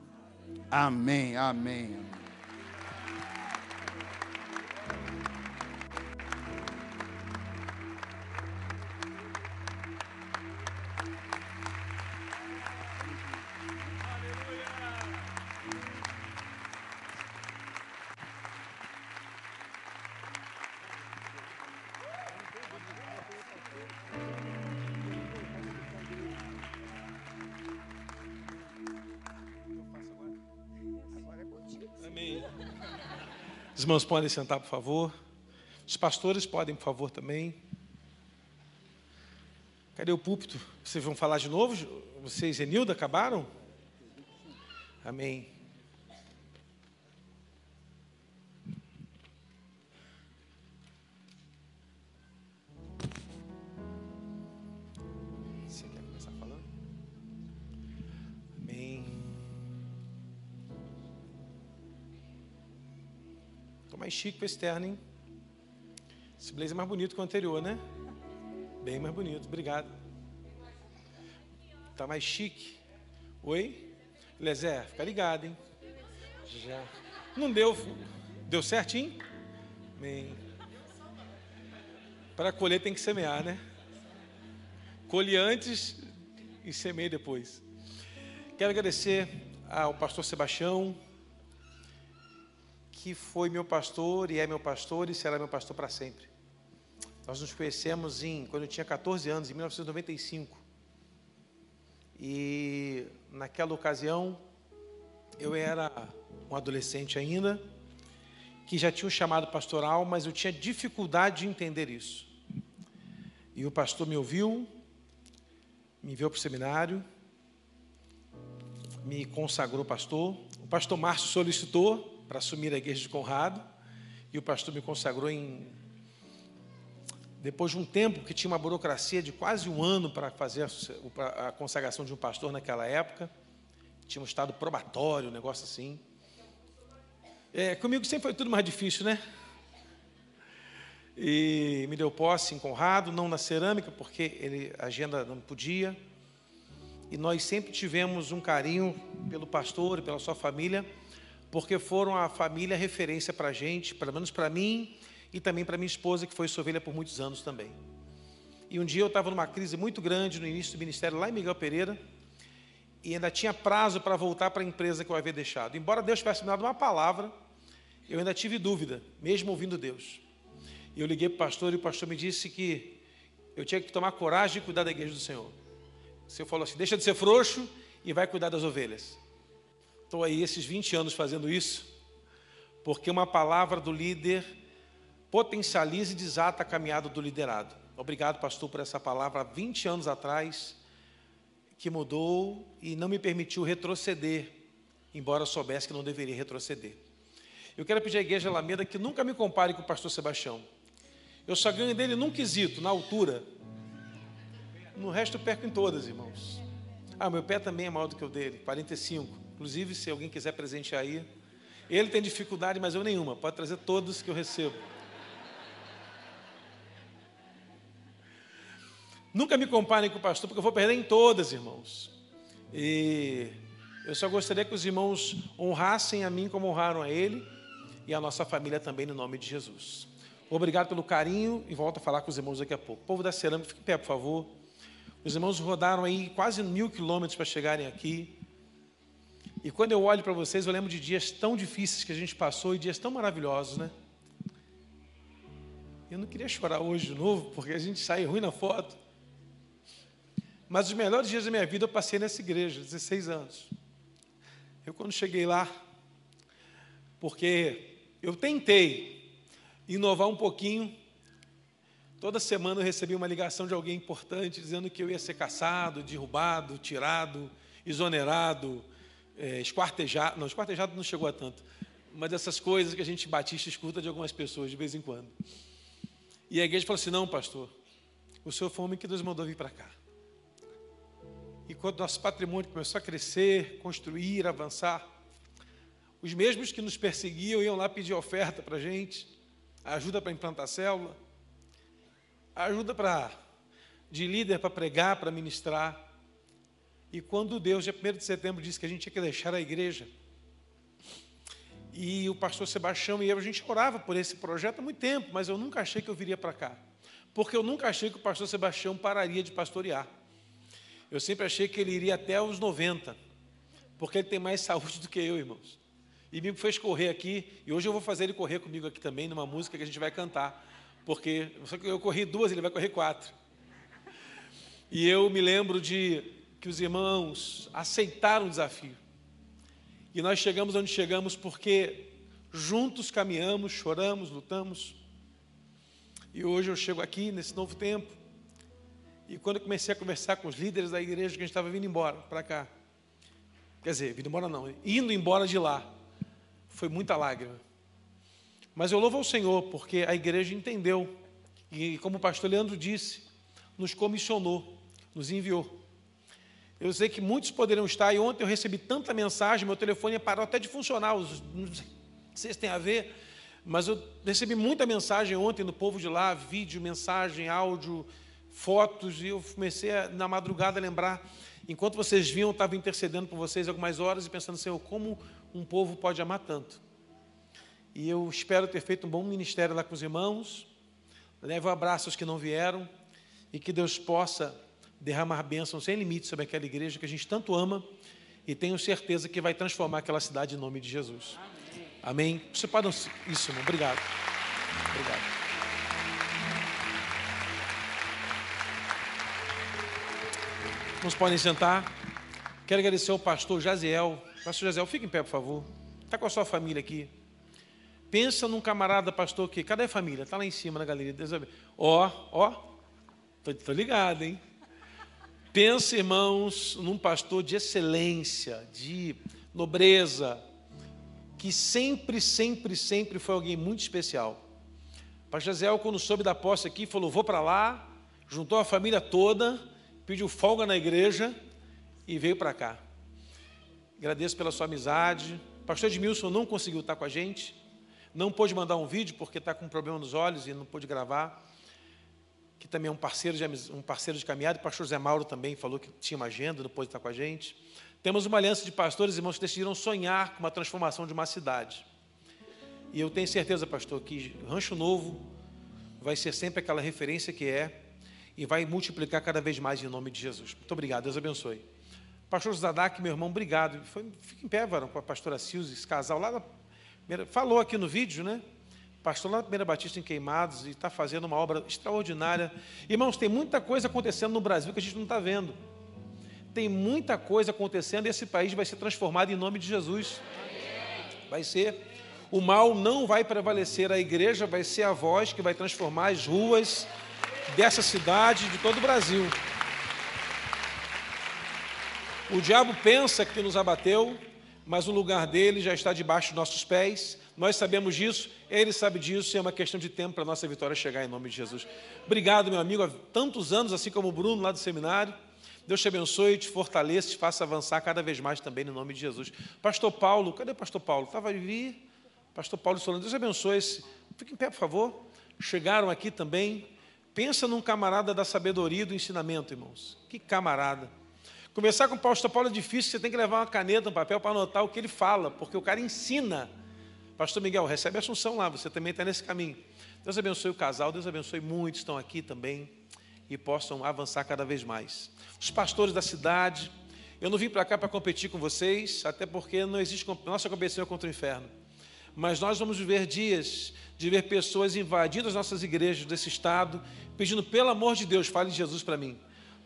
Amém, amém. Os irmãos podem sentar, por favor. Os pastores podem, por favor, também. Cadê o púlpito? Vocês vão falar de novo? Vocês e Nilda acabaram? Amém. Estou mais chique com esse terno, hein? Esse blazer é mais bonito que o anterior, né? Bem mais bonito, obrigado. Tá mais chique. Oi? Lezé, fica ligado, hein? Já. Não deu. Deu certinho? Amém. Para colher tem que semear, né? Colhe antes e semeie depois. Quero agradecer ao pastor Sebastião, que foi meu pastor e é meu pastor e será meu pastor para sempre. Nós nos conhecemos em, quando eu tinha 14 anos, em 1995. E naquela ocasião, eu era um adolescente ainda, que já tinha um chamado pastoral, mas eu tinha dificuldade de entender isso. E o pastor me ouviu, me enviou para o seminário, me consagrou pastor. O pastor Márcio solicitou para assumir a igreja de Conrado, e o pastor me consagrou em depois de um tempo que tinha uma burocracia de quase um ano para fazer a consagração de um pastor naquela época, tinha um estado probatório, um negócio assim. É, comigo sempre foi tudo mais difícil, né? E me deu posse em Conrado, não na cerâmica, porque ele, a agenda não podia. E nós sempre tivemos um carinho pelo pastor e pela sua família, porque foram a família referência para a gente, pelo menos para mim e também para minha esposa, que foi sua ovelha por muitos anos também. E um dia eu estava numa crise muito grande no início do ministério, lá em Miguel Pereira, e ainda tinha prazo para voltar para a empresa que eu havia deixado. Embora Deus tivesse me dado uma palavra, eu ainda tive dúvida, mesmo ouvindo Deus. E eu liguei para o pastor e o pastor me disse que eu tinha que tomar coragem de cuidar da igreja do Senhor. O Senhor falou assim: deixa de ser frouxo e vai cuidar das ovelhas. Estou aí esses 20 anos fazendo isso, porque uma palavra do líder potencializa e desata a caminhada do liderado. Obrigado, pastor, por essa palavra há 20 anos atrás, que mudou e não me permitiu retroceder, embora soubesse que não deveria retroceder. Eu quero pedir à igreja Alameda que nunca me compare com o pastor Sebastião. Eu só ganho dele num quesito, na altura. No resto eu perco em todas, irmãos. Ah, meu pé também é maior do que o dele, 45. Inclusive, se alguém quiser presentear aí. Ele tem dificuldade, mas eu nenhuma. Pode trazer todos que eu recebo. Nunca me comparem com o pastor, porque eu vou perder em todas, irmãos. E eu só gostaria que os irmãos honrassem a mim como honraram a ele e a nossa família também, no nome de Jesus. Obrigado pelo carinho e volto a falar com os irmãos daqui a pouco. Povo da cerâmica, fique em pé, por favor. Os irmãos rodaram aí quase mil quilômetros para chegarem aqui. E quando eu olho para vocês, eu lembro de dias tão difíceis que a gente passou e dias tão maravilhosos, né? Eu não queria chorar hoje de novo, porque a gente sai ruim na foto. Mas os melhores dias da minha vida eu passei nessa igreja, 16 anos. Eu quando cheguei lá, porque eu tentei inovar um pouquinho, toda semana eu recebi uma ligação de alguém importante dizendo que eu ia ser caçado, derrubado, tirado, exonerado, é, esquartejado. Não, esquartejado não chegou a tanto, mas essas coisas que a gente batista escuta de algumas pessoas de vez em quando. E a igreja falou assim: não, pastor, o senhor foi o homem que Deus mandou vir para cá. E quando nosso patrimônio começou a crescer, construir, avançar, os mesmos que nos perseguiam iam lá pedir oferta para a gente, ajuda para implantar célula, ajuda para de líder para pregar, para ministrar. E quando Deus, dia 1 de setembro, disse que a gente tinha que deixar a igreja, e o pastor Sebastião e eu, a gente orava por esse projeto há muito tempo, mas eu nunca achei que eu viria para cá. Porque eu nunca achei que o pastor Sebastião pararia de pastorear. Eu sempre achei que ele iria até os 90, porque ele tem mais saúde do que eu, irmãos. E me fez correr aqui, e hoje eu vou fazer ele correr comigo aqui também, numa música que a gente vai cantar. Porque só que eu corri duas, ele vai correr quatro. E eu me lembro de que os irmãos aceitaram o desafio. E nós chegamos onde chegamos porque juntos caminhamos, choramos, lutamos. E hoje eu chego aqui nesse novo tempo. E quando eu comecei a conversar com os líderes da igreja, que a gente estava vindo embora para cá. Quer dizer, vindo embora não, indo embora de lá. Foi muita lágrima. Mas eu louvo ao Senhor, porque a igreja entendeu. E como o pastor Leandro disse, nos comissionou, nos enviou. Eu sei que muitos poderiam estar, e ontem eu recebi tanta mensagem, meu telefone parou até de funcionar. Não sei se tem a ver, mas eu recebi muita mensagem ontem do povo de lá, vídeo, mensagem, áudio, fotos, e eu comecei a, na madrugada a lembrar, enquanto vocês vinham, eu estava intercedendo por vocês algumas horas e pensando, Senhor, como um povo pode amar tanto? E eu espero ter feito um bom ministério lá com os irmãos, levo um abraço aos que não vieram, e que Deus possa derramar bênçãos sem limite sobre aquela igreja que a gente tanto ama, e tenho certeza que vai transformar aquela cidade em nome de Jesus. Amém. Você pode. Isso, irmão. Obrigado. Obrigado. Vocês podem sentar. Quero agradecer ao pastor Jaziel. Pastor Jaziel, fique em pé, por favor. Está com a sua família aqui. Pensa num camarada, pastor, que. Cadê a família? Está lá em cima na galeria. Ó, ó. Estou ligado, hein? Pensa, irmãos, num pastor de excelência, de nobreza, que sempre, sempre, sempre foi alguém muito especial. O pastor Zé, quando soube da posse aqui, falou: vou para lá, juntou a família toda, pediu folga na igreja e veio para cá. Agradeço pela sua amizade. O pastor Edmilson não conseguiu estar com a gente, não pôde mandar um vídeo porque está com um problema nos olhos e não pôde gravar. Que também é um parceiro de, um parceiro de caminhada. O pastor Zé Mauro também falou que tinha uma agenda, não pôde estar com a gente. Temos uma aliança de pastores e irmãos que decidiram sonhar com uma transformação de uma cidade. E eu tenho certeza, pastor, que Rancho Novo vai ser sempre aquela referência que é e vai multiplicar cada vez mais em nome de Jesus. Muito obrigado, Deus abençoe. Pastor Zadak, meu irmão, obrigado. Foi, fica em pé, varão, com a pastora Silvia, esse casal lá falou aqui no vídeo, né? Pastor lá na Primeira Batista em Queimados e está fazendo uma obra extraordinária. Irmãos, tem muita coisa acontecendo no Brasil que a gente não está vendo. Tem muita coisa acontecendo e esse país vai ser transformado em nome de Jesus. Vai ser. O mal não vai prevalecer, a igreja vai ser a voz que vai transformar as ruas dessa cidade, de todo o Brasil. O diabo pensa que nos abateu, mas o lugar dele já está debaixo dos nossos pés. Nós sabemos disso, ele sabe disso, e é uma questão de tempo para a nossa vitória chegar em nome de Jesus. Obrigado, meu amigo, há tantos anos, assim como o Bruno lá do seminário. Deus te abençoe, te fortaleça, te faça avançar cada vez mais também no nome de Jesus. Pastor Paulo, cadê o pastor Paulo? Estava ali, pastor Paulo Solano, Deus abençoe. Fique em pé, por favor. Chegaram aqui também. Pensa num camarada da sabedoria e do ensinamento, irmãos. Que camarada. Conversar com o pastor Paulo é difícil, você tem que levar uma caneta, um papel para anotar o que ele fala, porque o cara ensina. Pastor Miguel, recebe a assunção lá, você também está nesse caminho. Deus abençoe o casal, Deus abençoe muitos, estão aqui também e possam avançar cada vez mais os pastores da cidade. Eu não vim para cá para competir com vocês, até porque não existe nossa competição contra o inferno. Mas nós vamos viver dias de ver pessoas invadindo as nossas igrejas desse estado, pedindo pelo amor de Deus, fale de Jesus para mim,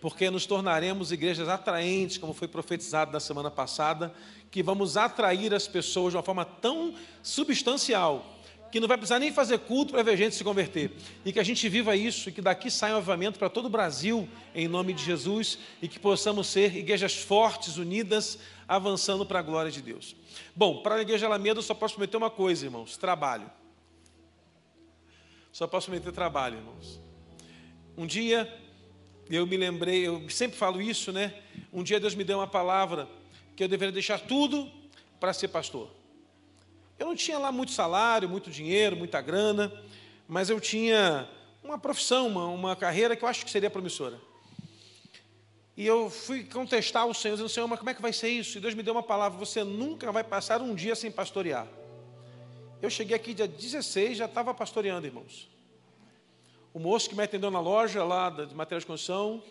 porque nos tornaremos igrejas atraentes, como foi profetizado na semana passada, que vamos atrair as pessoas de uma forma tão substancial que não vai precisar nem fazer culto para ver gente se converter. E que a gente viva isso e que daqui saia um avivamento para todo o Brasil, em nome de Jesus, e que possamos ser igrejas fortes, unidas, avançando para a glória de Deus. Bom, para a Igreja Alameda eu só posso prometer uma coisa, irmãos: trabalho. Só posso prometer trabalho, irmãos. Um dia, eu me lembrei, eu sempre falo isso, né? Um dia Deus me deu uma palavra que eu deveria deixar tudo para ser pastor. Eu não tinha lá muito salário, muito dinheiro, muita grana, mas eu tinha uma profissão, uma, uma carreira que eu acho que seria promissora. E eu fui contestar o Senhor, dizendo, Senhor, mas como é que vai ser isso? E Deus me deu uma palavra, você nunca vai passar um dia sem pastorear. Eu cheguei aqui dia 16, já estava pastoreando, irmãos. O moço que me atendeu na loja lá de materiais de construção,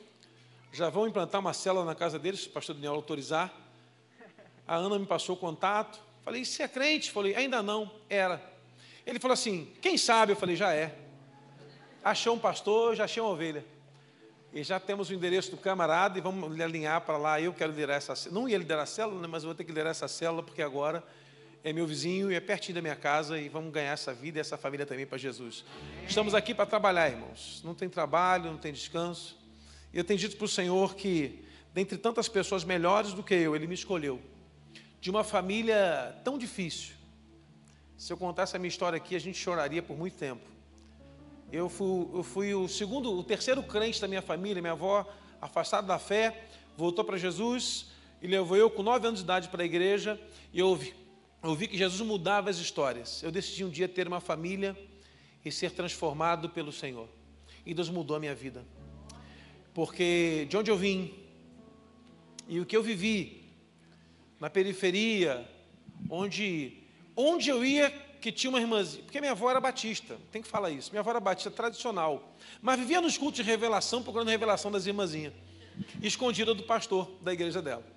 já vão implantar uma célula na casa deles, se o pastor Daniel autorizar. A Ana me passou o contato. Falei, você é crente? Falei, ainda não, era. Ele falou assim, quem sabe? Eu falei, já é. Achou um pastor, já achei uma ovelha. E já temos o endereço do camarada e vamos alinhar para lá. Eu quero liderar essa célula. Não ia liderar a célula, né, mas vou ter que liderar essa célula, porque agora é meu vizinho e é pertinho da minha casa e vamos ganhar essa vida e essa família também para Jesus. Estamos aqui para trabalhar, irmãos. Não tem trabalho, não tem descanso. E eu tenho dito para o Senhor que, dentre tantas pessoas melhores do que eu, Ele me escolheu. De uma família tão difícil. Se eu contasse a minha história aqui, a gente choraria por muito tempo. Eu fui, eu fui o segundo, o terceiro crente da minha família. Minha avó, afastada da fé, voltou para Jesus e levou eu com nove anos de idade para a igreja. E eu eu vi que Jesus mudava as histórias. Eu decidi um dia ter uma família e ser transformado pelo Senhor. E Deus mudou a minha vida. Porque de onde eu vim e o que eu vivi na periferia, onde onde eu ia que tinha uma irmãzinha, porque minha avó era batista, tem que falar isso. Minha avó era batista tradicional, mas vivia nos cultos de revelação, procurando revelação das irmãzinhas, escondida do pastor da igreja dela.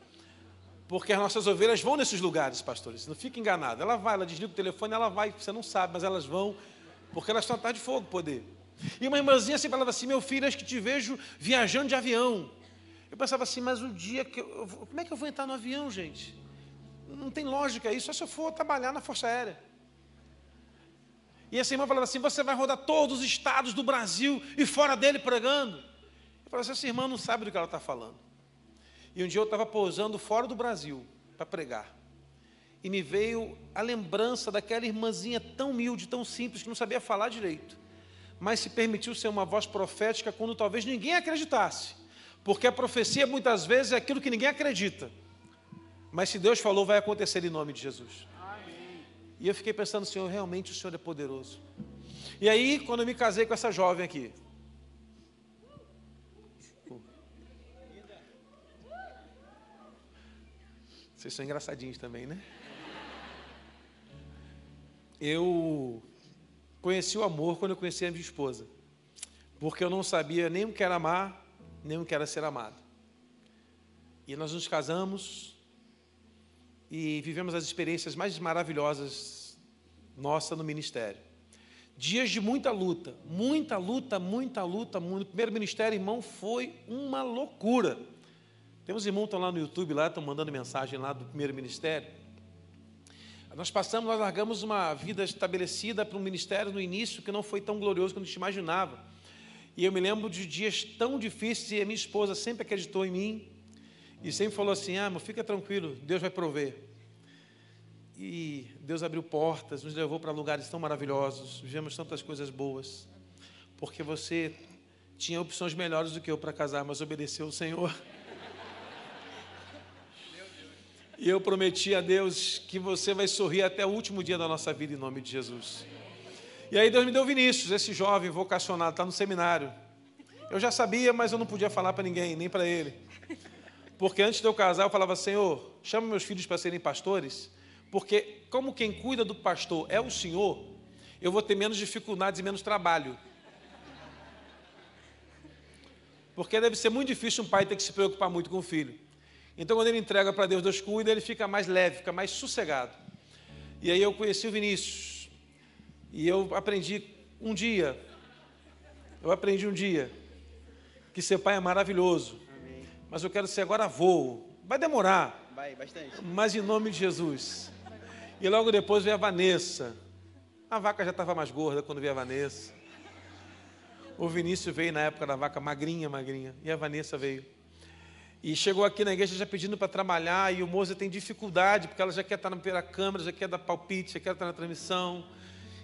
Porque as nossas ovelhas vão nesses lugares, pastores. Não fique enganado. Ela vai, ela desliga o telefone, ela vai, você não sabe, mas elas vão, porque elas estão atrás de fogo, poder. E uma irmãzinha sempre falava assim: Meu filho, acho que te vejo viajando de avião. Eu pensava assim, mas o dia que eu. Como é que eu vou entrar no avião, gente? Não tem lógica isso, só se eu for trabalhar na Força Aérea. E essa irmã falava assim: Você vai rodar todos os estados do Brasil e fora dele pregando. Eu falava assim: Essa irmã não sabe do que ela está falando. E um dia eu estava pousando fora do Brasil para pregar. E me veio a lembrança daquela irmãzinha tão humilde, tão simples, que não sabia falar direito. Mas se permitiu ser uma voz profética quando talvez ninguém acreditasse. Porque a profecia muitas vezes é aquilo que ninguém acredita. Mas se Deus falou, vai acontecer em nome de Jesus. E eu fiquei pensando, Senhor, realmente o Senhor é poderoso. E aí, quando eu me casei com essa jovem aqui, Vocês são engraçadinhos também, né? Eu conheci o amor quando eu conheci a minha esposa. Porque eu não sabia nem o que era amar, nem o que era ser amado. E nós nos casamos e vivemos as experiências mais maravilhosas nossa no ministério. Dias de muita luta, muita luta, muita luta, muito. O primeiro ministério, irmão, foi uma loucura. Tem uns irmãos que estão lá no YouTube, lá, estão mandando mensagem lá do primeiro ministério. Nós passamos, nós largamos uma vida estabelecida para um ministério no início que não foi tão glorioso quanto a gente imaginava. E eu me lembro de dias tão difíceis e a minha esposa sempre acreditou em mim e sempre falou assim: Ah, fica tranquilo, Deus vai prover. E Deus abriu portas, nos levou para lugares tão maravilhosos, vivemos tantas coisas boas, porque você tinha opções melhores do que eu para casar, mas obedeceu o Senhor. E eu prometi a Deus que você vai sorrir até o último dia da nossa vida, em nome de Jesus. E aí Deus me deu Vinícius, esse jovem vocacionado, está no seminário. Eu já sabia, mas eu não podia falar para ninguém, nem para ele. Porque antes de eu casar, eu falava, Senhor, chama meus filhos para serem pastores, porque como quem cuida do pastor é o Senhor, eu vou ter menos dificuldades e menos trabalho. Porque deve ser muito difícil um pai ter que se preocupar muito com o filho. Então, quando ele entrega para Deus, Deus cuida, ele fica mais leve, fica mais sossegado. E aí eu conheci o Vinícius. E eu aprendi um dia, eu aprendi um dia, que ser pai é maravilhoso. Amém. Mas eu quero ser agora avô. Vai demorar. Vai, bastante. Mas em nome de Jesus. E logo depois veio a Vanessa. A vaca já estava mais gorda quando veio a Vanessa. O Vinícius veio na época da vaca magrinha, magrinha. E a Vanessa veio. E chegou aqui na igreja já pedindo para trabalhar, e o moço tem dificuldade, porque ela já quer estar na primeira câmera, já quer dar palpite, já quer estar na transmissão.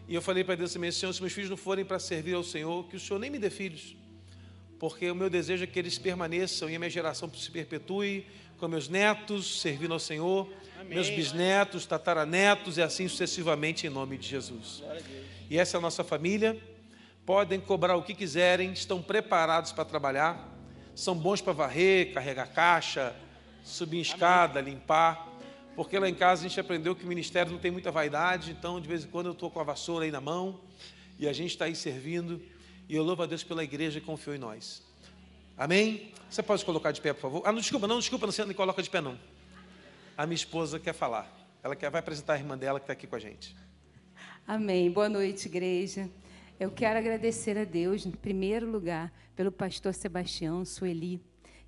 E eu falei para Deus assim, Senhor, se meus filhos não forem para servir ao Senhor, que o Senhor nem me dê filhos. Porque o meu desejo é que eles permaneçam e a minha geração se perpetue com meus netos, servindo ao Senhor, Amém. meus bisnetos, tataranetos e assim sucessivamente, em nome de Jesus. E essa é a nossa família. Podem cobrar o que quiserem, estão preparados para trabalhar são bons para varrer, carregar caixa, subir em escada, limpar. Porque lá em casa a gente aprendeu que o ministério não tem muita vaidade, então de vez em quando eu estou com a vassoura aí na mão e a gente está aí servindo. E eu louvo a Deus pela igreja que confiou em nós. Amém? Você pode colocar de pé, por favor? Ah, não, desculpa, não, desculpa, não, você não coloca de pé, não. A minha esposa quer falar. Ela quer, vai apresentar a irmã dela que está aqui com a gente. Amém. Boa noite, igreja. Eu quero agradecer a Deus, em primeiro lugar, pelo pastor Sebastião, Sueli,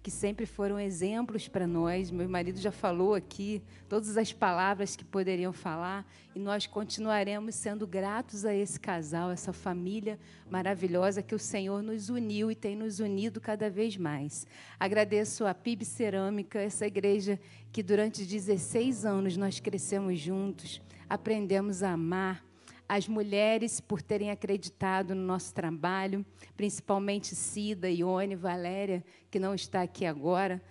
que sempre foram exemplos para nós. Meu marido já falou aqui todas as palavras que poderiam falar e nós continuaremos sendo gratos a esse casal, essa família maravilhosa que o Senhor nos uniu e tem nos unido cada vez mais. Agradeço a PIB Cerâmica, essa igreja que durante 16 anos nós crescemos juntos, aprendemos a amar as mulheres por terem acreditado no nosso trabalho, principalmente Cida, Ione, Valéria, que não está aqui agora,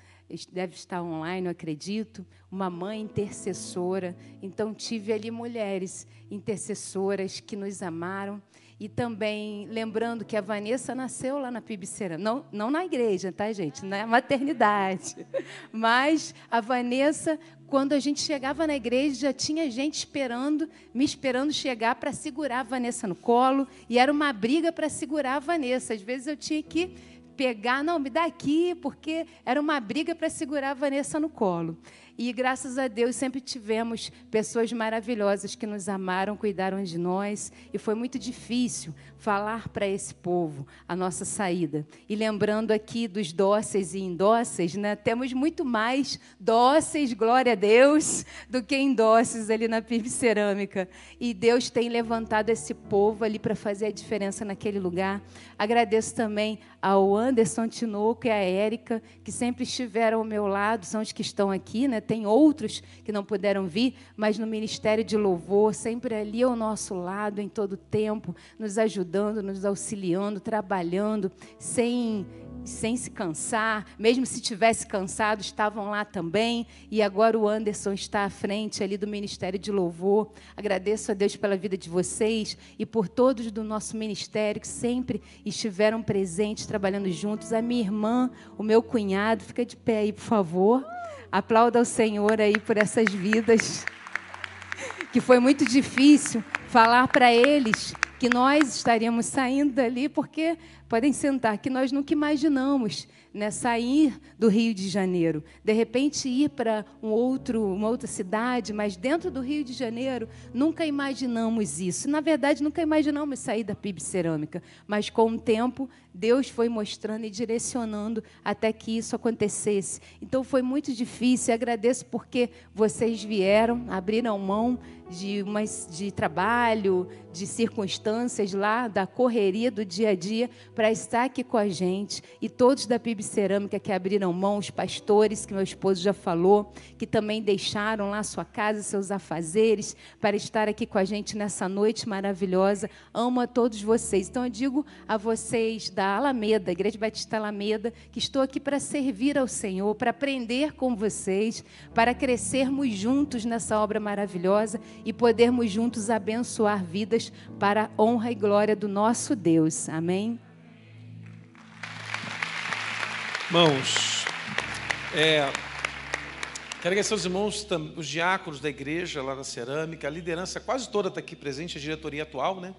deve estar online, eu acredito, uma mãe intercessora. Então, tive ali mulheres intercessoras que nos amaram. E também lembrando que a Vanessa nasceu lá na Pibicera, não, não na igreja, tá, gente? Na maternidade. Mas a Vanessa, quando a gente chegava na igreja, já tinha gente esperando, me esperando chegar para segurar a Vanessa no colo. E era uma briga para segurar a Vanessa. Às vezes eu tinha que pegar, não, me dá aqui, porque era uma briga para segurar a Vanessa no colo. E graças a Deus sempre tivemos pessoas maravilhosas que nos amaram, cuidaram de nós. E foi muito difícil falar para esse povo a nossa saída. E lembrando aqui dos dóceis e indóceis, né? temos muito mais dóceis, glória a Deus, do que indóceis ali na PIB Cerâmica. E Deus tem levantado esse povo ali para fazer a diferença naquele lugar. Agradeço também ao Anderson Tinoco e à Érica, que sempre estiveram ao meu lado, são os que estão aqui, né? tem outros que não puderam vir, mas no Ministério de Louvor, sempre ali ao nosso lado, em todo tempo, nos ajudando, nos auxiliando, trabalhando, sem sem se cansar, mesmo se tivesse cansado, estavam lá também. E agora o Anderson está à frente ali do Ministério de Louvor. Agradeço a Deus pela vida de vocês e por todos do nosso ministério que sempre estiveram presentes, trabalhando juntos. A minha irmã, o meu cunhado, fica de pé aí, por favor. Aplauda o Senhor aí por essas vidas. Que foi muito difícil falar para eles que nós estaríamos saindo dali, porque podem sentar, que nós nunca imaginamos né, sair do Rio de Janeiro, de repente ir para um outro, uma outra cidade, mas dentro do Rio de Janeiro nunca imaginamos isso. Na verdade, nunca imaginamos sair da PIB Cerâmica, mas com o tempo Deus foi mostrando e direcionando até que isso acontecesse. Então foi muito difícil. agradeço porque vocês vieram, abriram mão de, umas, de trabalho, de circunstâncias lá, da correria do dia a dia, para estar aqui com a gente. E todos da PIB Cerâmica que abriram mão, os pastores, que meu esposo já falou, que também deixaram lá sua casa, seus afazeres, para estar aqui com a gente nessa noite maravilhosa. Amo a todos vocês. Então eu digo a vocês da Alameda, Igreja Batista Alameda, que estou aqui para servir ao Senhor, para aprender com vocês, para crescermos juntos nessa obra maravilhosa e podermos juntos abençoar vidas para a honra e glória do nosso Deus. Amém? Irmãos, é, quero agradecer aos irmãos, os diáconos da igreja lá na cerâmica, a liderança quase toda está aqui presente, a diretoria atual, né?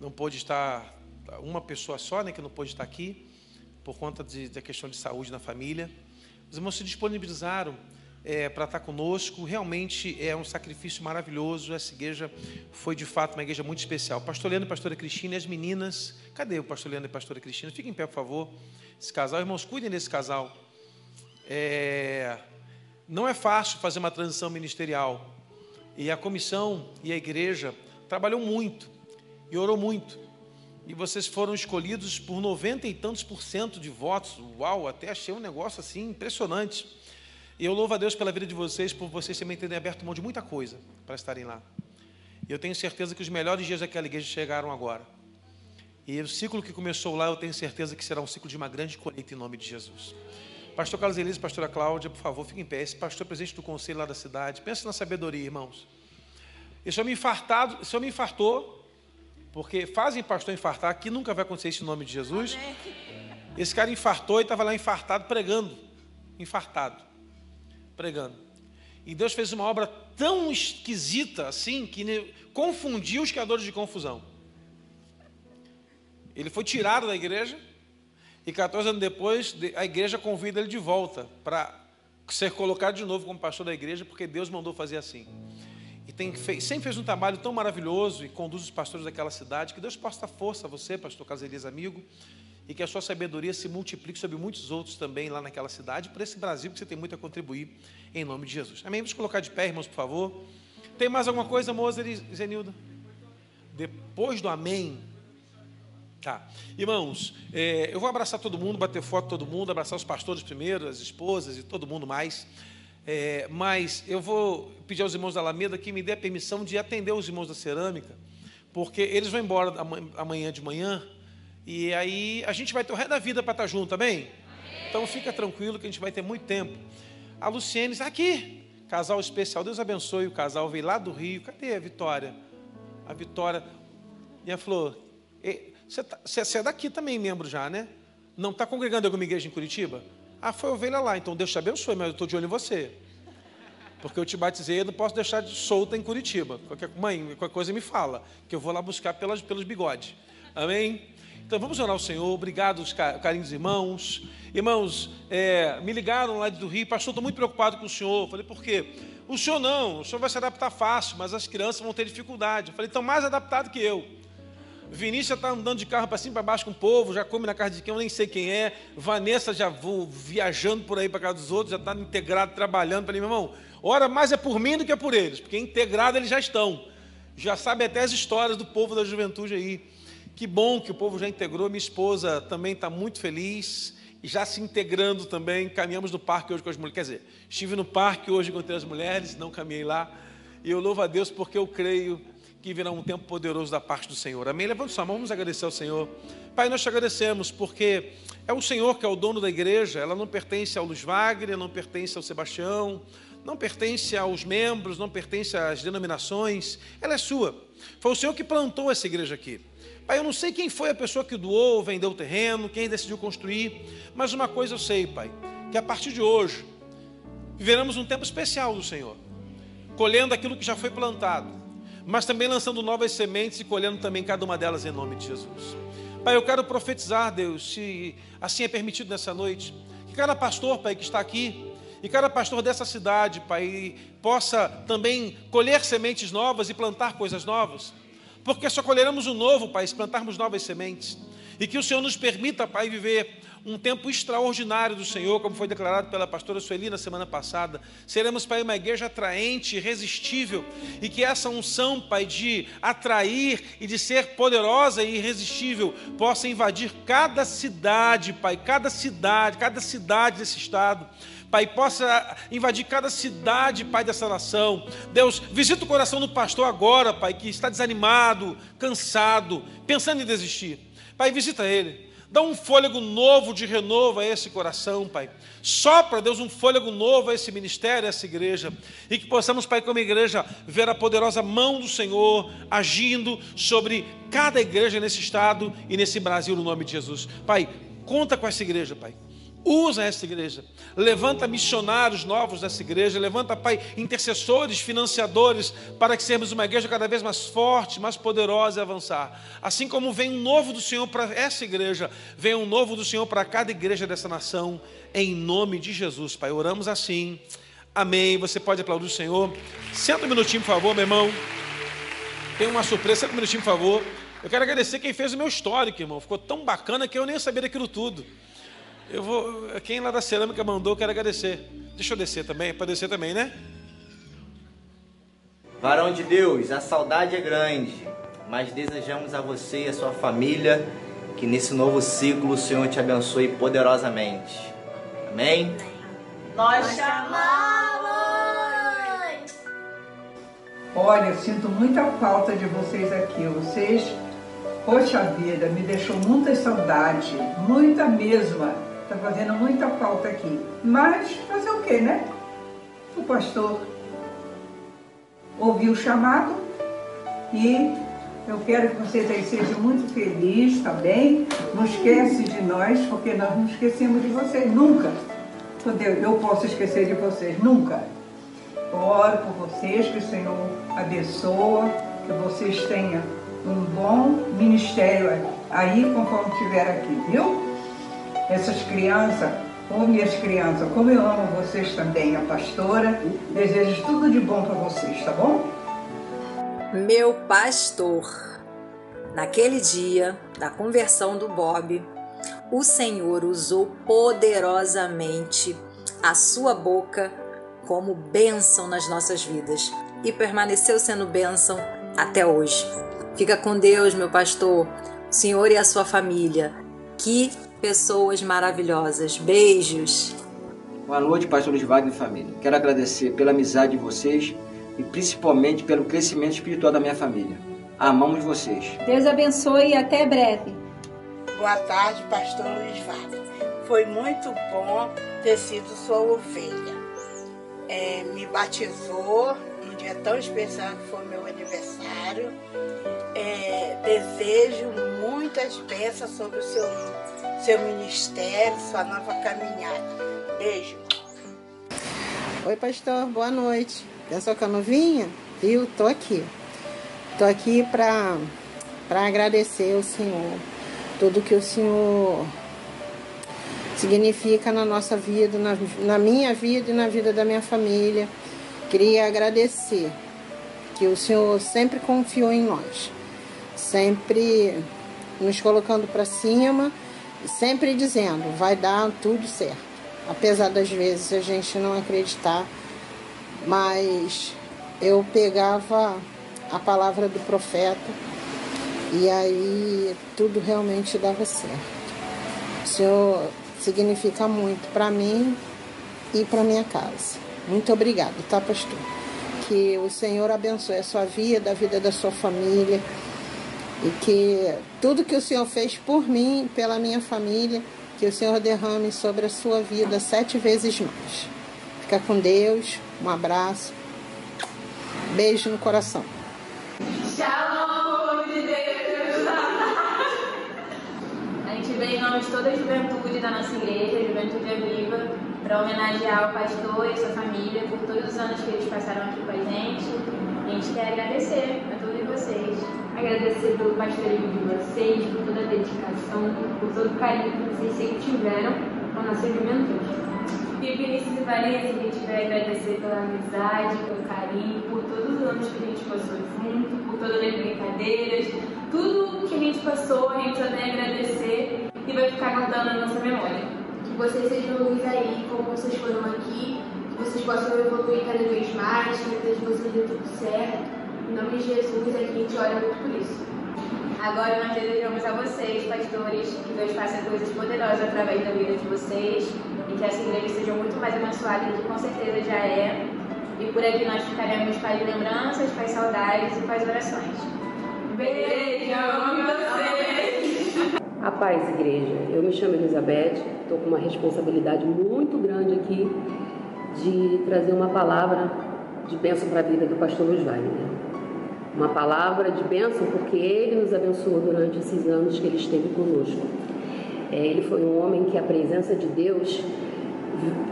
Não pôde estar uma pessoa só, né, que não pôde estar aqui, por conta de, da questão de saúde na família. Os irmãos se disponibilizaram é, para estar conosco. Realmente é um sacrifício maravilhoso. Essa igreja foi de fato uma igreja muito especial. Pastor Leandro e pastora Cristina e as meninas. Cadê o pastor Leandro e pastora Cristina? Fiquem em pé, por favor. Esse casal, irmãos, cuidem desse casal. É, não é fácil fazer uma transição ministerial. E a comissão e a igreja trabalhou muito e orou muito e vocês foram escolhidos por noventa e tantos por cento de votos. Uau, até achei um negócio assim impressionante. E eu louvo a Deus pela vida de vocês, por vocês também terem aberto mão de muita coisa para estarem lá. E eu tenho certeza que os melhores dias daquela igreja chegaram agora. E o ciclo que começou lá, eu tenho certeza que será um ciclo de uma grande colheita em nome de Jesus. Pastor Carlos Elise, pastora Cláudia, por favor, fiquem em pé. Esse pastor presidente do conselho lá da cidade. Pensa na sabedoria, irmãos. Esse homem infartado, esse homem infartou, porque fazem pastor infartar, aqui nunca vai acontecer isso em nome de Jesus. Esse cara infartou e estava lá infartado pregando. Infartado. Pregando. E Deus fez uma obra tão esquisita assim que confundiu os criadores de confusão. Ele foi tirado da igreja e 14 anos depois a igreja convida ele de volta para ser colocado de novo como pastor da igreja, porque Deus mandou fazer assim e tem fez, sempre fez um trabalho tão maravilhoso e conduz os pastores daquela cidade. Que Deus possa dar força a você, pastor Caselias, amigo, e que a sua sabedoria se multiplique sobre muitos outros também lá naquela cidade, para esse Brasil que você tem muito a contribuir, em nome de Jesus. Amém? Vamos colocar de pé, irmãos, por favor. Tem mais alguma coisa, Mozer e Zenilda? Depois do amém. Tá. Irmãos, é, eu vou abraçar todo mundo, bater foto todo mundo, abraçar os pastores primeiro, as esposas e todo mundo mais. É, mas eu vou pedir aos irmãos da Alameda que me dê a permissão de atender os irmãos da cerâmica, porque eles vão embora amanhã de manhã e aí a gente vai ter o resto da vida para estar junto, também. Então fica tranquilo que a gente vai ter muito tempo. A Luciene está aqui, casal especial. Deus abençoe o casal. Veio lá do Rio. Cadê a Vitória? A Vitória. Minha flor, você, tá, você é daqui também, membro já, né? Não está congregando em alguma igreja em Curitiba? Ah, foi ovelha lá. Então Deus te abençoe, mas eu estou de olho em você. Porque eu te batizei, eu não posso deixar de solta em Curitiba. Qualquer, mãe, qualquer coisa me fala, que eu vou lá buscar pelas, pelos bigodes. Amém? Então vamos orar ao Senhor. Obrigado, carinhos irmãos. Irmãos, é, me ligaram lá do Rio, pastor, estou muito preocupado com o senhor. falei, por quê? O senhor não, o senhor vai se adaptar fácil, mas as crianças vão ter dificuldade. Falei, estão mais adaptado que eu. Vinícius está andando de carro para cima e para baixo com o povo, já come na casa de quem eu nem sei quem é. Vanessa já vou viajando por aí para casa dos outros, já está integrado, trabalhando. Falei, meu irmão, ora mais é por mim do que é por eles, porque integrado eles já estão. Já sabe até as histórias do povo da juventude aí. Que bom que o povo já integrou. Minha esposa também está muito feliz e já se integrando também. Caminhamos no parque hoje com as mulheres. Quer dizer, estive no parque hoje com as mulheres, não caminhei lá. E eu louvo a Deus porque eu creio que virá um tempo poderoso da parte do Senhor. Amém? Levanta sua mão, vamos agradecer ao Senhor. Pai, nós te agradecemos porque é o Senhor que é o dono da igreja. Ela não pertence ao Luiz Wagner, não pertence ao Sebastião, não pertence aos membros, não pertence às denominações. Ela é sua. Foi o Senhor que plantou essa igreja aqui. Pai, eu não sei quem foi a pessoa que doou, vendeu o terreno, quem decidiu construir, mas uma coisa eu sei, Pai, que a partir de hoje viveremos um tempo especial do Senhor, colhendo aquilo que já foi plantado, mas também lançando novas sementes e colhendo também cada uma delas em nome de Jesus. Pai, eu quero profetizar, Deus, se assim é permitido nessa noite, que cada pastor, Pai, que está aqui, e cada pastor dessa cidade, Pai, possa também colher sementes novas e plantar coisas novas porque só colheremos o novo, Pai, se plantarmos novas sementes. E que o Senhor nos permita, Pai, viver um tempo extraordinário do Senhor, como foi declarado pela pastora Sueli na semana passada. Seremos, Pai, uma igreja atraente, irresistível, e que essa unção, Pai, de atrair e de ser poderosa e irresistível, possa invadir cada cidade, Pai, cada cidade, cada cidade desse estado Pai, possa invadir cada cidade, Pai, dessa nação. Deus, visita o coração do pastor agora, Pai, que está desanimado, cansado, pensando em desistir. Pai, visita ele. Dá um fôlego novo de renovo a esse coração, Pai. Sopra, Deus, um fôlego novo a esse ministério, a essa igreja. E que possamos, Pai, como igreja, ver a poderosa mão do Senhor agindo sobre cada igreja nesse estado e nesse Brasil, no nome de Jesus. Pai, conta com essa igreja, Pai. Usa essa igreja. Levanta missionários novos dessa igreja. Levanta, Pai, intercessores, financiadores, para que sejamos uma igreja cada vez mais forte, mais poderosa e avançar. Assim como vem um novo do Senhor para essa igreja, vem um novo do Senhor para cada igreja dessa nação, em nome de Jesus, Pai. Oramos assim. Amém. Você pode aplaudir o Senhor. Senta um minutinho, por favor, meu irmão. Tem uma surpresa. Senta um minutinho, por favor. Eu quero agradecer quem fez o meu histórico, irmão. Ficou tão bacana que eu nem sabia daquilo tudo. Eu vou. Quem lá da cerâmica mandou, eu quero agradecer. Deixa eu descer também, para descer também, né? Varão de Deus, a saudade é grande, mas desejamos a você e a sua família que nesse novo ciclo o Senhor te abençoe poderosamente. Amém? Nós chamamos! Olha, eu sinto muita falta de vocês aqui. Vocês, poxa vida, me deixou muita saudade, muita mesma. Está fazendo muita falta aqui. Mas fazer o quê, né? O pastor ouviu o chamado e eu quero que vocês aí sejam muito felizes, tá bem? Não esquece de nós, porque nós não esquecemos de vocês, nunca. Eu posso esquecer de vocês, nunca. Oro por vocês, que o Senhor abençoa, que vocês tenham um bom ministério aí, conforme estiver aqui, viu? Essas crianças, ou minhas crianças, como eu amo vocês também, a pastora, desejo tudo de bom para vocês, tá bom? Meu pastor, naquele dia da conversão do Bob, o Senhor usou poderosamente a sua boca como bênção nas nossas vidas e permaneceu sendo bênção até hoje. Fica com Deus, meu pastor, o senhor e a sua família. Que pessoas maravilhosas. Beijos. Boa noite, pastor Luiz Wagner e família. Quero agradecer pela amizade de vocês e principalmente pelo crescimento espiritual da minha família. Amamos vocês. Deus abençoe e até breve. Boa tarde, pastor Luiz Wagner. Foi muito bom ter sido sua ovelha. É, me batizou num dia tão especial que foi meu aniversário. É, desejo muitas bênçãos sobre o seu, seu ministério, sua nova caminhada. Beijo. Oi, pastor, boa noite. Eu não vinha? Eu tô aqui. Tô aqui para agradecer ao Senhor tudo que o Senhor significa na nossa vida, na, na minha vida e na vida da minha família. Queria agradecer que o Senhor sempre confiou em nós, sempre nos colocando para cima, sempre dizendo: vai dar tudo certo. Apesar das vezes a gente não acreditar, mas eu pegava a palavra do profeta e aí tudo realmente dava certo. O Senhor significa muito para mim e para minha casa. Muito obrigada, tá, pastor? Que o Senhor abençoe a sua vida, a vida da sua família. E que tudo que o Senhor fez por mim, pela minha família, que o Senhor derrame sobre a sua vida sete vezes mais. Fica com Deus, um abraço, beijo no coração. Shalom de Deus! A gente veio em nome de toda a juventude da nossa igreja, Juventude Aviva, para homenagear o pastor e a sua família por todos os anos que eles passaram aqui com a gente. A gente quer agradecer a vocês. Agradecer pelo pastoreio de vocês, por toda a dedicação, por todo o carinho que vocês sempre tiveram com a nossa juventude. E Vinícius e Vanessa, a gente vai agradecer pela amizade, pelo carinho, por todos os anos que a gente passou junto, por todas as brincadeiras, tudo que a gente passou, a gente só tem a agradecer e vai ficar guardando na nossa memória. Que vocês sejam luz aí, como vocês foram aqui, que vocês possam evoluir cada vez mais, que vocês dê tudo certo. Em nome de Jesus, aqui a gente ora muito por isso. Agora nós desejamos a vocês, pastores, que Deus faça coisas poderosas através da vida de vocês e que essa igreja seja muito mais abençoada do que com certeza já é. E por aqui nós ficaremos com as lembranças, com as saudades e com as orações. Beijo, amo vocês! A paz, igreja. Eu me chamo Elizabeth, estou com uma responsabilidade muito grande aqui de trazer uma palavra de bênção para a vida do pastor Luiz Wagner. Uma palavra de bênção porque ele nos abençoou durante esses anos que ele esteve conosco. É, ele foi um homem que a presença de Deus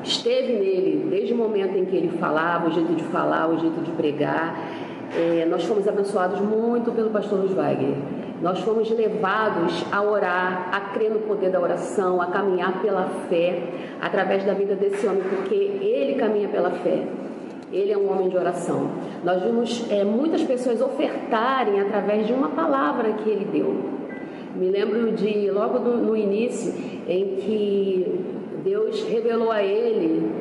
esteve nele desde o momento em que ele falava, o jeito de falar, o jeito de pregar. É, nós fomos abençoados muito pelo pastor Wagner. Nós fomos levados a orar, a crer no poder da oração, a caminhar pela fé através da vida desse homem, porque ele caminha pela fé. Ele é um homem de oração. Nós vimos é, muitas pessoas ofertarem através de uma palavra que ele deu. Me lembro de logo no, no início em que Deus revelou a ele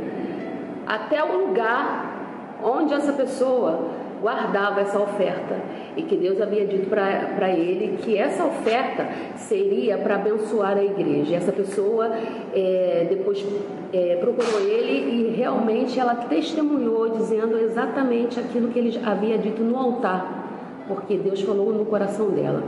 até o lugar onde essa pessoa guardava essa oferta e que Deus havia dito para ele que essa oferta seria para abençoar a igreja. Essa pessoa é, depois é, procurou ele e realmente ela testemunhou dizendo exatamente aquilo que ele havia dito no altar, porque Deus falou no coração dela.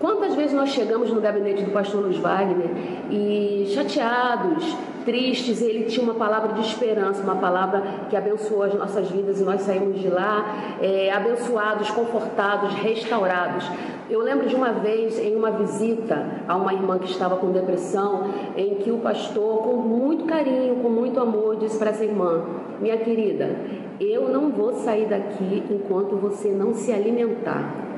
Quantas vezes nós chegamos no gabinete do pastor Luiz Wagner e chateados, tristes, ele tinha uma palavra de esperança, uma palavra que abençoou as nossas vidas e nós saímos de lá é, abençoados, confortados, restaurados. Eu lembro de uma vez em uma visita a uma irmã que estava com depressão, em que o pastor, com muito carinho, com muito amor, disse para essa irmã: Minha querida, eu não vou sair daqui enquanto você não se alimentar.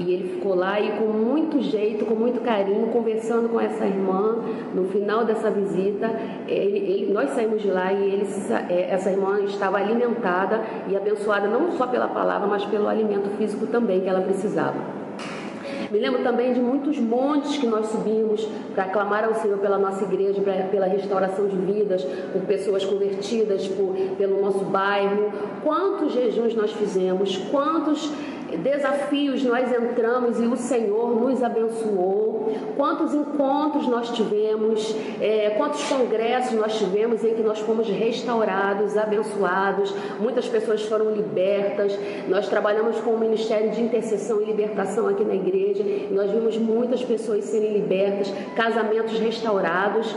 E ele ficou lá e com muito jeito, com muito carinho, conversando com essa irmã. No final dessa visita, ele, ele, nós saímos de lá e ele, é, essa irmã estava alimentada e abençoada não só pela palavra, mas pelo alimento físico também que ela precisava. Me lembro também de muitos montes que nós subimos para clamar ao Senhor pela nossa igreja, pra, pela restauração de vidas, por pessoas convertidas, por, pelo nosso bairro. Quantos jejuns nós fizemos, quantos desafios nós entramos e o Senhor nos abençoou. Quantos encontros nós tivemos, é, quantos congressos nós tivemos em que nós fomos restaurados, abençoados, muitas pessoas foram libertas. Nós trabalhamos com o Ministério de Intercessão e Libertação aqui na igreja nós vimos muitas pessoas serem libertas, casamentos restaurados.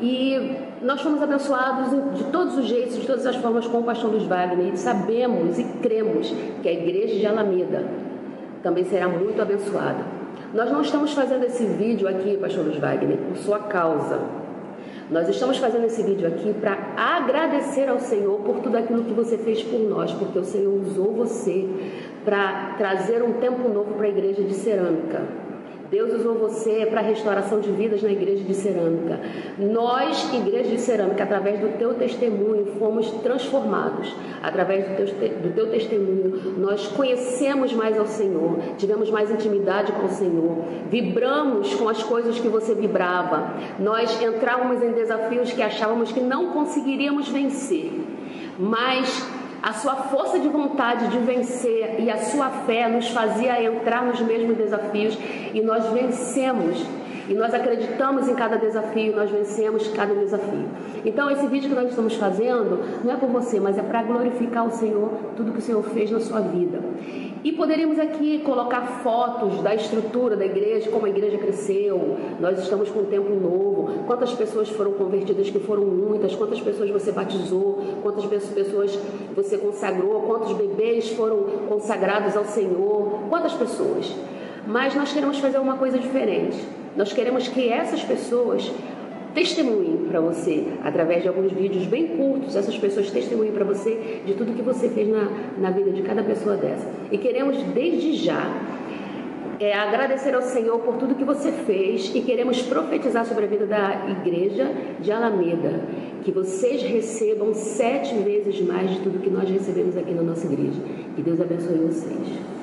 E nós fomos abençoados de todos os jeitos, de todas as formas com o pastor Luiz Wagner. E sabemos e cremos que a igreja de Alameda também será muito abençoada. Nós não estamos fazendo esse vídeo aqui, pastor Luiz Wagner, por sua causa. Nós estamos fazendo esse vídeo aqui para agradecer ao Senhor por tudo aquilo que você fez por nós, porque o Senhor usou você para trazer um tempo novo para a igreja de cerâmica. Deus usou você para a restauração de vidas na igreja de cerâmica. Nós, igreja de cerâmica, através do teu testemunho, fomos transformados. Através do teu, do teu testemunho, nós conhecemos mais ao Senhor, tivemos mais intimidade com o Senhor, vibramos com as coisas que você vibrava. Nós entrávamos em desafios que achávamos que não conseguiríamos vencer. Mas a sua força de vontade de vencer e a sua fé nos fazia entrar nos mesmos desafios e nós vencemos. E nós acreditamos em cada desafio, nós vencemos cada desafio. Então, esse vídeo que nós estamos fazendo não é por você, mas é para glorificar o Senhor, tudo que o Senhor fez na sua vida. E poderíamos aqui colocar fotos da estrutura da igreja, como a igreja cresceu, nós estamos com um templo novo, quantas pessoas foram convertidas, que foram muitas, quantas pessoas você batizou, quantas pessoas você consagrou, quantos bebês foram consagrados ao Senhor, quantas pessoas. Mas nós queremos fazer uma coisa diferente. Nós queremos que essas pessoas testemunhem para você, através de alguns vídeos bem curtos, essas pessoas testemunhem para você de tudo que você fez na, na vida de cada pessoa dessa. E queremos, desde já, é, agradecer ao Senhor por tudo que você fez e queremos profetizar sobre a vida da igreja de Alameda. Que vocês recebam sete vezes mais de tudo que nós recebemos aqui na nossa igreja. Que Deus abençoe vocês.